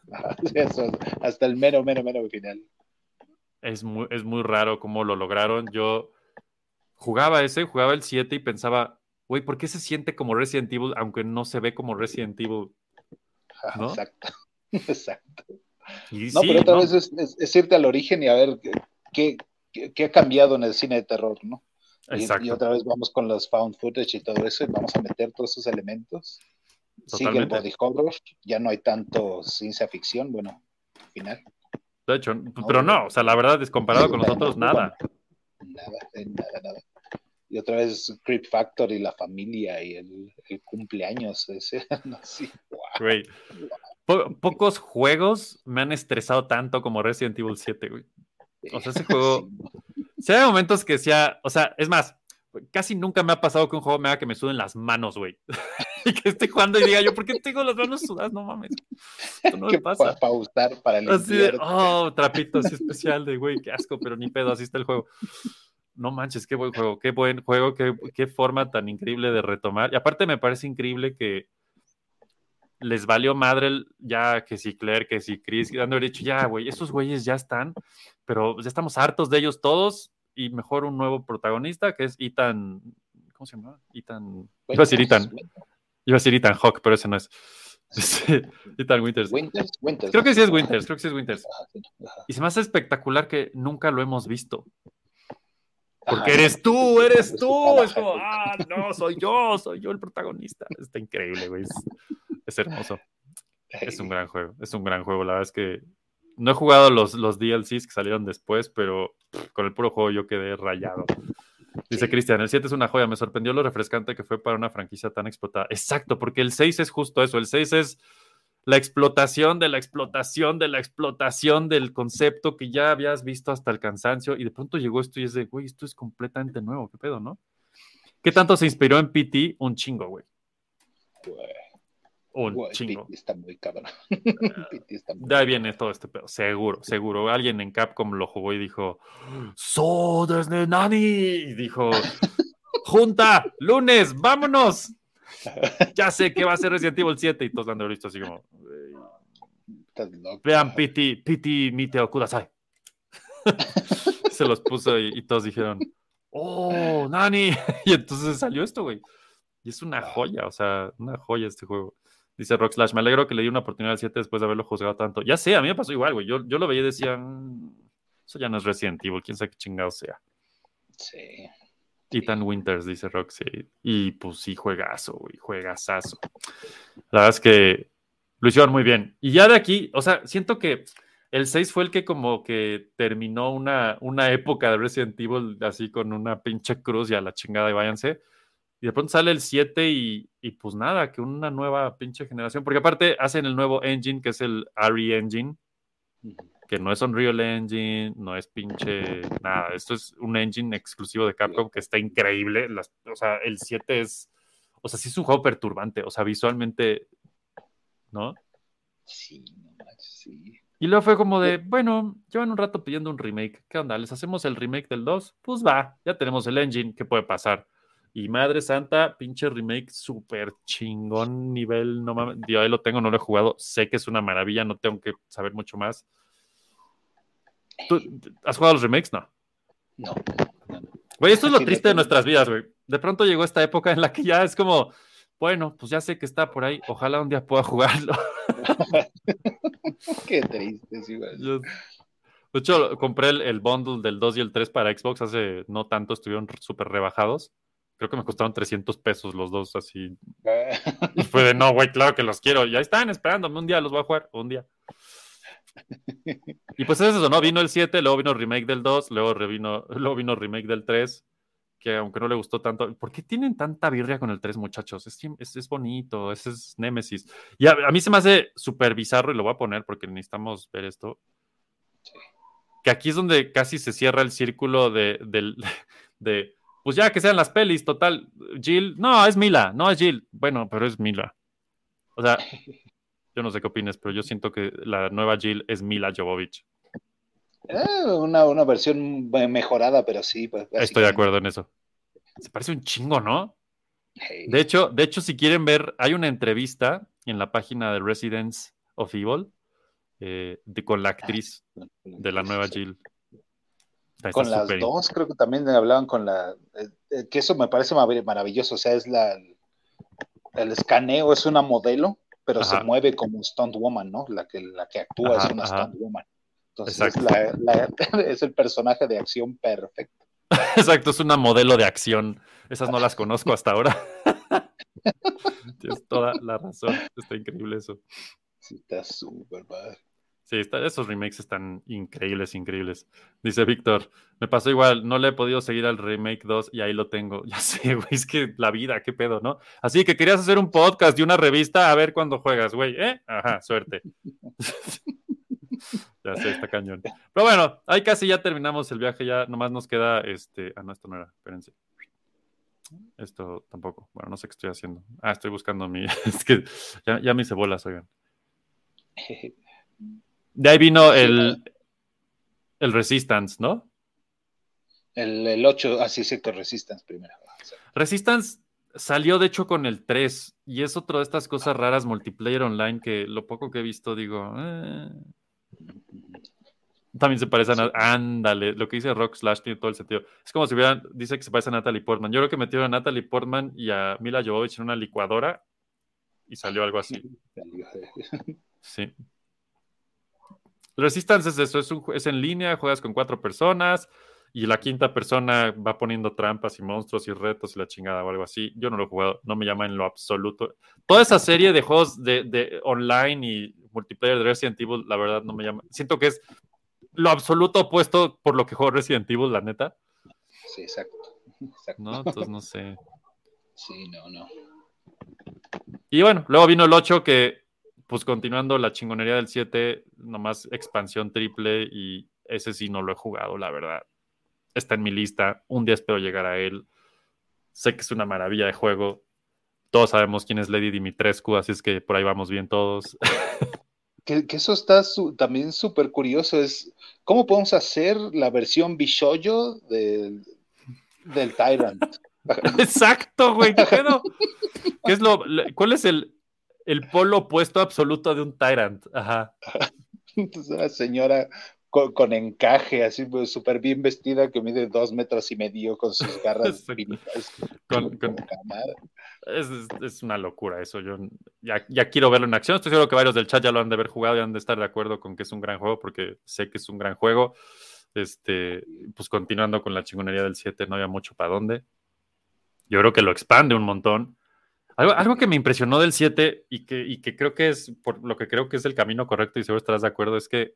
Eso, hasta el mero, mero, mero final. Es muy, es muy raro cómo lo lograron. Yo jugaba ese, jugaba el 7 y pensaba, güey, ¿por qué se siente como Resident Evil aunque no se ve como Resident Evil? Ajá, ¿No? Exacto. Exacto. Y No, sí, pero otra ¿no? vez es, es- es irte al origen y a ver qué, qué, qué ha cambiado en el cine de terror, ¿no? Y, Exacto. y otra vez vamos con los found footage y todo eso y vamos a meter todos esos elementos. Sigue el Totalmente. body horror, ya no hay tanto ciencia ficción, bueno, al final, De hecho, pero no, o sea, la verdad es comparado con nosotros, nada. nada, eh, nada, nada. Y otra vez Creep Factor y la familia y el, el cumpleaños ese, no, sí, guau. Güey. Po- pocos juegos me han estresado tanto como Resident Evil 7, güey. O sea, ese juego. Sí, Si hay momentos que sea, o sea, es más, casi nunca me ha pasado que un juego me haga que me suden las manos, güey. y que esté jugando y diga yo, ¿por qué tengo las manos sudadas? No mames. Esto no me pasa. pa- pausar para Así de, limpiar. oh, trapito así especial de, güey, qué asco, pero ni pedo, así está el juego. No manches, qué buen juego, qué buen juego, qué, qué forma tan increíble de retomar. Y aparte me parece increíble que les valió madre el- ya que si Claire, que si Chris, haber dicho, ya, güey, esos güeyes ya están, pero ya estamos hartos de ellos todos y mejor un nuevo protagonista que es Ethan, ¿cómo se llama? Ethan, iba a decir Ethan, iba a decir Ethan Hawk, pero ese no es. Este, Ethan Winters. Winters, Winters. Creo que sí es Winters, creo que sí es Winters. Sí. Y se me hace espectacular que nunca lo hemos visto. Porque eres tú, eres es tú. Es como, ah, no, soy yo, soy yo el protagonista. Está increíble, güey. Es, hermoso. Es un gran juego, es un gran juego. La verdad es que no he jugado los, los DLCs que salieron después, pero pff, con el puro juego yo quedé rayado. Dice Sí. Cristian, el 7 es una joya, me sorprendió lo refrescante que fue para una franquicia tan explotada. Exacto, porque el 6 es justo eso, el 6 es la explotación de la explotación de la explotación del concepto que ya habías visto hasta el cansancio y de pronto llegó esto y es de, güey, esto es completamente nuevo, ¿qué pedo, no? ¿Qué tanto se inspiró en PT? Un chingo, güey. Güey, Un chingo. Está muy cabrón. Está muy De ahí viene todo este pedo, seguro, seguro. Alguien en Capcom lo jugó y dijo, ¡So, desde Nani! Y dijo, ¡Junta! ¡Lunes! ¡Vámonos! Ya sé que va a ser Resident Evil 7 y todos lo han de visto así como, "Güey, Estás loco. vean Piti, Piti, Miteo Kudasai. Se los puso y, y todos dijeron, ¡Oh, Nani! Y entonces salió esto, güey. Y es una joya, o sea, una joya este juego. Dice Rockslash, me alegro que le di una oportunidad al 7 después de haberlo juzgado tanto. Ya sé, a mí me pasó igual, güey. Yo, yo lo veía y decía, "Mm, eso ya no es Resident Evil, quién sabe qué chingado sea. Sí. Ethan Winters, dice Roxy. Y pues sí, juegazo, güey, juegazazo. La verdad es que lo hicieron muy bien. Y ya de aquí, o sea, siento que el 6 fue el que como que terminó una, una época de Resident Evil así con una pinche cruz y a la chingada y váyanse. Y de pronto sale el 7 y, y pues nada, que una nueva pinche generación. Porque aparte hacen el nuevo engine, que es el RE Engine, que no es Unreal Engine, no es pinche nada. Esto es un engine exclusivo de Capcom que está increíble. Las- o sea, el 7 es, o sea, sí es un juego perturbante, o sea, visualmente, ¿no? Sí, sí. Y luego fue como de, bueno, llevan un rato pidiendo un remake. ¿Qué onda? ¿Les hacemos el remake del 2? Pues va, ya tenemos el engine, ¿qué puede pasar? Y madre santa, pinche remake súper chingón, nivel, no mames, yo ahí lo tengo, no lo he jugado, sé que es una maravilla, no tengo que saber mucho más. ¿Tú has jugado los remakes? No. No. Güey, esto es lo triste de nuestras vidas, güey. De pronto llegó esta época en la que ya es como, bueno, pues ya sé que está por ahí, ojalá un día pueda jugarlo. Qué triste, sí, güey. Yo- de hecho, compré el, el bundle del 2 y el 3 para Xbox hace no tanto, estuvieron súper rebajados. Creo que me costaron 300 pesos los dos, así. Y fue de, no, güey, claro que los quiero. Ya están esperándome, un día los voy a jugar, un día. Y pues es eso, ¿no? Vino el 7, luego vino remake del 2, luego revino, luego vino remake del 3, que aunque no le gustó tanto. ¿Por qué tienen tanta birria con el 3, muchachos? Es, es, es bonito, ese es Nemesis. Y a, a mí se me hace súper bizarro, y lo voy a poner porque necesitamos ver esto. Que aquí es donde casi se cierra el círculo de, del- de, pues ya que sean las pelis, total. Jill, no, es Mila, no es Jill. Bueno, pero es Mila. O sea, yo no sé qué opinas, pero yo siento que la nueva Jill es Mila Jovovich. Eh, una, una versión mejorada, pero sí. pues, Estoy de acuerdo en eso. Se parece un chingo, ¿no? Hey. De hecho, de hecho, si quieren ver, hay una entrevista en la página de Residence of Evil eh, de- con la actriz de la nueva Jill. Está Con las dos, creo que también hablaban con la. eh, eh, que eso me parece mar- maravilloso. O sea, es la. El escaneo es una modelo pero se mueve como stunt woman, ¿no? La que, la que actúa Ajá, es una ajá. stunt woman. Entonces es, Exacto. la- la- es el personaje de acción perfecto. Exacto, es una modelo de acción. Esas no las conozco hasta ahora. Tienes toda la razón. Está increíble eso. Sí, está súper padre. Sí, está- esos remakes están increíbles, increíbles. Dice Víctor, me pasó igual, no le he podido seguir al remake 2 y ahí lo tengo. Ya sé, güey, es que la vida, qué pedo, ¿no? Así que querías hacer un podcast y una revista a ver cuándo juegas, güey, ¿eh? Ajá, suerte. ya sé, está cañón. Pero bueno, ahí casi ya terminamos el viaje, ya nomás nos queda este. Ah, no, esto no era, espérense. Esto tampoco. Bueno, no sé qué estoy haciendo. Ah, estoy buscando mi. es que ya, ya me hice bolas, oigan. De ahí vino el, el Resistance, ¿no? El, el 8, así sí que Resistance primero. Resistance salió de hecho con el 3 y es otra de estas cosas raras multiplayer online que lo poco que he visto digo, eh. también se parecen a, ándale, lo que dice Rock Slash tiene todo el sentido. Es como si hubieran, dice que se parece a Natalie Portman. Yo creo que metieron a Natalie Portman y a Mila Jovovich en una licuadora y salió algo así. Sí. Resistance es eso, es, un, es en línea, juegas con cuatro personas y la quinta persona va poniendo trampas y monstruos y retos y la chingada o algo así. Yo no lo he jugado, no me llama en lo absoluto. Toda esa serie de juegos de, de online y multiplayer de Resident Evil, la verdad no me llama. Siento que es lo absoluto opuesto por lo que juego Resident Evil, la neta. Sí, exacto. exacto. ¿No? Entonces no sé. Sí, no, no. Y bueno, luego vino el 8 que, pues continuando la chingonería del 7, nomás expansión triple y ese sí no lo he jugado, la verdad. Está en mi lista, un día espero llegar a él. Sé que es una maravilla de juego. Todos sabemos quién es Lady Dimitrescu, así es que por ahí vamos bien todos. Que, que eso está su, también súper curioso, es cómo podemos hacer la versión Bishoyo del, del Tyrant. Exacto, güey. ¿Qué es lo, ¿Cuál es el, el polo opuesto absoluto de un Tyrant? Ajá. Entonces, una señora con, con encaje, así pues, súper bien vestida, que mide dos metros y medio con sus garras finitas, Con- con-. Es, es- es una locura eso. Yo ya, ya quiero verlo en acción. Estoy seguro que varios del chat ya lo han de haber jugado y han de estar de acuerdo con que es un gran juego, porque sé que es un gran juego. Este, pues continuando con la chingonería del 7, no había mucho para dónde. Yo creo que lo expande un montón. Algo, algo que me impresionó del 7 y que, y que creo que es por lo que creo que es el camino correcto y seguro estarás de acuerdo, es que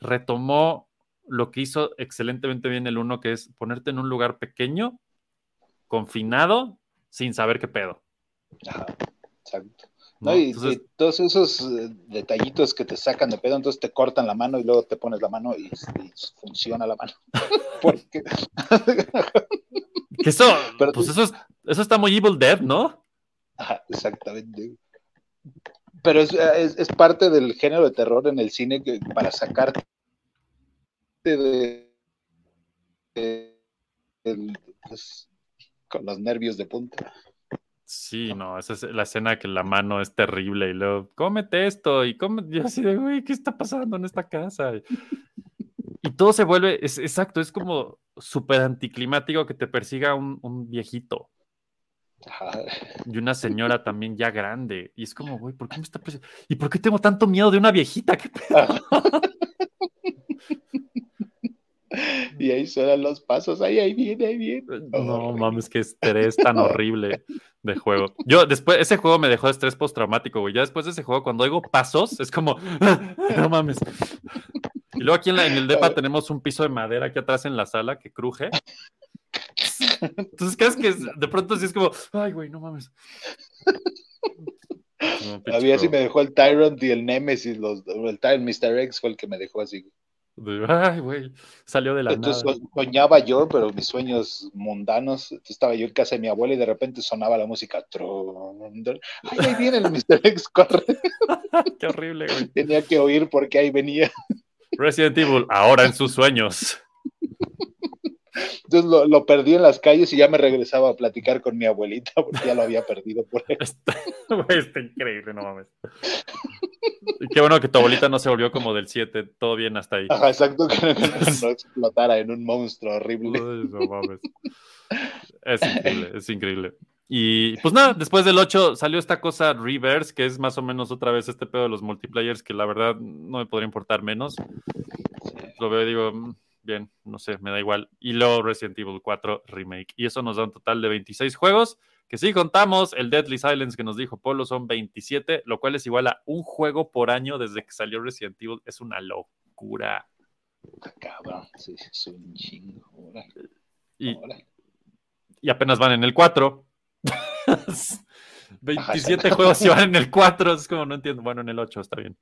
retomó lo que hizo excelentemente bien el 1, que es ponerte en un lugar pequeño, confinado, sin saber qué pedo. Ajá, exacto. ¿no? ¿no? Y, Entonces, y todos esos eh, detallitos que te sacan de pedo, entonces te cortan la mano y luego te pones la mano y, y funciona la mano. Porque que eso, Pero pues eso, es- eso está muy Evil Dead, ¿no? Ajá, exactamente. Pero es, es, es parte del género de terror en el cine que, para sacarte de, pues, con los nervios de punta. Sí, no, esa es la escena que la mano es terrible y luego, cómete esto y come, yo así de, güey, ¿qué está pasando en esta casa? Y todo se vuelve, es exacto, es como súper anticlimático que te persiga un, un viejito. Y una señora también ya grande. Y es como, güey, ¿por qué me está persiguiendo? ¿Y por qué tengo tanto miedo de una viejita? ¿Qué pedo? Y ahí suenan los pasos, ahí, ahí viene, ahí viene. No Oh, mames, qué estrés tan horrible de juego. Yo después, ese juego me dejó estrés postraumático, güey. Ya después de ese juego, cuando oigo pasos, es como, no mames. Y luego aquí en, la- en el depa tenemos un piso de madera aquí atrás en la sala que cruje. Entonces, crees que de pronto sí es como, ay, güey, no mames. No, pinche A mí así juego. me dejó el Tyrant y el Nemesis, los, el Tyrant Mr. X fue el que me dejó así. Ay, güey, salió de la Entonces nada. so- soñaba yo, pero mis sueños mundanos, estaba yo en casa de mi abuela y de repente sonaba la música. Ay, ahí viene el Mr. X, corre. Qué horrible, güey. Tenía que oír porque ahí venía. Resident Evil, ahora en sus sueños. Entonces lo, lo perdí en las calles y ya me regresaba a platicar con mi abuelita porque ya lo había perdido por ahí. Está, increíble, no mames. Qué bueno que tu abuelita no se volvió como del 7, todo bien hasta ahí. Ajá, exacto, que no explotara en un monstruo horrible. Uy, no mames. Es increíble, es increíble. Y pues nada, después del 8 salió esta cosa Reverse, que es más o menos otra vez este pedo de los multiplayers, que la verdad no me podría importar menos. Lo veo y digo, "Mm, bien, no sé, me da igual. Y luego Resident Evil 4 Remake. Y eso nos da un total de 26 juegos, que si contamos el Deadly Silence que nos dijo Polo son 27, lo cual es igual a un juego por año desde que salió Resident Evil. Es una locura. Cabrón. Sí, es un chingo. Órale, Y, órale. y apenas van en el 4. 27 juegos y van en el 4. Es como no entiendo. Bueno, en el 8 está bien.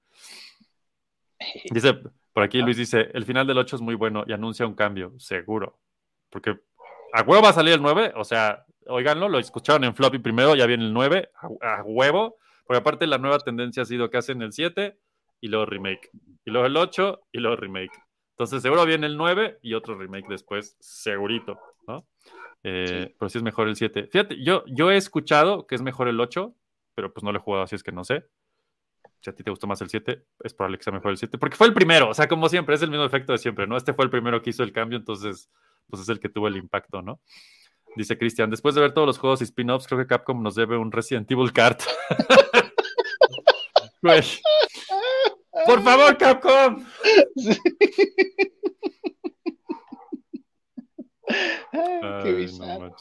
Dice, por aquí Luis dice, el final del 8 es muy bueno y anuncia un cambio, seguro. Porque a huevo va a salir el 9, o sea, oiganlo, lo escucharon en floppy primero, ya viene el 9, a, a huevo, porque aparte la nueva tendencia ha sido que hacen el 7 y luego remake, y luego el 8 y luego remake. Entonces seguro viene el 9 y otro remake después, segurito, ¿no? Eh, Pero sí es mejor el 7. Fíjate, yo, yo he escuchado que es mejor el 8, pero pues no lo he jugado, así es que no sé. Si a ti te gustó más el 7, es probable que sea mejor el 7, porque fue el primero, o sea, como siempre, es el mismo efecto de siempre, ¿no? Este fue el primero que hizo el cambio, entonces, pues es el que tuvo el impacto, ¿no? Dice Cristian, después de ver todos los juegos y spin-offs, creo que Capcom nos debe un Resident Evil Card. Güey. Por favor, Capcom. Ay, qué no.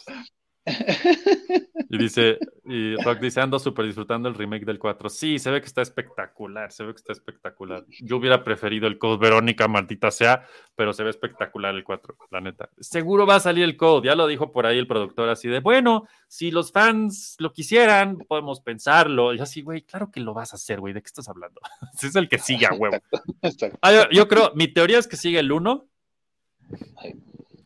Y dice, y Rock dice, ando súper disfrutando el remake del 4. Sí, se ve que está espectacular, se ve que está espectacular. Yo hubiera preferido el Code Verónica, maldita sea, pero se ve espectacular el 4, la neta. Seguro va a salir el Code, ya lo dijo por ahí el productor así de, bueno, si los fans lo quisieran, podemos pensarlo. Y así, güey, claro que lo vas a hacer, güey, ¿de qué estás hablando? Ese es el que sigue a huevo. Ah, yo, yo creo, mi teoría es que sigue el 1 Ay,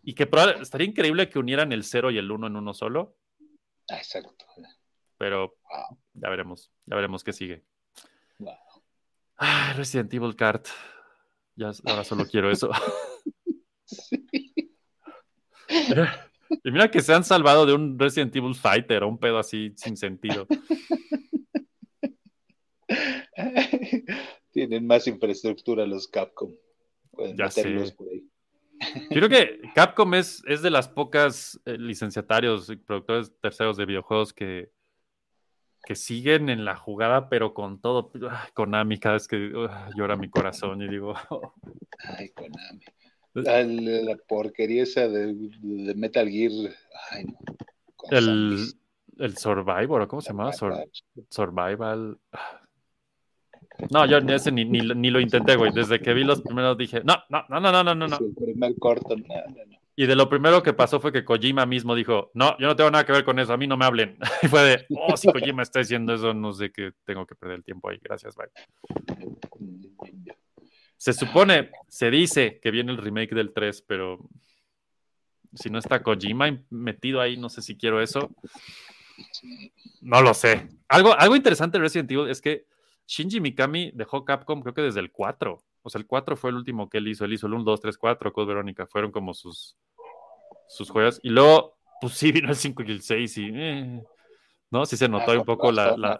y que probable- estaría increíble que unieran el 0 y el 1 en uno solo. ah, exacto. pero Wow. ya veremos, ya veremos qué sigue. Wow. Ah, Resident Evil Card. Ya ahora solo quiero eso. y mira que se han salvado de un Resident Evil Fighter o un pedo así sin sentido. Tienen más infraestructura los Capcom. Pueden Ya meterlos sé. por ahí. Yo creo que Capcom es, es de las pocas eh, licenciatarios y productores terceros de videojuegos que, que siguen en la jugada, pero con todo. Ah, Konami, cada vez que ah, llora mi corazón y digo, Ay, Konami. La, la- la porquería esa de, de Metal Gear. Ay, no. El, el Survivor, ¿o ¿cómo se llamaba? Sur- Ay, Survival. No, yo ese ni, ni, ni lo intenté, güey. Desde que vi los primeros dije, no, no, no, no, no, no, no. El primer corto, no, no, no. Y de lo primero que pasó fue que Kojima mismo dijo, no, yo no tengo nada que ver con eso, a mí no me hablen. Y fue de, oh, si Kojima está diciendo eso, no sé qué, tengo que perder el tiempo ahí, gracias, bye. Se supone, se dice que viene el remake del 3, pero si no está Kojima metido ahí, no sé si quiero eso. No lo sé. Algo, algo interesante de Resident Evil es que Shinji Mikami dejó Capcom creo que desde el 4. O sea, el 4 fue el último que él hizo. Él hizo el 1, 2, 3, 4, Code Verónica. Fueron como sus, sus juegos. Y luego, pues sí, vino el 5 y el 6 y... eh, ¿No? Sí se notó un poco la, la,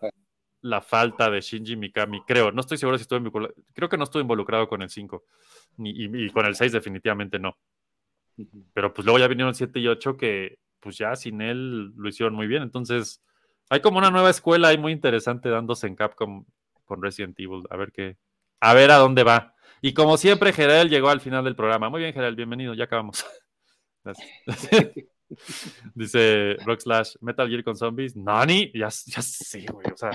la falta de Shinji Mikami, creo. No estoy seguro si estuve involucrado. Creo que no estuve involucrado con el 5. Ni, y, y con el 6 definitivamente no. Pero pues luego ya vinieron el 7 y 8 que pues ya sin él lo hicieron muy bien. Entonces hay como una nueva escuela ahí muy interesante dándose en Capcom con Resident Evil. A ver qué, a ver a dónde va. Y como siempre, Gerald llegó al final del programa. Muy bien, Gerald, bienvenido, ya acabamos. Dice Rock Slash, Metal Gear con zombies. Nani, ya, ya sé, güey. O sea,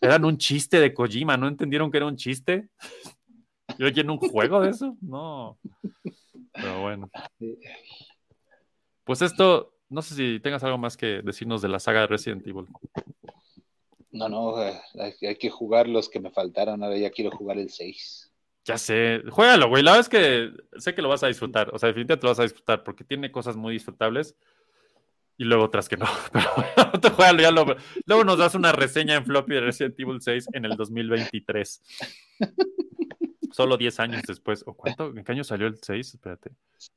eran un chiste de Kojima, ¿no entendieron que era un chiste? ¿Yo en un juego de eso? No. Pero bueno. Pues esto, no sé si tengas algo más que decirnos de la saga de Resident Evil. No, no, hay, hay que jugar los que me faltaron. Ahora ya quiero jugar el 6. Ya sé, juégalo, güey. La verdad es que sé que lo vas a disfrutar. O sea, definitivamente lo vas a disfrutar porque tiene cosas muy disfrutables y luego otras que no. Pero bueno, te juégalo, ya lo, luego nos das una reseña en floppy de Resident Evil 6 en el 2023. Solo 10 años después. ¿O cuánto? ¿En qué año salió el 6? Espérate.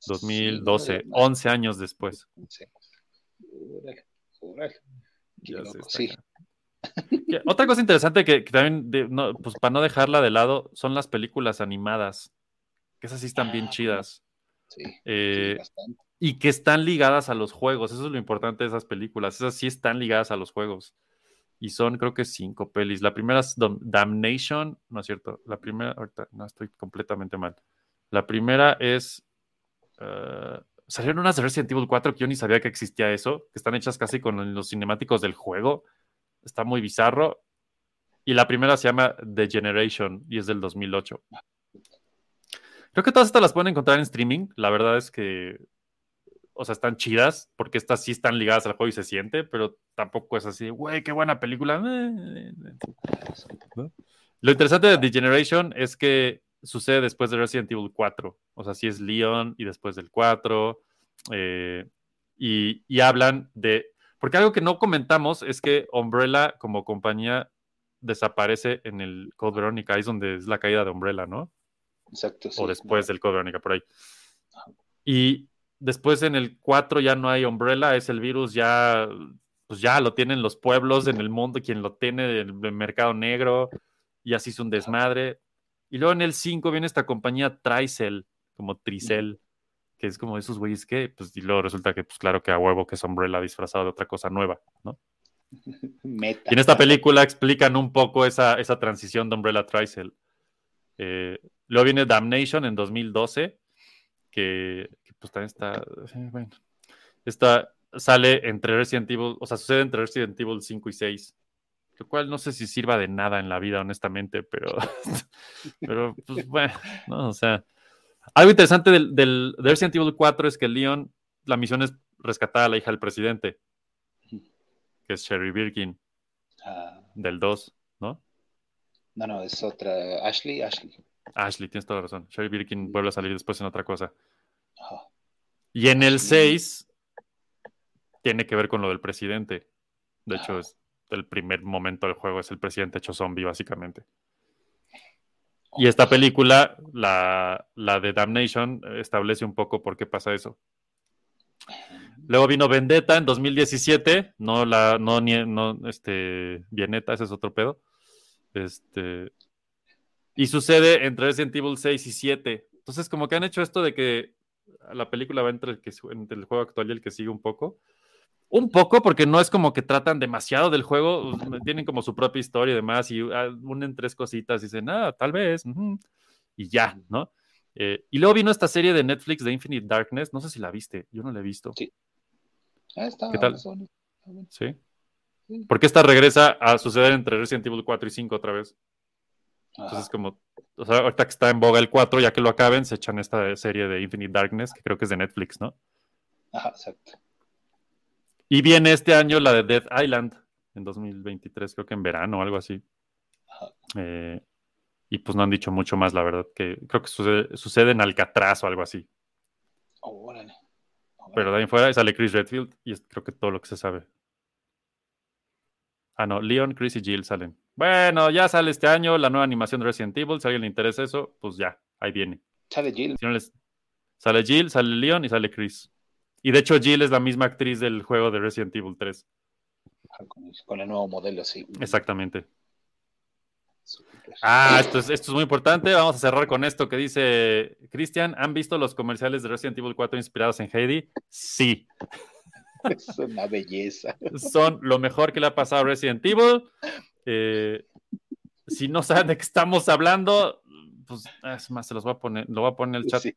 2012, Sí, no, 11 años después. Órale, órale. Sí. Otra cosa interesante que, que también, de- no, pues para no dejarla de lado, son las películas animadas. Que esas sí están bien Ah, chidas. Sí, Eh, y que están ligadas a los juegos. Eso es lo importante de esas películas. Esas sí están ligadas a los juegos. Y son, creo que cinco pelis. La primera es Dam- Damnation, no es cierto. La primera, ahorita, no estoy completamente mal. La primera es. eh, salieron unas de Resident Evil 4 que yo ni sabía que existía eso, que están hechas casi con los cinemáticos del juego. Está muy bizarro. Y la primera se llama The Generation y es del 2008. Creo que todas estas las pueden encontrar en streaming. La verdad es que, o sea, están chidas porque estas sí están ligadas al juego y se siente, pero tampoco es así, güey, qué buena película. Eh, ¿no? Lo interesante de The Generation es que sucede después de Resident Evil 4. O sea, sí es Leon y después del 4. eh, y, y hablan de... Porque algo que no comentamos es que Umbrella como compañía desaparece en el Code Veronica, ahí es donde es la caída de Umbrella, ¿no? Exacto. sí. o después del Code Veronica, por ahí. Y después en el 4 ya no hay Umbrella, es el virus ya, pues ya lo tienen los pueblos en el mundo, quien lo tiene el, el mercado negro, y así es un desmadre. Y luego en el 5 viene esta compañía Tricel, como Tricel, que es como esos güeyes que, pues, y luego resulta que, pues claro que a huevo que es Umbrella disfrazado de otra cosa nueva, ¿no? Meta. Y en esta película explican un poco esa, esa transición de Umbrella Tricel. Eh, luego viene Damnation en 2012, que, que, pues también está, eh, bueno, esta sale entre Resident Evil, o sea, sucede entre Resident Evil 5 y 6, lo cual no sé si sirva de nada en la vida, honestamente, pero, pero pues bueno, no, o sea, algo interesante del, del de Resident Evil 4 es que Leon, la misión es rescatar a la hija del presidente, que es Sherry Birkin, Ah, del 2, ¿no? no, no, es otra. Ashley, Ashley. Ashley, tienes toda la razón. Sherry Birkin vuelve a salir después en otra cosa. Y en el Ashley. 6 tiene que ver con lo del presidente. De hecho, es el primer momento del juego, es el presidente hecho zombie, básicamente. Y esta película, la, la de Damnation, eh, establece un poco por qué pasa eso. Luego vino Vendetta en 2017, no la, no, nie- no, este, Vieneta, ese es otro pedo. Este, y sucede entre Resident Evil 6 y 7. Entonces, como que han hecho esto de que la película va entre el, que, entre el juego actual y el que sigue un poco. Un poco, porque no es como que tratan demasiado del juego, tienen como su propia historia y demás, y ah, unen tres cositas y dicen, ah, tal vez, ujú", y ya, ¿no? Eh, y luego vino esta serie de Netflix de Infinite Darkness, no sé si la viste, yo no la he visto, Sí. Ah, está. ¿Qué tal? está. ¿sí? Sí. Porque esta regresa a suceder entre Resident Evil 4 y 5 otra vez. Ajá. Entonces, como, o sea, ahorita que está en boga el 4, ya que lo acaben, se echan esta serie de Infinite Darkness, que creo que es de Netflix, ¿no? Ajá, exacto. Y viene este año la de Death Island, en 2023, creo que en verano o algo así. Eh, y pues no han dicho mucho más, la verdad, que creo que sucede, sucede en Alcatraz o algo así. Oh, órale. Órale. Pero de ahí fuera sale Chris Redfield y es creo que todo lo que se sabe. Ah, no, Leon, Chris y Jill salen. Bueno, ya sale este año la nueva animación de Resident Evil. Si a alguien le interesa eso, pues ya, ahí viene. Sale Jill. Si no les... Sale Jill, sale Leon y sale Chris. Y de hecho, Jill es la misma actriz del juego de Resident Evil 3. Ajá, Con, el nuevo modelo, sí. Exactamente. Ah, esto es, esto es muy importante. Vamos a cerrar con esto que dice Cristian. ¿Han visto los comerciales de Resident Evil 4 inspirados en Heidi? Sí. Es una belleza. Son lo mejor que le ha pasado a Resident Evil. Eh, si no saben de qué estamos hablando, pues es más, se los voy a poner, lo voy a poner en el chat Sí.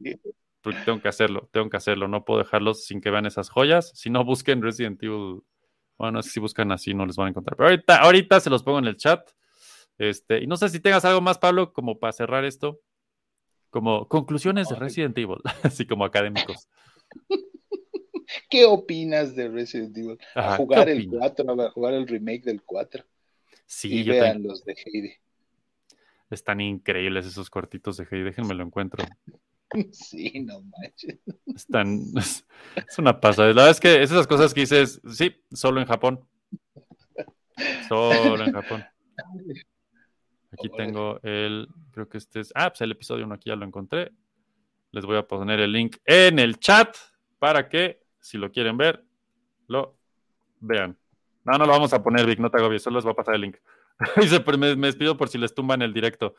Porque tengo que hacerlo, tengo que hacerlo. No puedo dejarlos sin que vean esas joyas. Si no, busquen Resident Evil. Bueno, si buscan así no les van a encontrar. Pero ahorita, ahorita se los pongo en el chat. Este, y no sé si tengas algo más, Pablo, como para cerrar esto. Como conclusiones de. Resident Evil, así como académicos. ¿Qué opinas de Resident Evil? Ajá, a jugar ¿qué el opinas? 4, a jugar el remake del 4. Sí, y yo vean también- los de Heidi. están increíbles esos cortitos de Hey, déjenme lo encuentro. Sí, no manches. Están, es, es una pasada. La verdad es que es esas cosas que dices, sí, solo en Japón. Solo en Japón. Aquí tengo el, creo que este es, ah, pues el episodio 1 aquí ya lo encontré. Les voy a poner el link en el chat para que, si lo quieren ver, lo vean. No, no lo vamos a poner, Vic, no te agobies, solo les voy a pasar el link. Me, me despido por si les tumban el directo.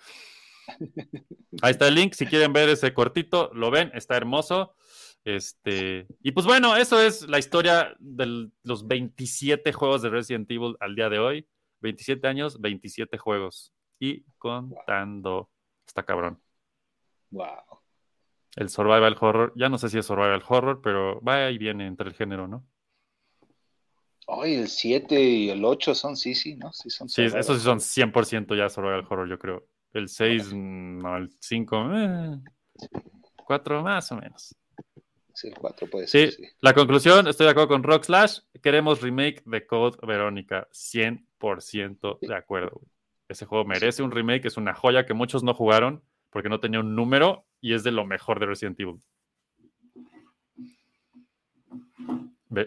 Ahí está el link, si quieren ver ese cortito, lo ven, está hermoso. Este, y pues bueno, eso es la historia de los 27 juegos de Resident Evil al día de hoy. 27 años, 27 juegos. Y contando. Está cabrón. Wow. El survival horror, ya no sé si es survival horror, pero va y viene entre el género, ¿no? Ay, el 7 y el 8 son, sí, sí, ¿no? Sí, son Sí, esos sí son 100% ya survival horror, yo creo. El 6, no, el 5, 4 más o menos. Sí, el 4 puede Sí, ser, sí. la conclusión, estoy de acuerdo con Rock Slash. Queremos remake de Code Verónica. 100% de acuerdo. Ese juego merece un remake, es una joya que muchos no jugaron porque no tenía un número y es de lo mejor de Resident Evil.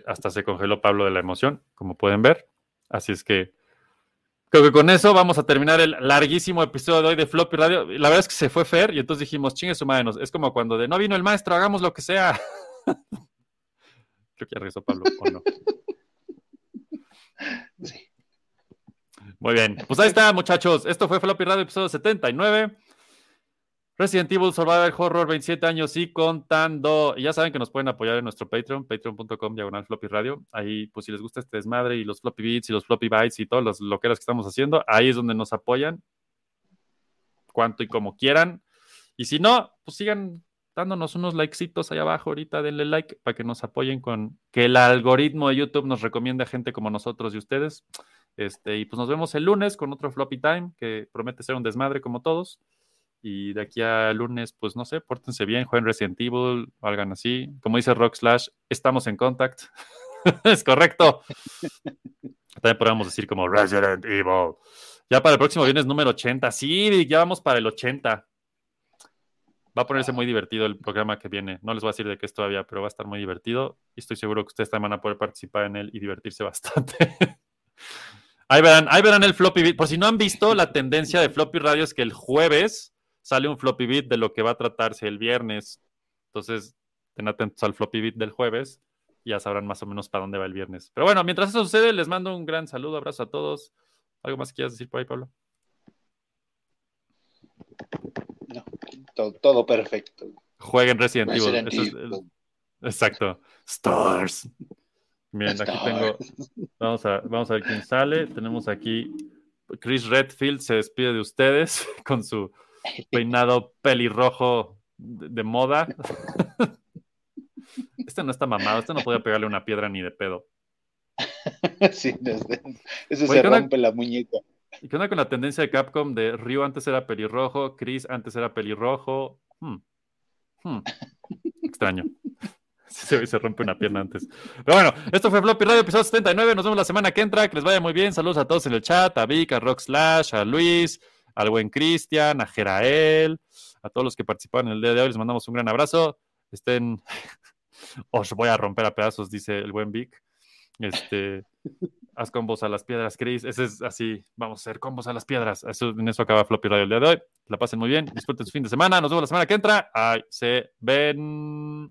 Hasta se congeló Pablo de la emoción, como pueden ver. Así es que creo que con eso vamos a terminar el larguísimo episodio de hoy de Floppy Radio. La verdad es que se fue Fer y entonces dijimos, chingue su madre, es como cuando de no vino el maestro, hagamos lo que sea. Creo que ya regresó Pablo, ¿o no? Sí. Muy bien. Pues ahí está, muchachos. Esto fue Floppy Radio, episodio 79. Resident Evil Survival Horror, 27 años y contando. Y ya saben que nos pueden apoyar en nuestro Patreon, patreon.com diagonal floppy radio. Ahí, pues si les gusta este desmadre y los floppy beats y los floppy bytes y todas las loqueras que estamos haciendo, ahí es donde nos apoyan. Cuanto y como quieran. Y si no, pues sigan dándonos unos likecitos ahí abajo ahorita, denle like para que nos apoyen con que el algoritmo de YouTube nos recomiende a gente como nosotros y ustedes. Este, y pues nos vemos el lunes con otro Floppy Time que promete ser un desmadre como todos. Y de aquí a lunes, pues no sé, pórtense bien, jueguen Resident Evil, algo así. Como dice Rock Slash, estamos en contact. es correcto. También podríamos decir como Resident Evil. Ya para el próximo viernes número 80. Sí, ya vamos para el 80. Va a ponerse muy divertido el programa que viene. No les voy a decir de qué es todavía, pero va a estar muy divertido. Y estoy seguro que ustedes también van a poder participar en él y divertirse bastante. ahí, verán, ahí verán el floppy. Por si no han visto, la tendencia de floppy radio es que el jueves sale un floppy beat de lo que va a tratarse el viernes. Entonces, estén atentos al floppy beat del jueves y ya sabrán más o menos para dónde va el viernes. Pero bueno, mientras eso sucede, les mando un gran saludo, abrazo a todos. ¿Algo más que quieras decir por ahí, Pablo? No, todo, todo perfecto. Jueguen Resident Evil. Eso es- exacto. Stars. Miren, aquí tengo. Vamos a, vamos a ver quién sale. Tenemos aquí. Chris Redfield se despide de ustedes con su peinado pelirrojo de, de moda. Este no está mamado. Este no podía pegarle una piedra ni de pedo. Sí, desde- ese Oye, se rompe la muñeca. ¿Y qué onda con la tendencia de Capcom de Ryu antes era pelirrojo, Chris antes era pelirrojo? Hmm. Hmm. Extraño. Se, se rompe una pierna antes. Pero bueno, esto fue Floppy Radio, episodio 79. Nos vemos la semana que entra. Que les vaya muy bien. Saludos a todos en el chat: a Vic, a Rock Slash, a Luis, al buen Cristian, a Jerael, a todos los que participaron en el día de hoy. Les mandamos un gran abrazo. Estén. Os voy a romper a pedazos, dice el buen Vic. Este. Haz combos a las piedras, Chris. Ese es así. Vamos a hacer combos a las piedras. Eso, en eso acaba Floppy Radio el día de hoy. La pasen muy bien. Disfruten su fin de semana. Nos vemos la semana que entra. Ahí se ven.